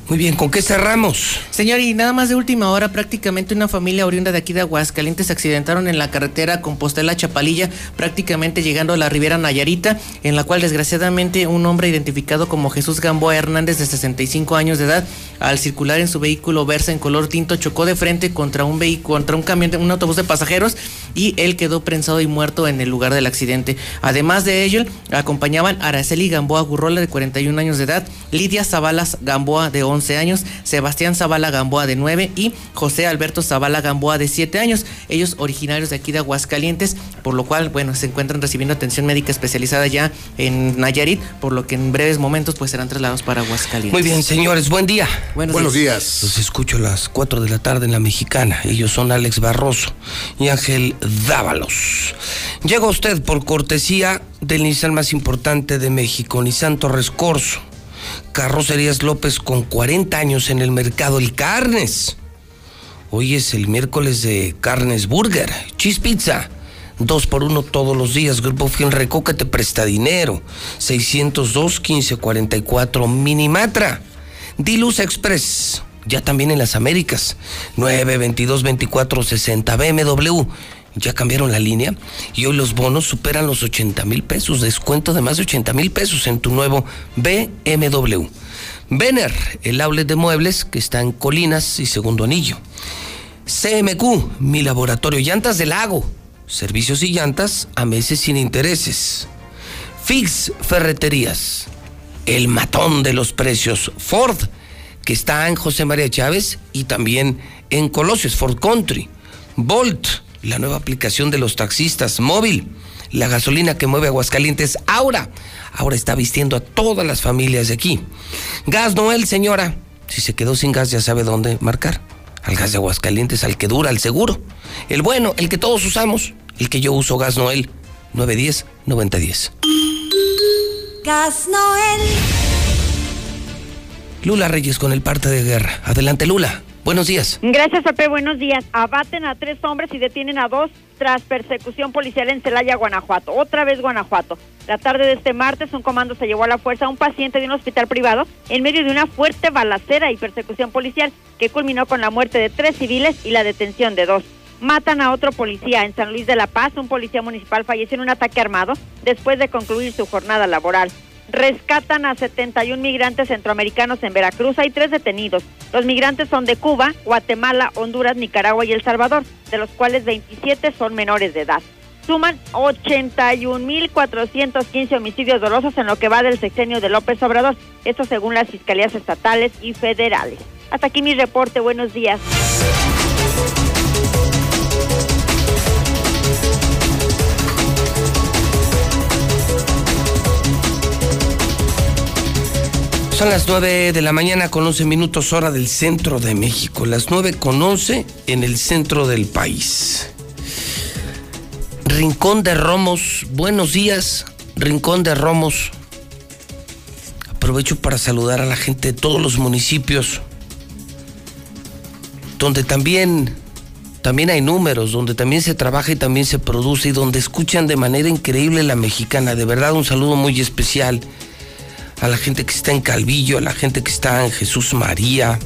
Muy bien, ¿con qué cerramos? Señor, y nada más de última hora, prácticamente una familia oriunda de aquí de Aguascalientes se accidentaron en la carretera Compostela Chapalilla, prácticamente llegando a la Ribera Nayarita, en la cual desgraciadamente un hombre identificado como Jesús Gamboa Hernández de 65 años de edad, al circular en su vehículo Versa en color tinto, chocó de frente contra un vehículo, contra un camión, un autobús de pasajeros y él quedó prensado y muerto en el lugar del accidente. Además de ello, acompañaban Araceli Gamboa Gurrola de 41 años de edad, Lidia Zabalas Gamboa de 11 años, Sebastián Zavala Gamboa de 9 y José Alberto Zavala Gamboa de 7 años, ellos originarios de aquí de Aguascalientes, por lo cual, bueno, se encuentran recibiendo atención médica especializada ya en Nayarit, por lo que en breves momentos pues serán trasladados para Aguascalientes. Muy bien, señores, buen día. Buenos, días. Los escucho a las 4 de la tarde en la mexicana. Ellos son Alex Barroso y Ángel Dávalos. Llega usted por cortesía del Nissan más importante de México, Nissan Torres Corso. Carrocerías López con 40 años en el mercado y carnes. Hoy es el miércoles de carnes burger, cheese pizza. Dos por uno todos los días. Grupo Fienreco que te presta dinero. 602 1544 Minimatra. Diluz Express. Ya también en las Américas. 922 24 60 BMW ya cambiaron la línea y hoy los bonos superan los 80 mil pesos, descuento de más de 80 mil pesos en tu nuevo BMW. Vener, el outlet de muebles que está en Colinas y Segundo Anillo. CMQ, mi laboratorio, llantas del lago, servicios y llantas a meses sin intereses. Fix Ferreterías, el matón de los precios. Ford, que está en José María Chávez y también en Colosios, Ford Country. Volt, la nueva aplicación de los taxistas móvil, la gasolina que mueve Aguascalientes, Aura. Ahora está vistiendo a todas las familias de aquí. Gas Noel, señora. Si se quedó sin gas, ya sabe dónde marcar. Al gas de Aguascalientes, al que dura, al seguro. El bueno, el que todos usamos. El que yo uso, Gas Noel. 910-9010. Gas Noel. Lula Reyes con el parte de guerra. Adelante, Lula. Buenos días. Gracias, Pepe. Buenos días. Abaten a tres hombres y detienen a dos tras persecución policial en Celaya, Guanajuato. Otra vez Guanajuato. La tarde de este martes, un comando se llevó a la fuerza a un paciente de un hospital privado en medio de una fuerte balacera y persecución policial que culminó con la muerte de tres civiles y la detención de dos. Matan a otro policía en San Luis de la Paz. Un policía municipal falleció en un ataque armado después de concluir su jornada laboral. Rescatan a 71 migrantes centroamericanos en Veracruz. Hay tres detenidos. Los migrantes son de Cuba, Guatemala, Honduras, Nicaragua y El Salvador, de los cuales 27 son menores de edad. Suman 81.415 homicidios dolosos en lo que va del sexenio de López Obrador. Esto según las fiscalías estatales y federales. Hasta aquí mi reporte. Buenos días. Son las 9 de la mañana con 11 minutos hora del centro de México. Las 9 con 11 en el centro del país. Rincón de Romos, buenos días. Rincón de Romos. Aprovecho para saludar a la gente de todos los municipios donde también también hay números, donde también se trabaja y también se produce y donde escuchan de manera increíble la mexicana. De verdad un saludo muy especial a la gente que está en Calvillo, a la gente que está en Jesús María,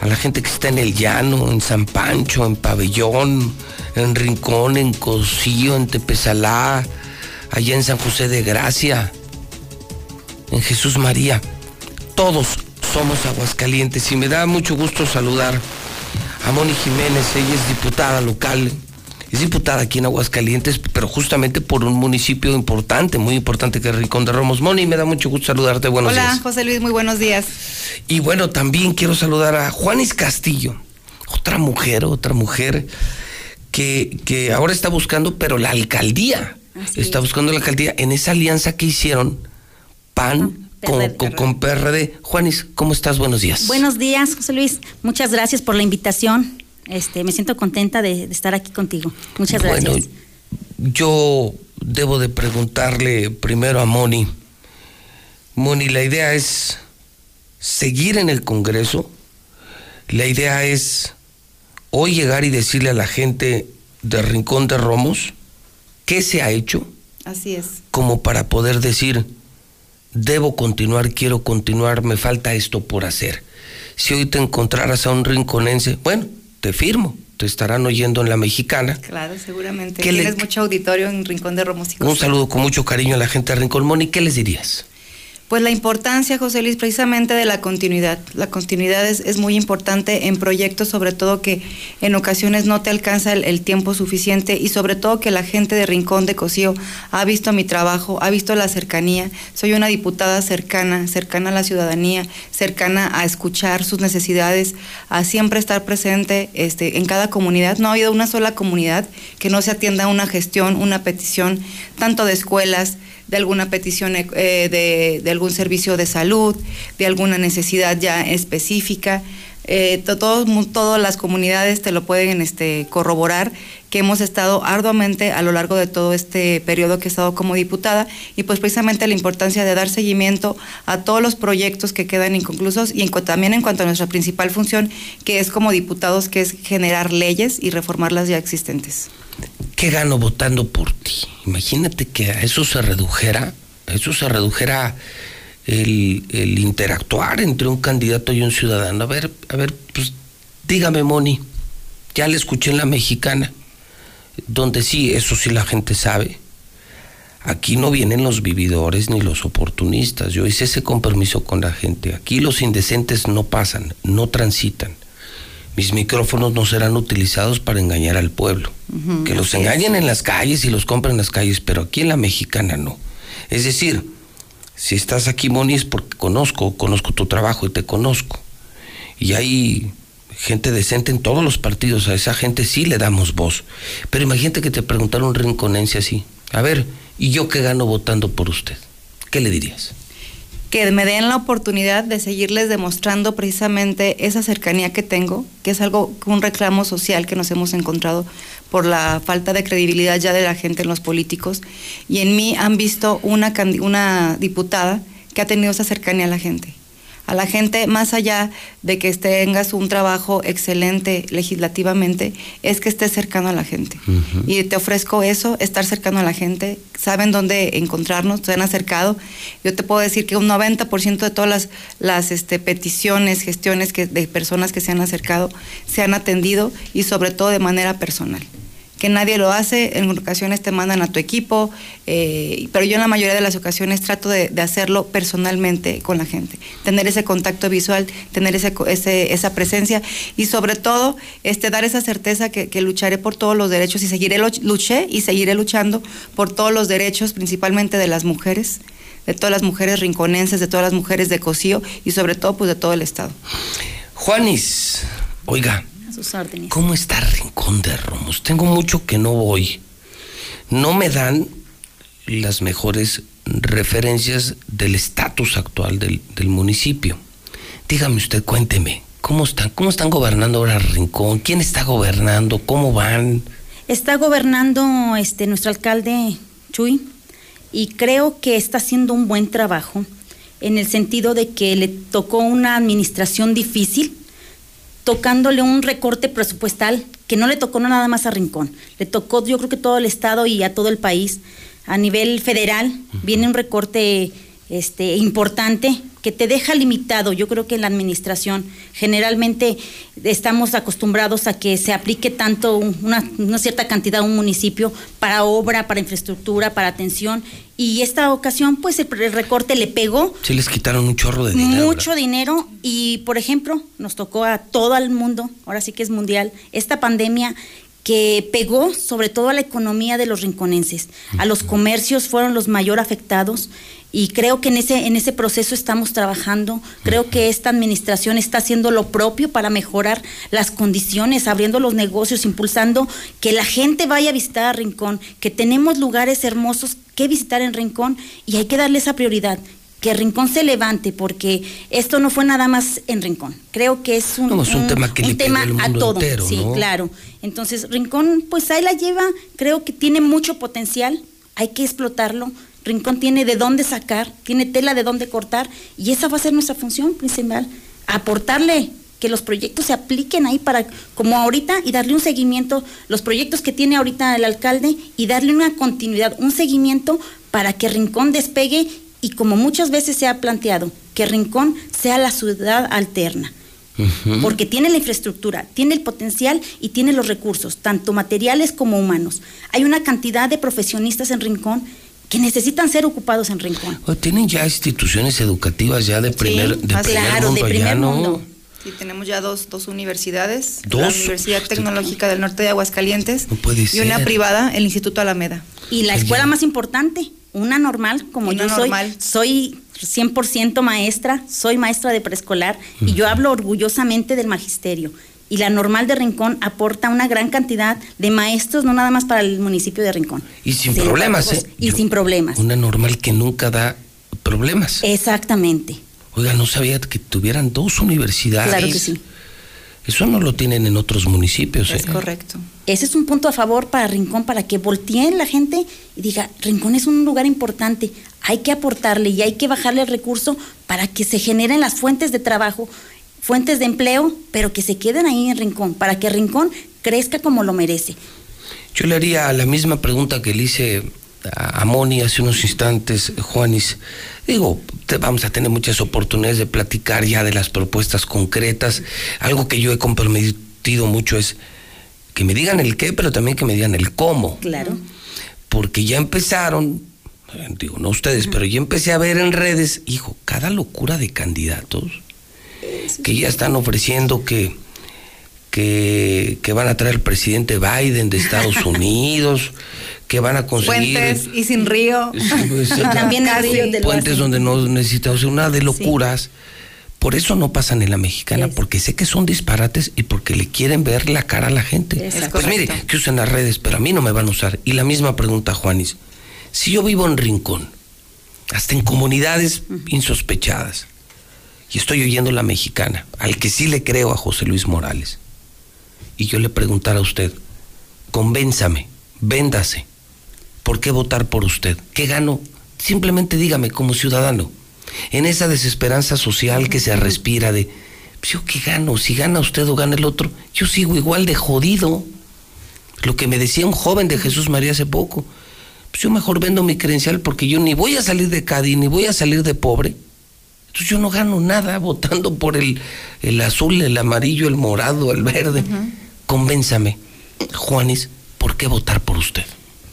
a la gente que está en El Llano, en San Pancho, en Pabellón, en Rincón, en Cosío, en Tepezalá, allá en San José de Gracia, en Jesús María. Todos somos Aguascalientes y me da mucho gusto saludar a Moni Jiménez, ella es diputada local es diputada aquí en Aguascalientes, pero justamente por un municipio importante, muy importante que es Rincón de Romos. Moni, me da mucho gusto saludarte. Buenos Hola, días. Hola, José Luis, muy buenos días. Y bueno, también quiero saludar a Juanis Castillo, otra mujer, otra mujer que, que ahora está buscando, pero la alcaldía. Así está es. buscando la alcaldía en esa alianza que hicieron PAN, con, con, con PRD. Juanis, ¿cómo estás? Buenos días. Buenos días, José Luis. Muchas gracias por la invitación. Este, me siento contenta de, de estar aquí contigo. Muchas gracias. Bueno, yo debo de preguntarle primero a Moni. Moni, la idea es seguir en el Congreso. La idea es hoy llegar y decirle a la gente de Rincón de Romos qué se ha hecho Así es. como para poder decir, debo continuar, quiero continuar, me falta esto por hacer. Si hoy te encontraras a un rinconense, bueno, te firmo, te estarán oyendo en la mexicana. Claro, seguramente. ¿Qué le- Tienes mucho auditorio en Rincón de Romos y Un saludo con mucho cariño a la gente de Rincón. Moni, ¿qué les dirías? Pues la importancia, José Luis, precisamente de la continuidad. La continuidad es, es muy importante en proyectos, sobre todo que en ocasiones no te alcanza el, tiempo suficiente y sobre todo que la gente de Rincón de Cocío ha visto mi trabajo, ha visto la cercanía. Soy una diputada cercana, cercana a la ciudadanía, cercana a escuchar sus necesidades, a siempre estar presente este, en cada comunidad. No ha habido una sola comunidad que no se atienda una gestión, una petición, tanto de escuelas, de alguna petición eh, de, de algún servicio de salud, de alguna necesidad ya específica. Eh, to- todos todas las comunidades te lo pueden este, corroborar que hemos estado arduamente a lo largo de todo este periodo que he estado como diputada y pues precisamente la importancia de dar seguimiento a todos los proyectos que quedan inconclusos y en también en cuanto a nuestra principal función que es como diputados que es generar leyes y reformar las ya existentes. ¿Qué gano votando por ti? Imagínate que a eso se redujera, a eso se redujera el, interactuar entre un candidato y un ciudadano. A ver, a ver, pues dígame, Moni, ya le escuché en la mexicana, donde sí, eso sí la gente sabe. Aquí no vienen los vividores ni los oportunistas. Yo hice ese compromiso con la gente. Aquí los indecentes no pasan, no transitan. Mis micrófonos no serán utilizados para engañar al pueblo. Que los es. engañen en las calles y los compren en las calles, pero aquí en la mexicana no. Es decir, si estás aquí, Moni, es porque conozco, conozco tu trabajo y te conozco. Y hay gente decente en todos los partidos, a esa gente sí le damos voz. Pero imagínate que te preguntara un rinconense así, a ver, ¿y yo qué gano votando por usted? ¿Qué le dirías? Que me den la oportunidad de seguirles demostrando precisamente esa cercanía que tengo, que es algo, un reclamo social que nos hemos encontrado por la falta de credibilidad ya de la gente en los políticos. Y en mí han visto una, una diputada que ha tenido esa cercanía a la gente. A la gente, más allá de que tengas un trabajo excelente legislativamente, es que estés cercano a la gente. Y te ofrezco eso, estar cercano a la gente, saben dónde encontrarnos, se han acercado. Yo te puedo decir que un 90% de todas las, las este, peticiones, gestiones que, de personas que se han acercado se han atendido y sobre todo de manera personal. Que nadie lo hace, en ocasiones te mandan a tu equipo, eh, pero yo en la mayoría de las ocasiones trato de, hacerlo personalmente con la gente, tener ese contacto visual, tener ese, ese- esa presencia y sobre todo este, dar esa certeza que, lucharé por todos los derechos y seguiré luché y seguiré luchando por todos los derechos, principalmente de las mujeres, de todas las mujeres rinconenses, de todas las mujeres de Cocío y sobre todo pues de todo el estado. Juanis, oiga, sus órdenes. ¿cómo está Rincón de Romos? Tengo mucho que no voy. No me dan las mejores referencias del estatus actual del, del municipio. Dígame usted, cuénteme, ¿cómo están? ¿Cómo están gobernando ahora Rincón? ¿Quién está gobernando? ¿Cómo van? Está gobernando este nuestro alcalde Chuy y creo que está haciendo un buen trabajo en el sentido de que le tocó una administración difícil, tocándole un recorte presupuestal que no le tocó nada más a Rincón, le tocó yo creo que todo el estado y a todo el país. A nivel federal viene un recorte este importante que te deja limitado. Yo creo que en la administración generalmente estamos acostumbrados a que se aplique tanto un- una, una cierta cantidad a un municipio para obra, para infraestructura, para atención. Y esta ocasión, pues el, el recorte le pegó Sí les quitaron un chorro de dinero. mucho dinero y, por ejemplo, nos tocó a todo el mundo, ahora sí que es mundial, esta pandemia que pegó sobre todo a la economía de los rinconenses. A los comercios fueron los mayor afectados y creo que en ese, en ese proceso estamos trabajando. Creo que esta administración está haciendo lo propio para mejorar las condiciones, abriendo los negocios, impulsando que la gente vaya a visitar a Rincón, que tenemos lugares hermosos que visitar en Rincón y hay que darle esa prioridad que Rincón se levante, porque esto no fue nada más en Rincón. Creo que es un, No, es un tema que le pega al a todo. entero, sí, ¿no? claro. Entonces, Rincón, pues ahí la lleva, creo que tiene mucho potencial, hay que explotarlo. Rincón tiene de dónde sacar, tiene tela de dónde cortar, y esa va a ser nuestra función principal, aportarle que los proyectos se apliquen ahí para, como ahorita, y darle un seguimiento, los proyectos que tiene ahorita el alcalde, y darle una continuidad, un seguimiento para que Rincón despegue y como muchas veces se ha planteado, que Rincón sea la ciudad alterna. Porque tiene la infraestructura, tiene el potencial y tiene los recursos, tanto materiales como humanos. Hay una cantidad de profesionistas en Rincón que necesitan ser ocupados en Rincón. Tienen ya instituciones educativas ya de primer, de primer mundo de allá, primer. Sí, tenemos ya dos, dos universidades. ¿Dos? La Universidad Tecnológica del Norte de Aguascalientes puede y una ser. privada, el Instituto Alameda. Y la escuela más importante, una normal, como Una yo soy, normal. soy 100% maestra, soy maestra de preescolar y yo hablo orgullosamente del magisterio. Y la normal de Rincón aporta una gran cantidad de maestros, no nada más para el municipio de Rincón. Y sin problemas, ¿eh? Y sin problemas. Una normal que nunca da problemas. Exactamente. Oiga, no sabía que tuvieran dos universidades. Claro que sí. Eso no lo tienen en otros municipios. ¿eh? correcto. Ese es un punto a favor para Rincón, para que volteen la gente y diga, Rincón es un lugar importante, hay que aportarle y hay que bajarle el recurso para que se generen las fuentes de trabajo, fuentes de empleo, pero que se queden ahí en Rincón, para que Rincón crezca como lo merece. Yo le haría la misma pregunta que le hice a Moni hace unos instantes, Juanis. Digo, te- vamos a tener muchas oportunidades de platicar ya de las propuestas concretas. Algo que yo he comprometido mucho es que me digan el qué, pero también que me digan el cómo. Claro. Porque ya empezaron, digo, no ustedes, pero ya empecé a ver en redes, hijo, cada locura de candidatos que ya están ofreciendo que, que, que van a traer al presidente Biden de Estados [LAUGHS] Unidos, que van a conseguir Puentes y sin río. pues, Y [LAUGHS] también el río te lo puentes donde no necesitamos una de locuras. Por eso no pasan en la mexicana, porque sé que son disparates y porque le quieren ver la cara a la gente. Es Pues mire, que usen las redes, pero a mí no me van a usar. Y la misma pregunta, Juanis. Si yo vivo en Rincón, hasta en comunidades insospechadas, y estoy oyendo la mexicana, al que sí le creo a José Luis Morales, y yo le preguntara a usted, convénzame, véndase, ¿por qué votar por usted? ¿Qué gano? Simplemente dígame como ciudadano, en esa desesperanza social que se respira de, pues, ¿yo qué gano? Si gana usted o gana el otro, yo sigo igual de jodido. Lo que me decía un joven de Jesús María hace poco, pues yo mejor vendo mi credencial porque yo ni voy a salir de Cádiz, ni voy a salir de pobre. Entonces yo no gano nada votando por el, el azul, el amarillo, el morado, el verde. Convénzame, Juanis, ¿por qué votar por usted?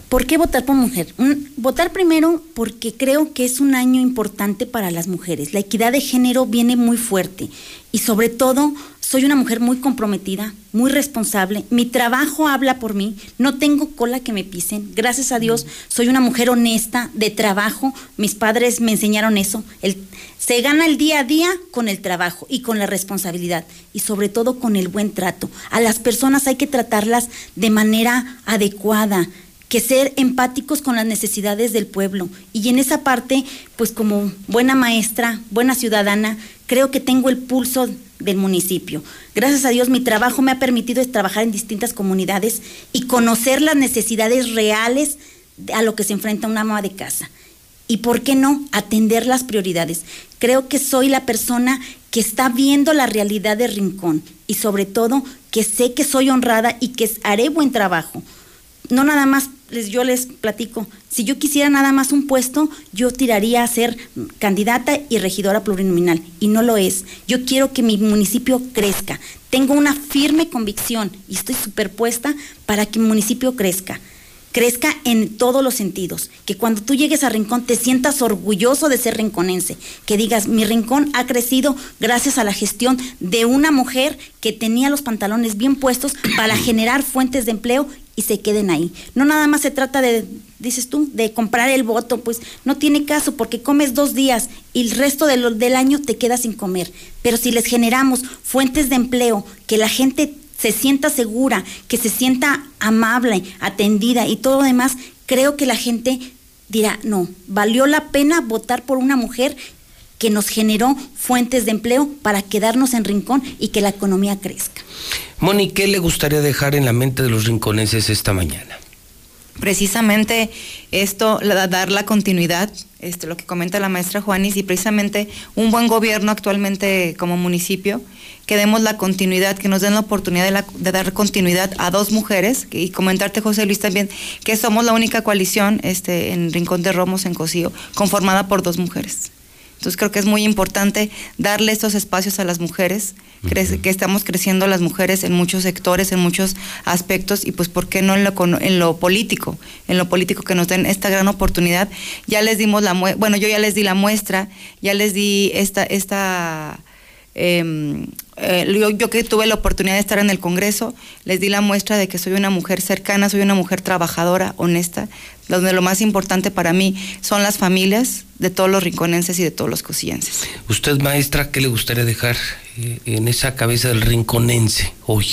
¿Por qué votar por mujer? Votar primero porque creo que es un año importante para las mujeres. La equidad de género viene muy fuerte y sobre todo soy una mujer muy comprometida, muy responsable. Mi trabajo habla por mí. No tengo cola que me pisen. Gracias a Dios soy una mujer honesta, de trabajo. Mis padres me enseñaron eso. El- se gana el día a día con el trabajo y con la responsabilidad y sobre todo con el buen trato. A las personas hay que tratarlas de manera adecuada que ser empáticos con las necesidades del pueblo. Y en esa parte, pues como buena maestra, buena ciudadana, creo que tengo el pulso del municipio. Gracias a Dios mi trabajo me ha permitido trabajar en distintas comunidades y conocer las necesidades reales a lo que se enfrenta una ama de casa. Y por qué no atender las prioridades. Creo que soy la persona que está viendo la realidad de Rincón y sobre todo que sé que soy honrada y que haré buen trabajo no nada más yo les platico, si yo quisiera nada más un puesto, yo tiraría a ser candidata y regidora plurinominal y no lo es. Yo quiero que mi municipio crezca. Tengo una firme convicción y estoy superpuesta para que mi municipio crezca. Crezca en todos los sentidos. Que cuando tú llegues a Rincón te sientas orgulloso de ser rinconense. Que digas, mi Rincón ha crecido gracias a la gestión de una mujer que tenía los pantalones bien puestos para generar fuentes de empleo y se queden ahí. No nada más se trata de, dices tú, de comprar el voto, pues no tiene caso porque comes dos días y el resto de lo- del año te quedas sin comer. Pero si les generamos fuentes de empleo, que la gente se sienta segura, que se sienta amable, atendida y todo lo demás, creo que la gente dirá, no, valió la pena votar por una mujer que nos generó fuentes de empleo para quedarnos en rincón y que la economía crezca. Moni, ¿qué le gustaría dejar en la mente de los rinconenses esta mañana? precisamente esto, la- dar la continuidad, este, lo que comenta la maestra Juanis, y precisamente un buen gobierno actualmente como municipio, que demos la continuidad, que nos den la oportunidad de, la- de dar continuidad a dos mujeres, y comentarte, José Luis, también, que somos la única coalición este, en Rincón de Romos, en Cocío, conformada por dos mujeres. Entonces creo que es muy importante darle estos espacios a las mujeres, crece- que estamos creciendo las mujeres en muchos sectores, en muchos aspectos, y pues por qué no en lo, en lo político, en lo político que nos den esta gran oportunidad. Ya les dimos la muestra, bueno, yo ya les di la muestra, ya les di esta, esta eh, eh, yo, yo que tuve la oportunidad de estar en el Congreso, les di la muestra de que soy una mujer cercana, soy una mujer trabajadora, honesta, donde lo más importante para mí son las familias de todos los rinconenses y de todos los cosillenses. Usted, maestra, ¿qué le gustaría dejar eh, en esa cabeza del rinconense hoy?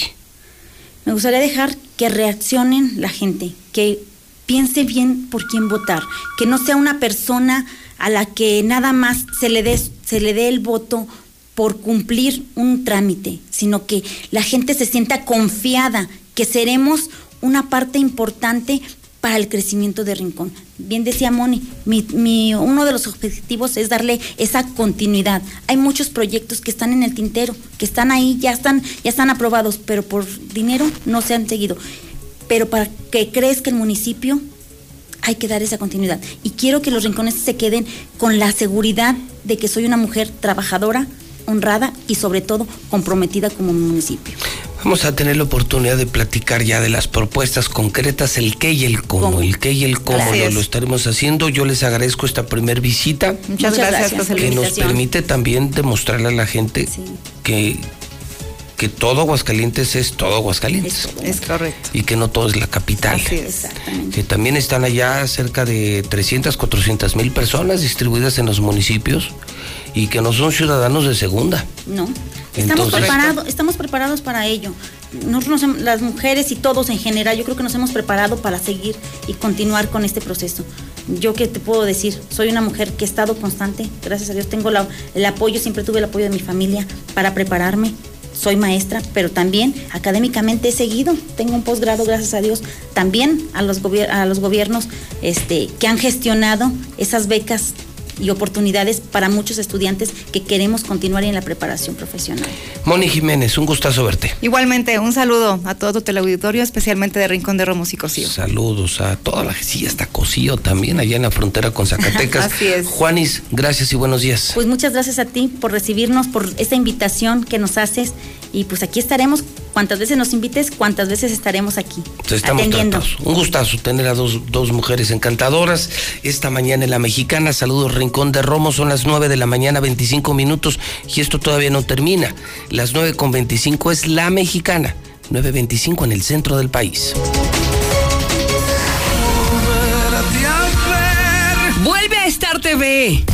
Me gustaría dejar que reaccionen la gente, que piense bien por quién votar, que no sea una persona a la que nada más se le dé se le dé el voto por cumplir un trámite, sino que la gente se sienta confiada que seremos una parte importante para el crecimiento de Rincón. Bien decía Moni, uno de los objetivos es darle esa continuidad. Hay muchos proyectos que están en el tintero, que están ahí, ya están, ya están aprobados, pero por dinero no se han seguido. Pero para que crezca el municipio, hay que dar esa continuidad. Y quiero que los rincones se queden con la seguridad de que soy una mujer trabajadora, honrada y sobre todo comprometida como municipio. Vamos a tener la oportunidad de platicar ya de las propuestas concretas, el qué y el cómo. El qué y el cómo lo, es. lo estaremos haciendo. Yo les agradezco esta primer visita. Muchas, gracias, José que nos permite también demostrarle a la gente que, que todo Aguascalientes es todo Aguascalientes. Es correcto. Y que no todo es la capital. Así es. Que también están allá cerca de 300, 400 mil personas distribuidas en los municipios y que no son ciudadanos de segunda. No. Estamos Entonces- preparados, estamos preparados para ello. Nosotros, nos las mujeres y todos en general, yo creo que nos hemos preparado para seguir y continuar con este proceso. Yo qué te puedo decir, soy una mujer que he estado constante, gracias a Dios tengo la- el apoyo, siempre tuve el apoyo de mi familia para prepararme. Soy maestra, pero también académicamente he seguido. Tengo un posgrado, gracias a Dios. También a los, gobier- a los gobiernos este, que han gestionado esas becas y oportunidades para muchos estudiantes que queremos continuar en la preparación profesional. Moni Jiménez, un gustazo verte. Igualmente, un saludo a todo tu teleauditorio, especialmente de Rincón de Romos y Cocío. Saludos a toda la sí, hasta Cocío también, allá en la frontera con Zacatecas. [LAUGHS] Así es. Juanis, gracias y buenos días. Pues muchas gracias a ti por recibirnos, por esta invitación que nos haces y pues aquí estaremos. Cuantas veces nos invites, cuantas veces estaremos aquí. Estamos atendiendo. tratados. Un gustazo tener a dos, dos mujeres encantadoras. Esta mañana en La Mexicana, saludos Rincón de Romo, son las 9 de la mañana, 25 minutos, y esto todavía no termina. Las 9 con 25 es La Mexicana, 9.25 en el centro del país. Vuelve a Star TV.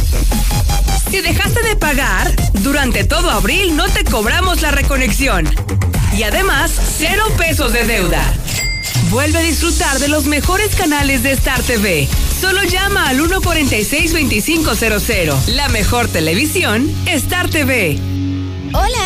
Si dejaste de pagar, durante todo abril no te cobramos la reconexión. Y además, cero pesos de deuda. Vuelve a disfrutar de los mejores canales de Star TV. Solo llama al 146-2500. La mejor televisión, Star TV. Hola,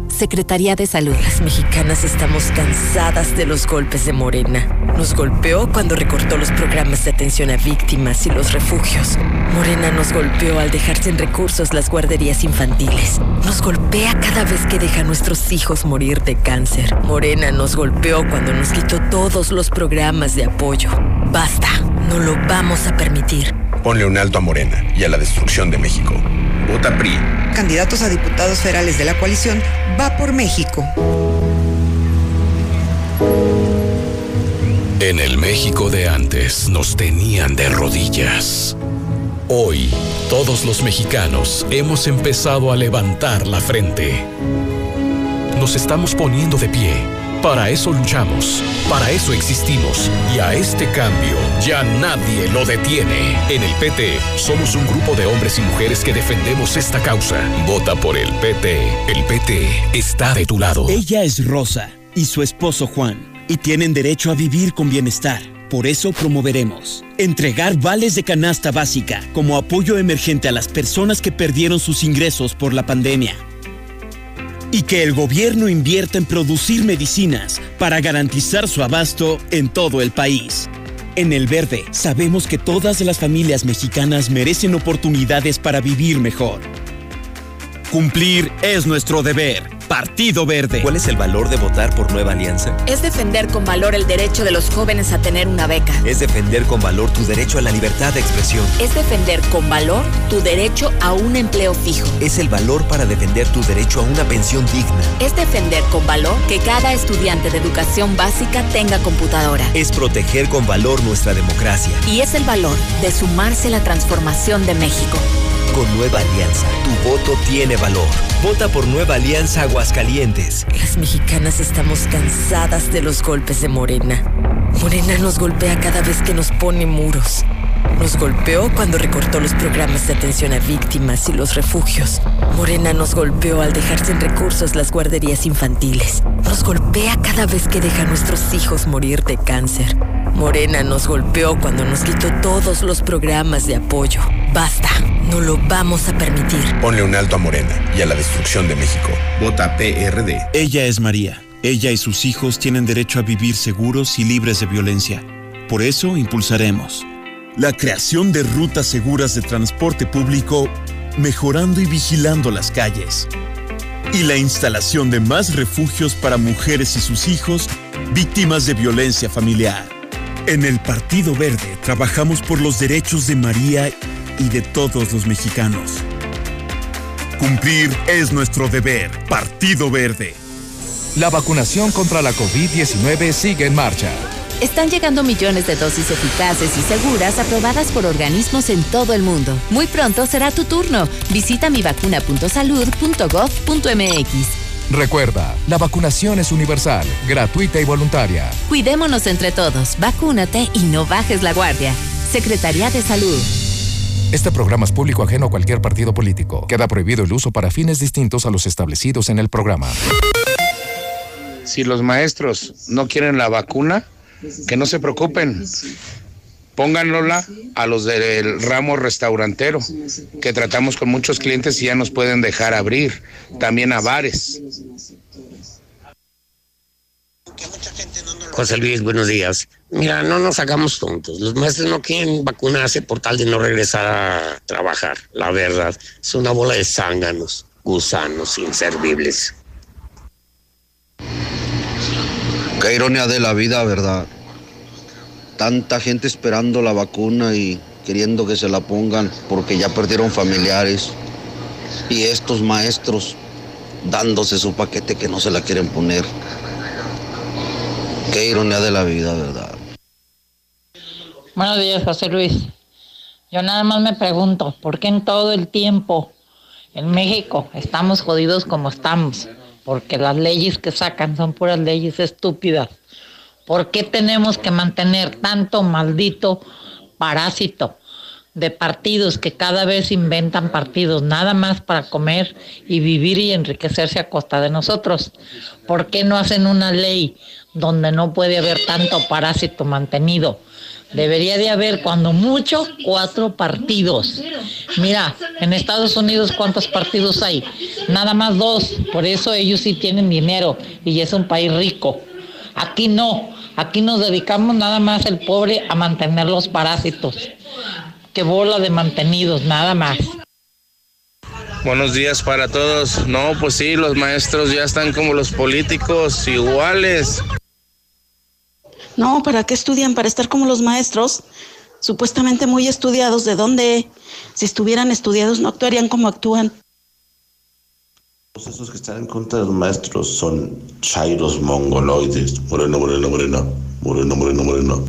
Secretaría de Salud. Las mexicanas estamos cansadas de los golpes de Morena. Nos golpeó cuando recortó los programas de atención a víctimas y los refugios. Morena nos golpeó al dejar sin recursos las guarderías infantiles. Nos golpea cada vez que deja a nuestros hijos morir de cáncer. Morena nos golpeó cuando nos quitó todos los programas de apoyo. Basta, no lo vamos a permitir. Ponle un alto a Morena y a la destrucción de México. Vota PRI. Candidatos a diputados federales de la coalición Va por México. En el México de antes nos tenían de rodillas. Hoy, todos los mexicanos hemos empezado a levantar la frente. Nos estamos poniendo de pie. Para eso luchamos, para eso existimos y a este cambio ya nadie lo detiene. En el PT somos un grupo de hombres y mujeres que defendemos esta causa. Vota por el PT. El PT está de tu lado. Ella es Rosa y su esposo Juan y tienen derecho a vivir con bienestar. Por eso promoveremos entregar vales de canasta básica como apoyo emergente a las personas que perdieron sus ingresos por la pandemia. Y que el gobierno invierta en producir medicinas para garantizar su abasto en todo el país. En El Verde sabemos que todas las familias mexicanas merecen oportunidades para vivir mejor. Cumplir es nuestro deber. Partido Verde. ¿Cuál es el valor de votar por Nueva Alianza? Es defender con valor el derecho de los jóvenes a tener una beca. Es defender con valor tu derecho a la libertad de expresión. Es defender con valor tu derecho a un empleo fijo. Es el valor para defender tu derecho a una pensión digna. Es defender con valor que cada estudiante de educación básica tenga computadora. Es proteger con valor nuestra democracia. Y es el valor de sumarse a la transformación de México. Con Nueva Alianza, tu voto tiene valor. Vota por Nueva Alianza Aguascalientes. Las mexicanas estamos cansadas de los golpes de Morena. Morena nos golpea cada vez que nos pone muros. Nos golpeó cuando recortó los programas de atención a víctimas y los refugios. Morena nos golpeó al dejar sin recursos las guarderías infantiles. Nos golpea cada vez que deja a nuestros hijos morir de cáncer. Morena nos golpeó cuando nos quitó todos los programas de apoyo. Basta, no lo vamos a permitir. Ponle un alto a Morena y a la destrucción de México. Vota PRD. Ella es María. Ella y sus hijos tienen derecho a vivir seguros y libres de violencia. Por eso impulsaremos la creación de rutas seguras de transporte público, mejorando y vigilando las calles. Y la instalación de más refugios para mujeres y sus hijos víctimas de violencia familiar. En el Partido Verde trabajamos por los derechos de María y de todos los mexicanos. Cumplir es nuestro deber. Partido Verde. La vacunación contra la COVID-19 sigue en marcha. Están llegando millones de dosis eficaces y seguras aprobadas por organismos en todo el mundo. Muy pronto será tu turno. Visita mivacuna.salud.gov.mx. Recuerda, la vacunación es universal, gratuita y voluntaria. Cuidémonos entre todos, vacúnate y no bajes la guardia. Secretaría de Salud. Este programa es público ajeno a cualquier partido político. Queda prohibido el uso para fines distintos a los establecidos en el programa. Si los maestros no quieren la vacuna, que no se preocupen. Pónganla a los del ramo restaurantero, que tratamos con muchos clientes y ya nos pueden dejar abrir, también a bares. José Luis, buenos días. Mira, no nos hagamos tontos. Los maestros no quieren vacunarse por tal de no regresar a trabajar. La verdad, es una bola de zánganos, gusanos inservibles. Qué ironía de la vida, ¿verdad? Tanta gente esperando la vacuna y queriendo que se la pongan porque ya perdieron familiares. Y estos maestros dándose su paquete que no se la quieren poner. Qué ironía de la vida, ¿verdad? Buenos días, José Luis. Yo nada más me pregunto, ¿por qué en todo el tiempo en México estamos jodidos como estamos? Porque las leyes que sacan son puras leyes estúpidas. ¿Por qué tenemos que mantener tanto maldito parásito de partidos que cada vez inventan partidos nada más para comer y vivir y enriquecerse a costa de nosotros? ¿Por qué no hacen una ley donde no puede haber tanto parásito mantenido? Debería de haber, cuando mucho, cuatro partidos. Mira, en Estados Unidos, ¿cuántos partidos hay? Nada más dos. Por eso ellos sí tienen dinero y es un país rico. Aquí no. Aquí nos dedicamos nada más el pobre a mantener los parásitos. Que bola de mantenidos, nada más. Buenos días para todos. No, pues sí, los maestros ya están como los políticos, iguales. No, ¿para qué estudian? Para estar como los maestros, supuestamente muy estudiados. ¿De dónde? Si estuvieran estudiados, no actuarían como actúan. Todos esos que están en contra de los maestros son chairos mongoloides. Moreno, moreno, moreno. Moreno, moreno, moreno.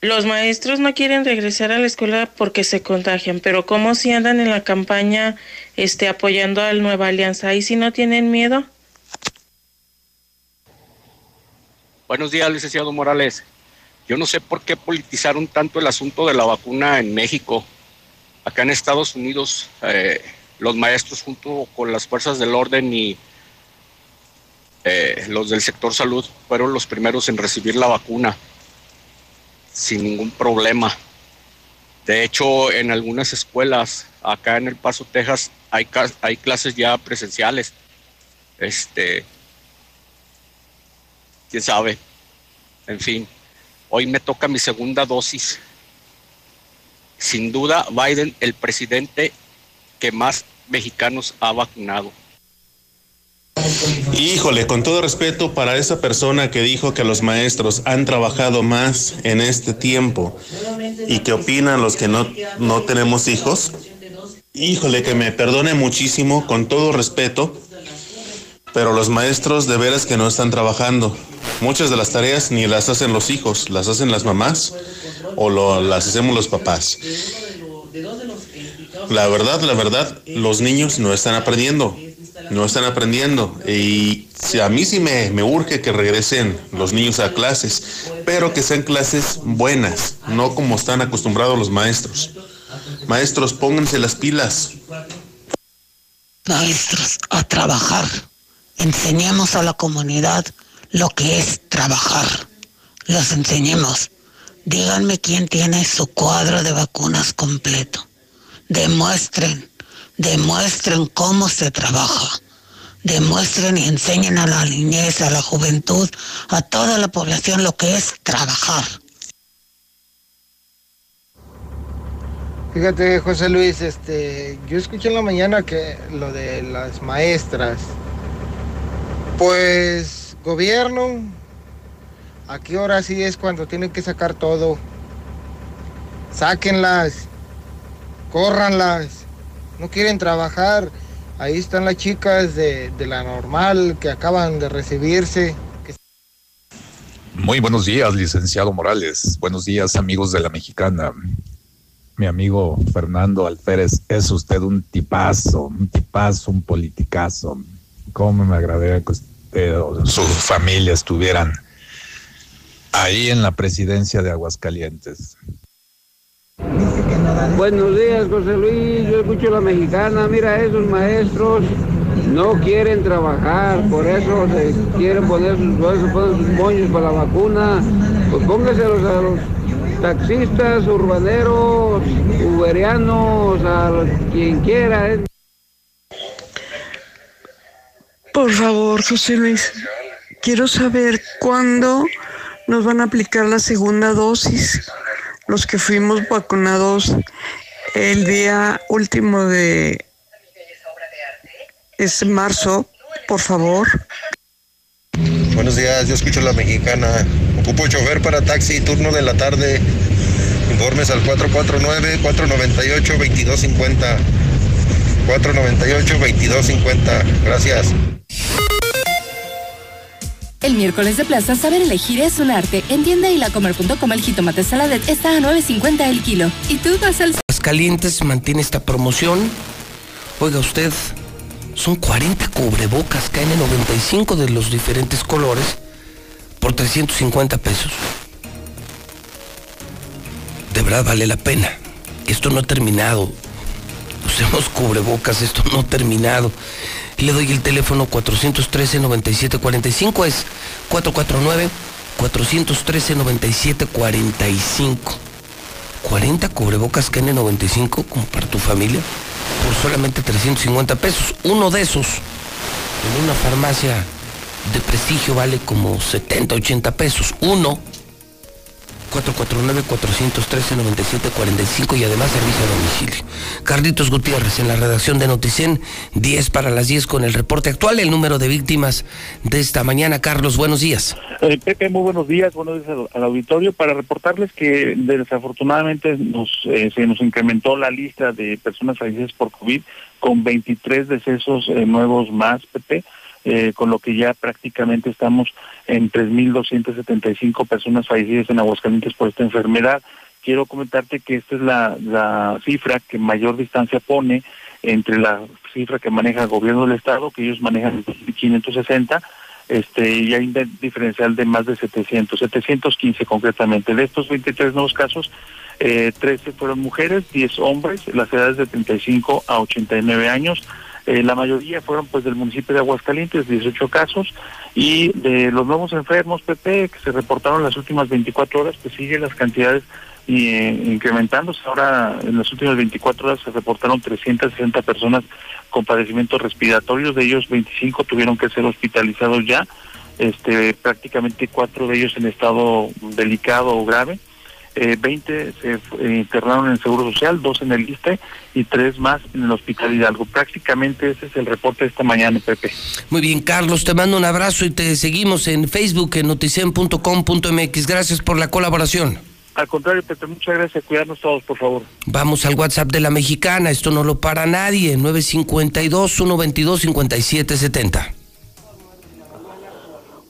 Los maestros no quieren regresar a la escuela porque se contagian, pero ¿cómo si andan en la campaña este, apoyando a la Nueva Alianza? ¿Y si no tienen miedo? Buenos días, licenciado Morales. Yo no sé por qué politizaron tanto el asunto de la vacuna en México. Acá en Estados Unidos, eh, los maestros junto con las fuerzas del orden y eh, los del sector salud fueron los primeros en recibir la vacuna sin ningún problema. De hecho, en algunas escuelas acá en El Paso, Texas, hay, hay clases ya presenciales. Este, quién sabe. En fin, hoy me toca mi segunda dosis. Sin duda, Biden, el presidente que más mexicanos ha vacunado. Híjole, con todo respeto para esa persona que dijo que los maestros han trabajado más en este tiempo y que opinan los que no, no tenemos hijos, híjole, que me perdone muchísimo, con todo respeto, pero los maestros de veras que no están trabajando. Muchas de las tareas ni las hacen los hijos, las hacen las mamás o lo, las hacemos los papás. La verdad, la verdad, los niños no están aprendiendo no están aprendiendo. Y a mí sí me, me, urge que regresen los niños a clases, pero que sean clases buenas, no como están acostumbrados los maestros. Maestros, pónganse las pilas. Maestros, a trabajar. Enseñemos a la comunidad lo que es trabajar. Los enseñemos. Díganme quién tiene su cuadro de vacunas completo. Demuestren demuestren cómo se trabaja, demuestren y enseñen a la niñez, a la juventud, a toda la población lo que es trabajar. Fíjate, José Luis, este, yo escuché en la mañana que lo de las maestras, pues gobierno, aquí ahora sí es cuando tienen que sacar todo. Sáquenlas, córranlas, no quieren trabajar. Ahí están las chicas de, la normal que acaban de recibirse. Muy buenos días, licenciado Morales. Buenos días, amigos de la Mexicana. Mi amigo Fernando Alférez es usted un tipazo, un tipazo, un politicazo. ¿Cómo me agradaría que usted o su familia estuvieran ahí en la presidencia de Aguascalientes? Buenos días, José Luis. Yo escucho la mexicana. Mira, esos maestros no quieren trabajar, por eso se quieren poner sus, moños para la vacuna. Pues póngaselos a los taxistas, urbaneros, uberianos, a quien quiera. ¿eh? Por favor, José Luis, quiero saber cuándo nos van a aplicar la segunda dosis los que fuimos vacunados el día último de este marzo, por favor. Buenos días, yo escucho la mexicana. Ocupo chofer para taxi, turno de la tarde. Informes al 449-498-2250. 498-2250. Gracias. El miércoles de plaza, saber elegir es un arte. En tienda y lacomer.com el jitomate saladet está a 9.50 el kilo. Y tú vas al... Calientes mantiene esta promoción. Oiga usted, son 40 cubrebocas KN95 de los diferentes colores por 350 pesos. De verdad vale la pena. Esto no ha terminado. Usemos cubrebocas, esto no ha terminado. Le doy el teléfono 413-9745, es 449-413-9745. 40 cubrebocas KN95 como para tu familia por solamente 350 pesos. Uno de esos en una farmacia de prestigio vale como 70, 80 pesos. Uno 449-413-9745 y además servicio a domicilio. Carlitos Gutiérrez en la redacción de Noticen, 10 para las 10 con el reporte actual, el número de víctimas de esta mañana. Carlos, buenos días. Eh, Pepe, muy buenos días, buenos días al, auditorio. Para reportarles que desafortunadamente nos, eh, se nos incrementó la lista de personas fallecidas por COVID con 23 decesos eh, nuevos más, Pepe. Eh, con lo que ya prácticamente estamos en 3.275 personas fallecidas en Aguascalientes por esta enfermedad. Quiero comentarte que esta es la, cifra que mayor distancia pone entre la cifra que maneja el gobierno del estado, que ellos manejan 560, este, y hay un diferencial de más de 700, 715 concretamente. De estos 23 nuevos casos, eh, 13 fueron mujeres, 10 hombres, las edades de 35 a 89 años. Eh, la mayoría fueron pues del municipio de Aguascalientes, 18 casos, y de los nuevos enfermos, PP, que se reportaron las últimas 24 horas, pues siguen las cantidades eh, incrementándose. Ahora, en las últimas 24 horas se reportaron 360 personas con padecimientos respiratorios, de ellos 25 tuvieron que ser hospitalizados ya, este, prácticamente cuatro de ellos en estado delicado o grave. Eh, 20 se eh, internaron en el Seguro Social, dos en el ISTE y tres más en el Hospital Hidalgo. Prácticamente ese es el reporte de esta mañana, Pepe. Muy bien, Carlos, te mando un abrazo y te seguimos en Facebook en noticien.com.mx. Gracias por la colaboración. Al contrario, Pepe, muchas gracias. Cuidarnos todos, por favor. Vamos al WhatsApp de la mexicana, esto no lo para nadie, 952-122-5770.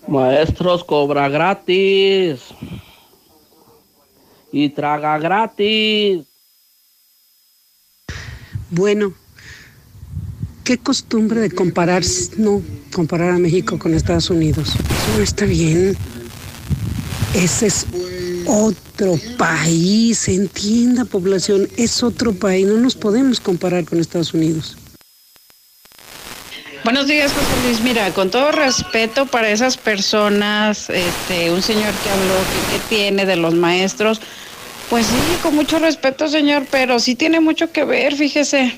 Maestros cobra gratis y traga gratis. Bueno, qué costumbre de comparar, no, comparar a México con Estados Unidos. Eso no está bien. Ese es otro país, entienda población, es otro país, no nos podemos comparar con Estados Unidos. Buenos días, José Luis. Mira, con todo respeto para esas personas, este, un señor que habló que, que tiene de los maestros, pues sí, con mucho respeto, señor, pero sí tiene mucho que ver, fíjese,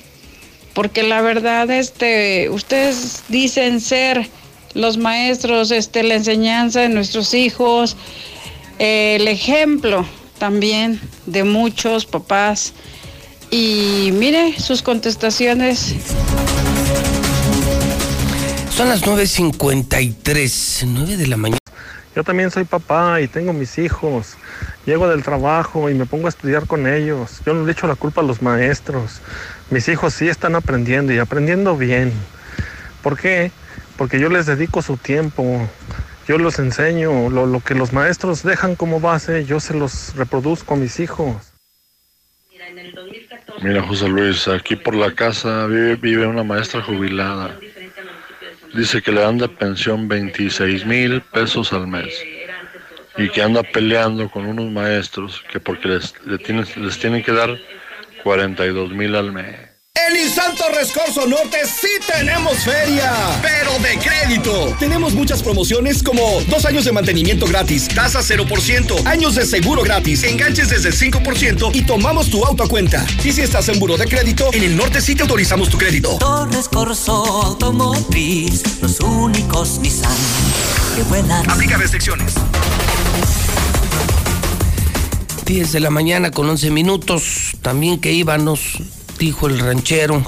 porque la verdad, este, ustedes dicen ser los maestros, este, la enseñanza de nuestros hijos, el ejemplo también de muchos papás. Y mire sus contestaciones. Son las 9.53, 9 de la mañana. Yo también soy papá y tengo mis hijos. Llego del trabajo y me pongo a estudiar con ellos. Yo no le echo la culpa a los maestros. Mis hijos sí están aprendiendo y aprendiendo bien. ¿Por qué? Porque yo les dedico su tiempo. Yo los enseño. Lo, lo que los maestros dejan como base, yo se los reproduzco a mis hijos. Mira, José Luis, aquí por la casa vive, vive una maestra jubilada. Dice que le dan de pensión 26 mil pesos al mes y que anda peleando con unos maestros que porque les, le tienen, les tienen que dar 42 mil al mes. En Nissan Torres Corso Norte sí tenemos feria, pero de crédito. Tenemos muchas promociones como dos años de mantenimiento gratis, tasa 0%, años de seguro gratis, enganches desde el 5% y tomamos tu auto a cuenta. Y si estás en buro de crédito, en el norte sí te autorizamos tu crédito. Torres Corso Automotriz, los únicos Nissan que vuelan. Aplica restricciones. 10 de la mañana con 11 minutos. También que íbamos, dijo el ranchero.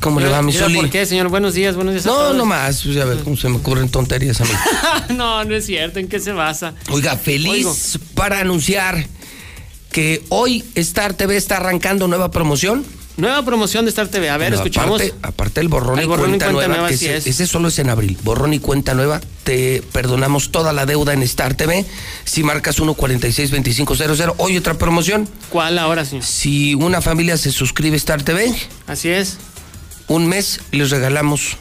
¿Cómo le va a mi Zuli? ¿Por qué, señor? Buenos días, buenos días a No, todos. no más. Pues, a ver cómo se me ocurren tonterías a mí. [LAUGHS] no, no es cierto. ¿En qué se basa? Oiga, feliz Oigo. para anunciar que hoy Star TV está arrancando nueva promoción. Nueva promoción de Star TV. A ver, Pero escuchamos. Aparte, aparte el borrón, El y, borrón y cuenta cuenta nueva, nueva, que así ese, es. ese solo es en abril. Borrón y cuenta nueva. Te perdonamos toda la deuda en Star TV. Si marcas 146-2500. Hoy otra promoción. ¿Cuál ahora, señor? Si una familia se suscribe a Star TV, Así es. un mes les regalamos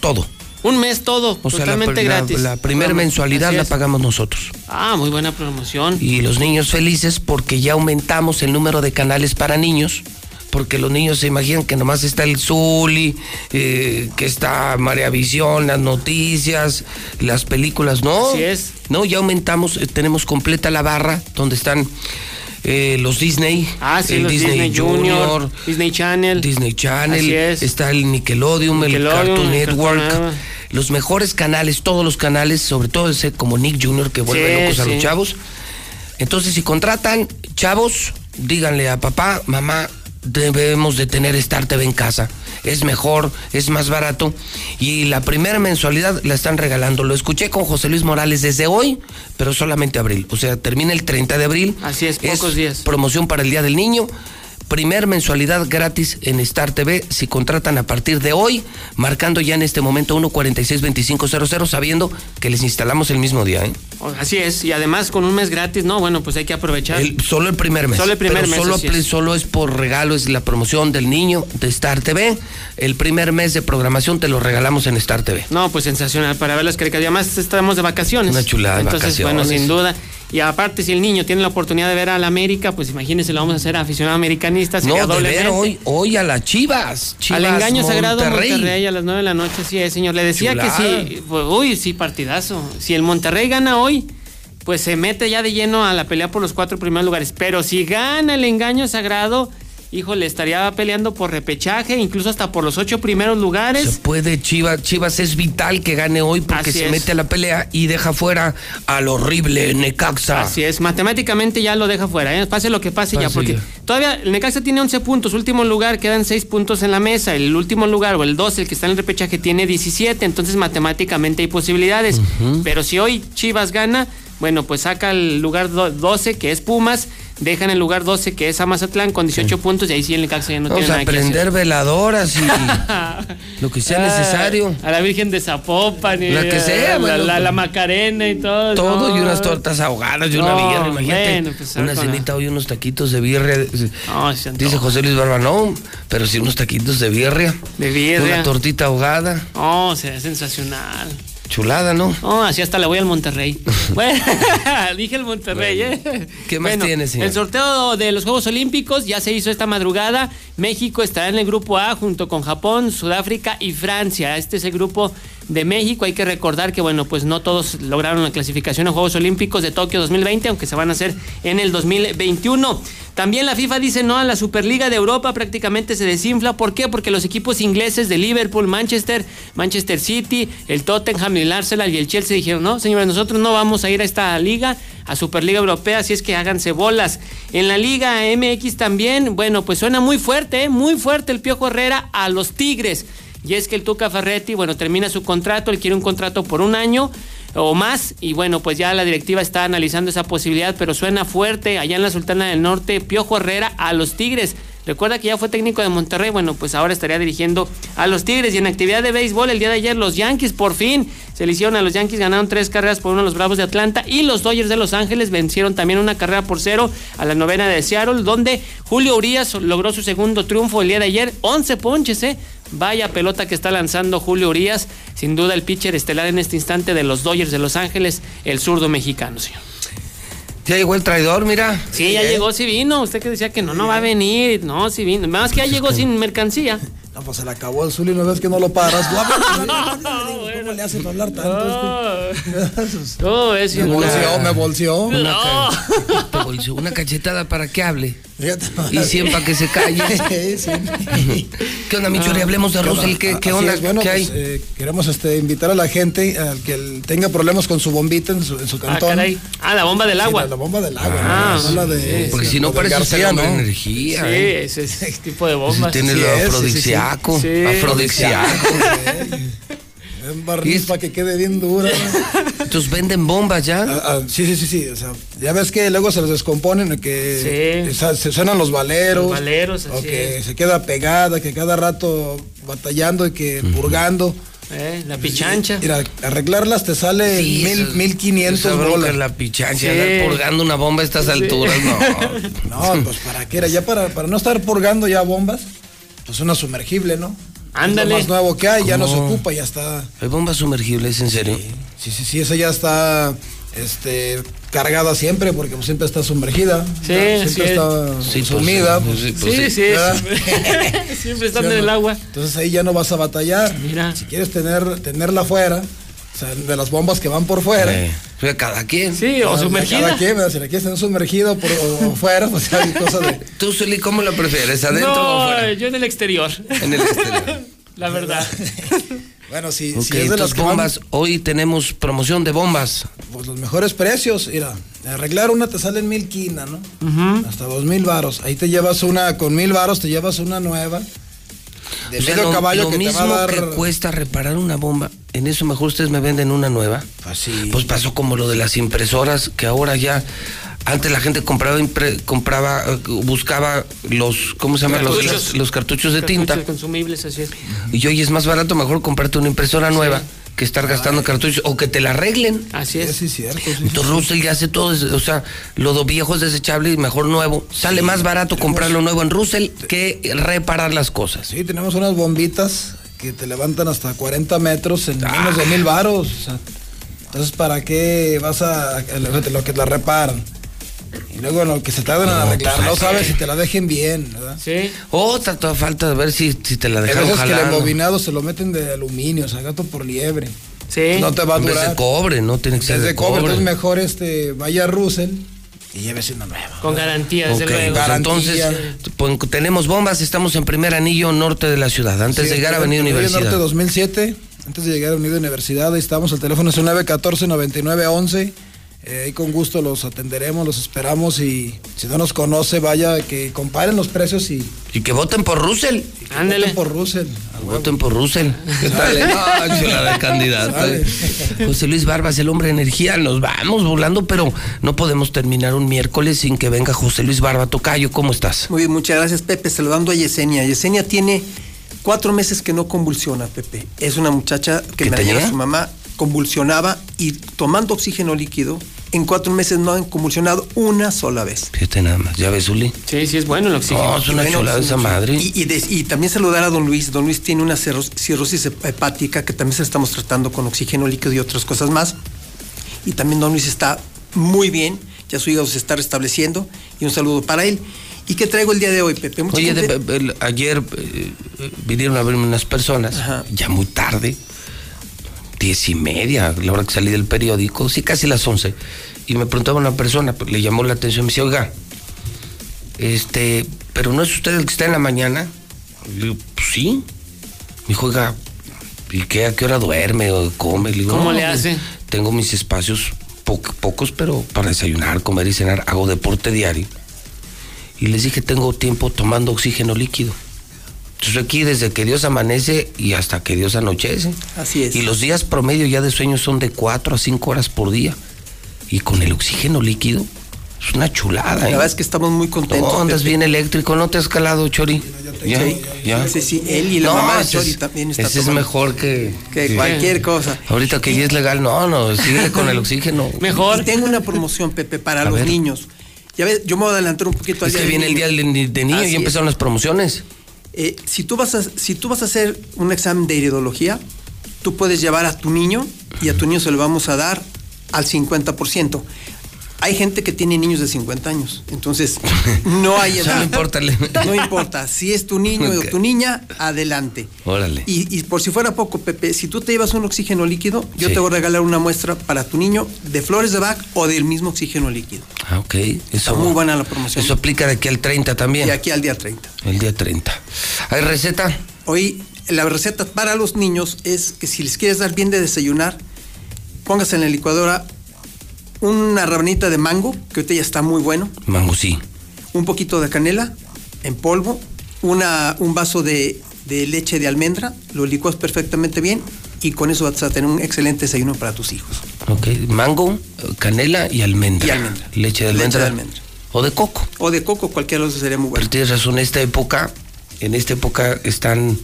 todo. Un mes todo, O sea, la, totalmente la- gratis. la primera mensualidad la pagamos nosotros. Ah, muy buena promoción. Y los niños felices porque ya aumentamos el número de canales para niños. Porque los niños se imaginan que nomás está el Zuli, eh, que está María Visión, las noticias, las películas. No, Así es. no, ya aumentamos, eh, tenemos completa la barra donde están eh, los Disney. Ah, sí, el los Disney, Junior, Disney Channel. Disney Channel, Así es. está el Nickelodeon, el Nickelodeon, Cartoon el Cartoon Network, Network. Los mejores canales, todos los canales, sobre todo ese como Nick Jr. que vuelve Sí, locos a los chavos. Entonces, si contratan chavos, díganle a papá, mamá, debemos de tener Star TV en casa. Es mejor, es más barato. Y la primera mensualidad la están regalando. Lo escuché con José Luis Morales desde hoy, pero solamente abril. O sea, termina el 30 de abril. Así es, pocos días. Promoción para el Día del Niño. Primer mensualidad gratis en Star TV si contratan a partir de hoy, marcando ya en este momento 1462500, sabiendo que les instalamos el mismo día. ¿eh? Así es, y además con un mes gratis, no, bueno, pues hay que aprovechar. El- solo el primer mes. Solo el primer Pero mes, Solo, es. solo es por regalo, es la promoción del niño de Star TV. El primer mes de programación te lo regalamos en Star TV. No, pues sensacional para ver las caricaturas. Además, estamos de vacaciones. Una chulada de Entonces, bueno, sin duda. Y aparte, si el niño tiene la oportunidad de ver al América, pues imagínense, lo vamos a hacer aficionado americanista. sería No, de ver hoy, hoy a las Chivas. Chivas Al engaño sagrado Monterrey. Monterrey. a las 9 de la noche, sí es, señor. Le decía Chulada. que sí, pues, uy, sí, partidazo. Si el Monterrey gana hoy, pues se mete ya de lleno a la pelea por los cuatro primeros lugares. Pero si gana el engaño sagrado, híjole, estaría peleando por repechaje, incluso hasta por los ocho primeros lugares. Se puede, Chivas, Chivas es vital que gane hoy porque Así se es. mete a la pelea y deja fuera al horrible Necaxa. Así es, matemáticamente ya lo deja fuera, ¿eh? pase lo que pase, ya, porque ya. todavía el Necaxa tiene 11 puntos, último lugar, quedan 6 puntos en la mesa, el último lugar o el 12, el que está en el repechaje, tiene 17, entonces matemáticamente hay posibilidades, pero si hoy Chivas gana, bueno, pues saca el lugar do- 12, que es Pumas, dejan el lugar 12, que es a Mazatlán, con 18 puntos, y ahí sí el Necaxa ya no Vamos tiene a nada que hacer. prender veladoras y [LAUGHS] lo que sea necesario. Ah, A la Virgen de Zapopan, y La que a- sea, la, bueno, la- pues. la Macarena y todo. Todo y unas tortas ahogadas y una birria, imagínate. bueno, pues, a una cenita hoy, unos taquitos de birria. Dice José Luis Barba, no, pero sí unos taquitos de birria. De birria. Una tortita ahogada. Oh, será sensacional. Chulada, ¿no? Oh, así hasta le voy al Monterrey. [LAUGHS] bueno, [LAUGHS] dije el Monterrey, ¿eh? ¿Qué más Bueno, tiene, señor? El sorteo de los Juegos Olímpicos ya se hizo esta madrugada. México estará en el grupo A junto con Japón, Sudáfrica y Francia. Este es el grupo de México. Hay que recordar que, bueno, pues no todos lograron la clasificación a Juegos Olímpicos de Tokio 2020, aunque se van a hacer en el 2021. También la FIFA dice no a la Superliga de Europa, prácticamente se desinfla. ¿Por qué? Porque los equipos ingleses de Liverpool, Manchester, Manchester City, el Tottenham, el Arsenal y el Chelsea dijeron, no, señores, nosotros no vamos a ir a esta liga, a Superliga Europea, así es que háganse bolas. En la Liga MX también, bueno, pues suena muy fuerte, ¿eh? muy fuerte el Piojo Herrera a los Tigres. Y es que el Tuca Ferretti, bueno, termina su contrato, él quiere un contrato por un año o más y bueno, pues ya la directiva está analizando esa posibilidad, pero suena fuerte allá en la Sultana del Norte, Piojo Herrera a los Tigres. Recuerda que ya fue técnico de Monterrey, bueno, pues ahora estaría dirigiendo a los Tigres. Y en actividad de béisbol, el día de ayer, los Yankees por fin se le hicieron a los Yankees, ganaron tres carreras por uno a los Bravos de Atlanta. Y los Dodgers de Los Ángeles vencieron también una carrera por cero a la novena de Seattle, donde Julio Urias logró su segundo triunfo el día de ayer. 11 ponches, ¿eh? Vaya pelota que está lanzando Julio Urias. Sin duda, el pitcher estelar en este instante de los Dodgers de Los Ángeles, el zurdo mexicano, señor. Ya llegó el traidor, mira. Sí, ya ¿Eh? llegó, sí vino. Usted que decía que no, no va a venir. No, sí vino. Más que ya llegó sin mercancía. No, pues se le acabó el Zuli, no ves que no lo paras. ¿Cómo le haces hablar tanto? este? [LAUGHS] No, es Me bolseó, me bolseó. Una, ca- [LAUGHS] te bolseó. Una cachetada para que hable. Y 100 para que se calle. [LAUGHS] ¿Qué onda, Michori? Hablemos de Russell. ¿Qué, qué Así onda? es, bueno, ¿Qué pues, hay? eh, queremos este, invitar a la gente al que tenga problemas con su bombita en su, en su Ah, cantón. caray. Ah, la bomba del Sí, agua. la, la bomba del agua. Ah, no, la de, Porque si no la parece García, ser ¿no? energía. Sí, ¿eh? ese es ese tipo de bombas. Tiene Sí afrodisíaco. Sí. Afrodisíaco. [LAUGHS] Un barniz para que quede bien dura. Entonces venden bombas ya. Ah, ah, sí, sí, sí, sí. O sea, ya ves que luego se les descomponen, que Sí. se suenan los valeros. Los valeros, o así que es. se queda pegada, que cada rato batallando y que purgando. Eh, la pichancha. Mira, arreglarlas te sale Sí, mil, eso- mil quinientos bolas. la pichancha, Sí. andar purgando una bomba a estas alturas, no. [LAUGHS] No, pues para qué era, ya para, para no estar purgando ya bombas, pues una sumergible, ¿no? Ándale. Es lo más nuevo que hay, ya no se ocupa, ya está. ¿Hay bombas sumergibles, en serio? Sí, sí, sí, esa ya está este, cargada siempre, porque pues, siempre está sumergida. Sí, siempre está Sí, pues, sumida. sí, pues, sí, pues, Sí, sí, ¿verdad? [LAUGHS] siempre, están ¿Sí o en el agua. Entonces ahí ya no vas a batallar. Mira. Si quieres tener, tenerla afuera, o sea, de las bombas que van por fuera. Eh, pues, cada quien. Sí, o Ah, sumergida. Cada quien, ¿verdad? si la quieres tener sumergido por, o fuera, pues hay cosas de. [LAUGHS] ¿Tú, Zuli, cómo lo prefieres? ¿Adentro o No, afuera? yo en el exterior. En el exterior. [LAUGHS] La verdad. [LAUGHS] Bueno, si, Ok, si es de las entonces que van- bombas. Hoy tenemos promoción de bombas. pues los mejores precios, mira, arreglar una te sale en mil quina, ¿no? Hasta dos mil varos. Ahí te llevas una, con mil varos te llevas una nueva. De O sea, lo, caballo lo que te mismo va a dar. que cuesta reparar una bomba, en eso mejor ustedes me venden una nueva. Pues sí. Pues pasó como lo de las impresoras, que ahora ya Antes la gente compraba, impre- compraba, eh, buscaba los, ¿cómo se llama? Los, Cartuchos. los cartuchos de tinta. Consumibles, así es. Y hoy es más barato mejor comprarte una impresora nueva que estar gastando cartuchos o que te la arreglen. Así es. Sí, cierto. sí, sí. Entonces Russell ya hace todo, o sea, lo do- viejo es desechable y mejor nuevo. Sale más barato comprarlo nuevo en Russell que reparar las cosas. Sí, tenemos unas bombitas que te levantan hasta 40 metros en menos de mil varos. o sea, entonces, ¿para qué vas a, lo que la reparan? Y luego lo que se tardan en No, arreglar, pues, no es sabes si te la dejen bien, ¿verdad? Sí. Otra, toda falta de ver si, si te la Hay dejaron veces que el embobinado se lo meten de aluminio, o sea, gato por liebre. Sí. No te va a En vez durar. de cobre, no tiene que En ser de, de cobre, cobre. entonces mejor este, vaya a Russell y llévese una nueva. Con garantía, desde Ok, luego. pues Garantía. entonces pues, tenemos bombas, estamos en primer anillo norte de la ciudad, antes Sí, de llegar a en Avenida Universidad. Norte 2007, antes de llegar a Avenida Universidad, ahí estamos, el teléfono es el 914-9911. Eh, ahí con gusto los atenderemos, los esperamos y si no nos conoce, vaya, que comparen los precios y Y que voten por Russell. Ándale. voten por Russell. Voten por Russell. ¿Qué tal? [LAUGHS] Ah. José Luis Barbas, el hombre de energía. Nos vamos volando, pero no podemos terminar un miércoles sin que venga José Luis Barba. Tocayo, ¿cómo estás? Muy bien, muchas gracias, Pepe. Saludando a Yesenia. Yesenia tiene cuatro meses que no convulsiona, Pepe. Es una muchacha que ¿Qué me su mamá, convulsionaba y tomando oxígeno líquido, en cuatro meses no han convulsionado una sola vez. Fíjate nada más. ¿Ya ves, Uli? Sí, sí, es bueno el oxígeno. No, es una Bueno, chulada esa madre. Y, y de- y también saludar a don Luis. Don Luis tiene una cirro- cirrosis hep- hepática que también se estamos tratando con oxígeno líquido y otras cosas más. Y también don Luis está muy bien, ya su hígado se está restableciendo. Y un saludo para él. ¿Y qué traigo el día de hoy, Pepe? Mucha Oye, gente- de- el- ayer eh, eh, vinieron a verme unas personas, ya muy tarde, diez y media, la hora que salí del periódico, sí, casi las once, y me preguntaba una persona, pues, le llamó la atención, me dice, oiga, este, pero no es usted el que está en la mañana. Le digo, pues sí. Me dijo, oiga, ¿y qué? ¿A qué hora duerme o come? Le digo, ¿Cómo "No, le pues, hace? Tengo mis espacios, po- pocos, pero para desayunar, comer y cenar, hago deporte diario. Y les dije, tengo tiempo tomando oxígeno líquido. Entonces aquí desde que Dios amanece y hasta que Dios anochece. Así es. Y los días promedio ya de sueño son de 4 a 5 horas por día. Y con el oxígeno líquido es una chulada. La ¿eh? verdad es que estamos muy contentos. No, andas Pepe. bien eléctrico, ¿no te has calado, Chori? Ya, ya. Sí, sí, él y la No, mamá de ese Chori es- también está Ese es mejor que... Que cualquier cosa. Ahorita que ya es legal, no, no, sigue con el oxígeno. [LAUGHS] Y tengo una promoción, Pepe, para A los ver. niños. Ya ves, yo me voy a adelantar un poquito al Es que viene el día de niño Así y es. empezaron las promociones. Eh, si, tú vas a, si tú vas a hacer un examen de iridología, tú puedes llevar a tu niño y a tu niño se lo vamos a dar al 50%. Hay gente que tiene niños de 50 años, entonces no hay [LAUGHS] edad. no importa. No importa, si es tu niño o tu niña, adelante. Órale. Y, y por si fuera poco, Pepe, si tú te llevas un oxígeno líquido, yo te voy a regalar una muestra para tu niño de flores de Bach o del mismo oxígeno líquido. Ah, ok. Eso, Está muy buena la promoción. Eso aplica de aquí al 30 también. De aquí al día 30. El día 30. ¿Hay receta? Hoy la receta para los niños es que si les quieres dar bien de desayunar, pongas en la licuadora una rabanita de mango, que ahorita ya está muy bueno, Mango, sí. un poquito de canela en polvo, una, un vaso de, de leche de almendra, lo licuas perfectamente bien y con eso vas a tener un excelente desayuno para tus hijos. Ok. Mango, canela y almendra. Y almendra. Leche de Leche almendra. de almendra. O de coco. O de coco, cualquiera de los dos sería muy bueno. Pero tienes razón, en esta época, en esta época están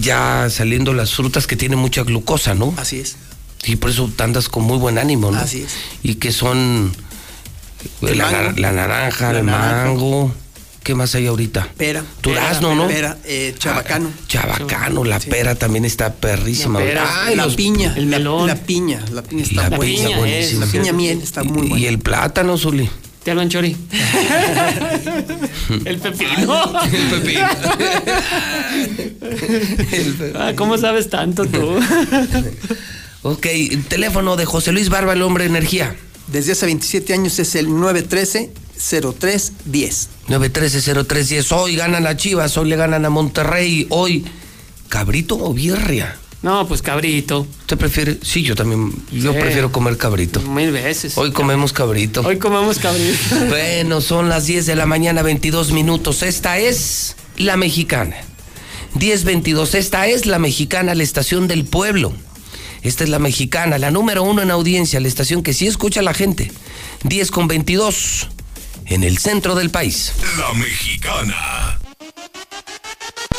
ya saliendo las frutas que tienen mucha glucosa, ¿no? Así es. Y por eso andas con muy buen ánimo, ¿no? Así es. Y que son El la, mango. la naranja, La el naranja. mango. ¿Qué más hay ahorita? Pera. Durazno, ¿no? Pera, eh, chabacano. Chabacano, la pera también está perrísima. La pera, Ay, la los- piña, el melón. la piña, la piña está La buenísima. piña, buenísima. La piña miel está muy Y buena. el plátano, Zuli. Te hablan Chori. [LAUGHS] el pepino. [LAUGHS] El pepino. Ah, ¿Cómo sabes tanto tú? [LAUGHS] Ok, el teléfono de José Luis Barba, el hombre de energía. Desde hace 27 años es el 913-0310. 913-0310. Hoy ganan a Chivas, hoy le ganan a Monterrey, hoy. ¿Cabrito o birria? No, pues cabrito. ¿Usted prefiere? Sí, yo también. Yo Sí. prefiero comer cabrito. Mil veces. Hoy comemos cabrito. Hoy comemos cabrito. [LAUGHS] Bueno, son las 10 de la mañana, 22 minutos. Esta es La Mexicana. 10.22. Esta es La Mexicana, la estación del pueblo. Esta es la mexicana, la número uno en audiencia, la estación que sí escucha a la gente. 10 con 22 en el centro del país. La mexicana.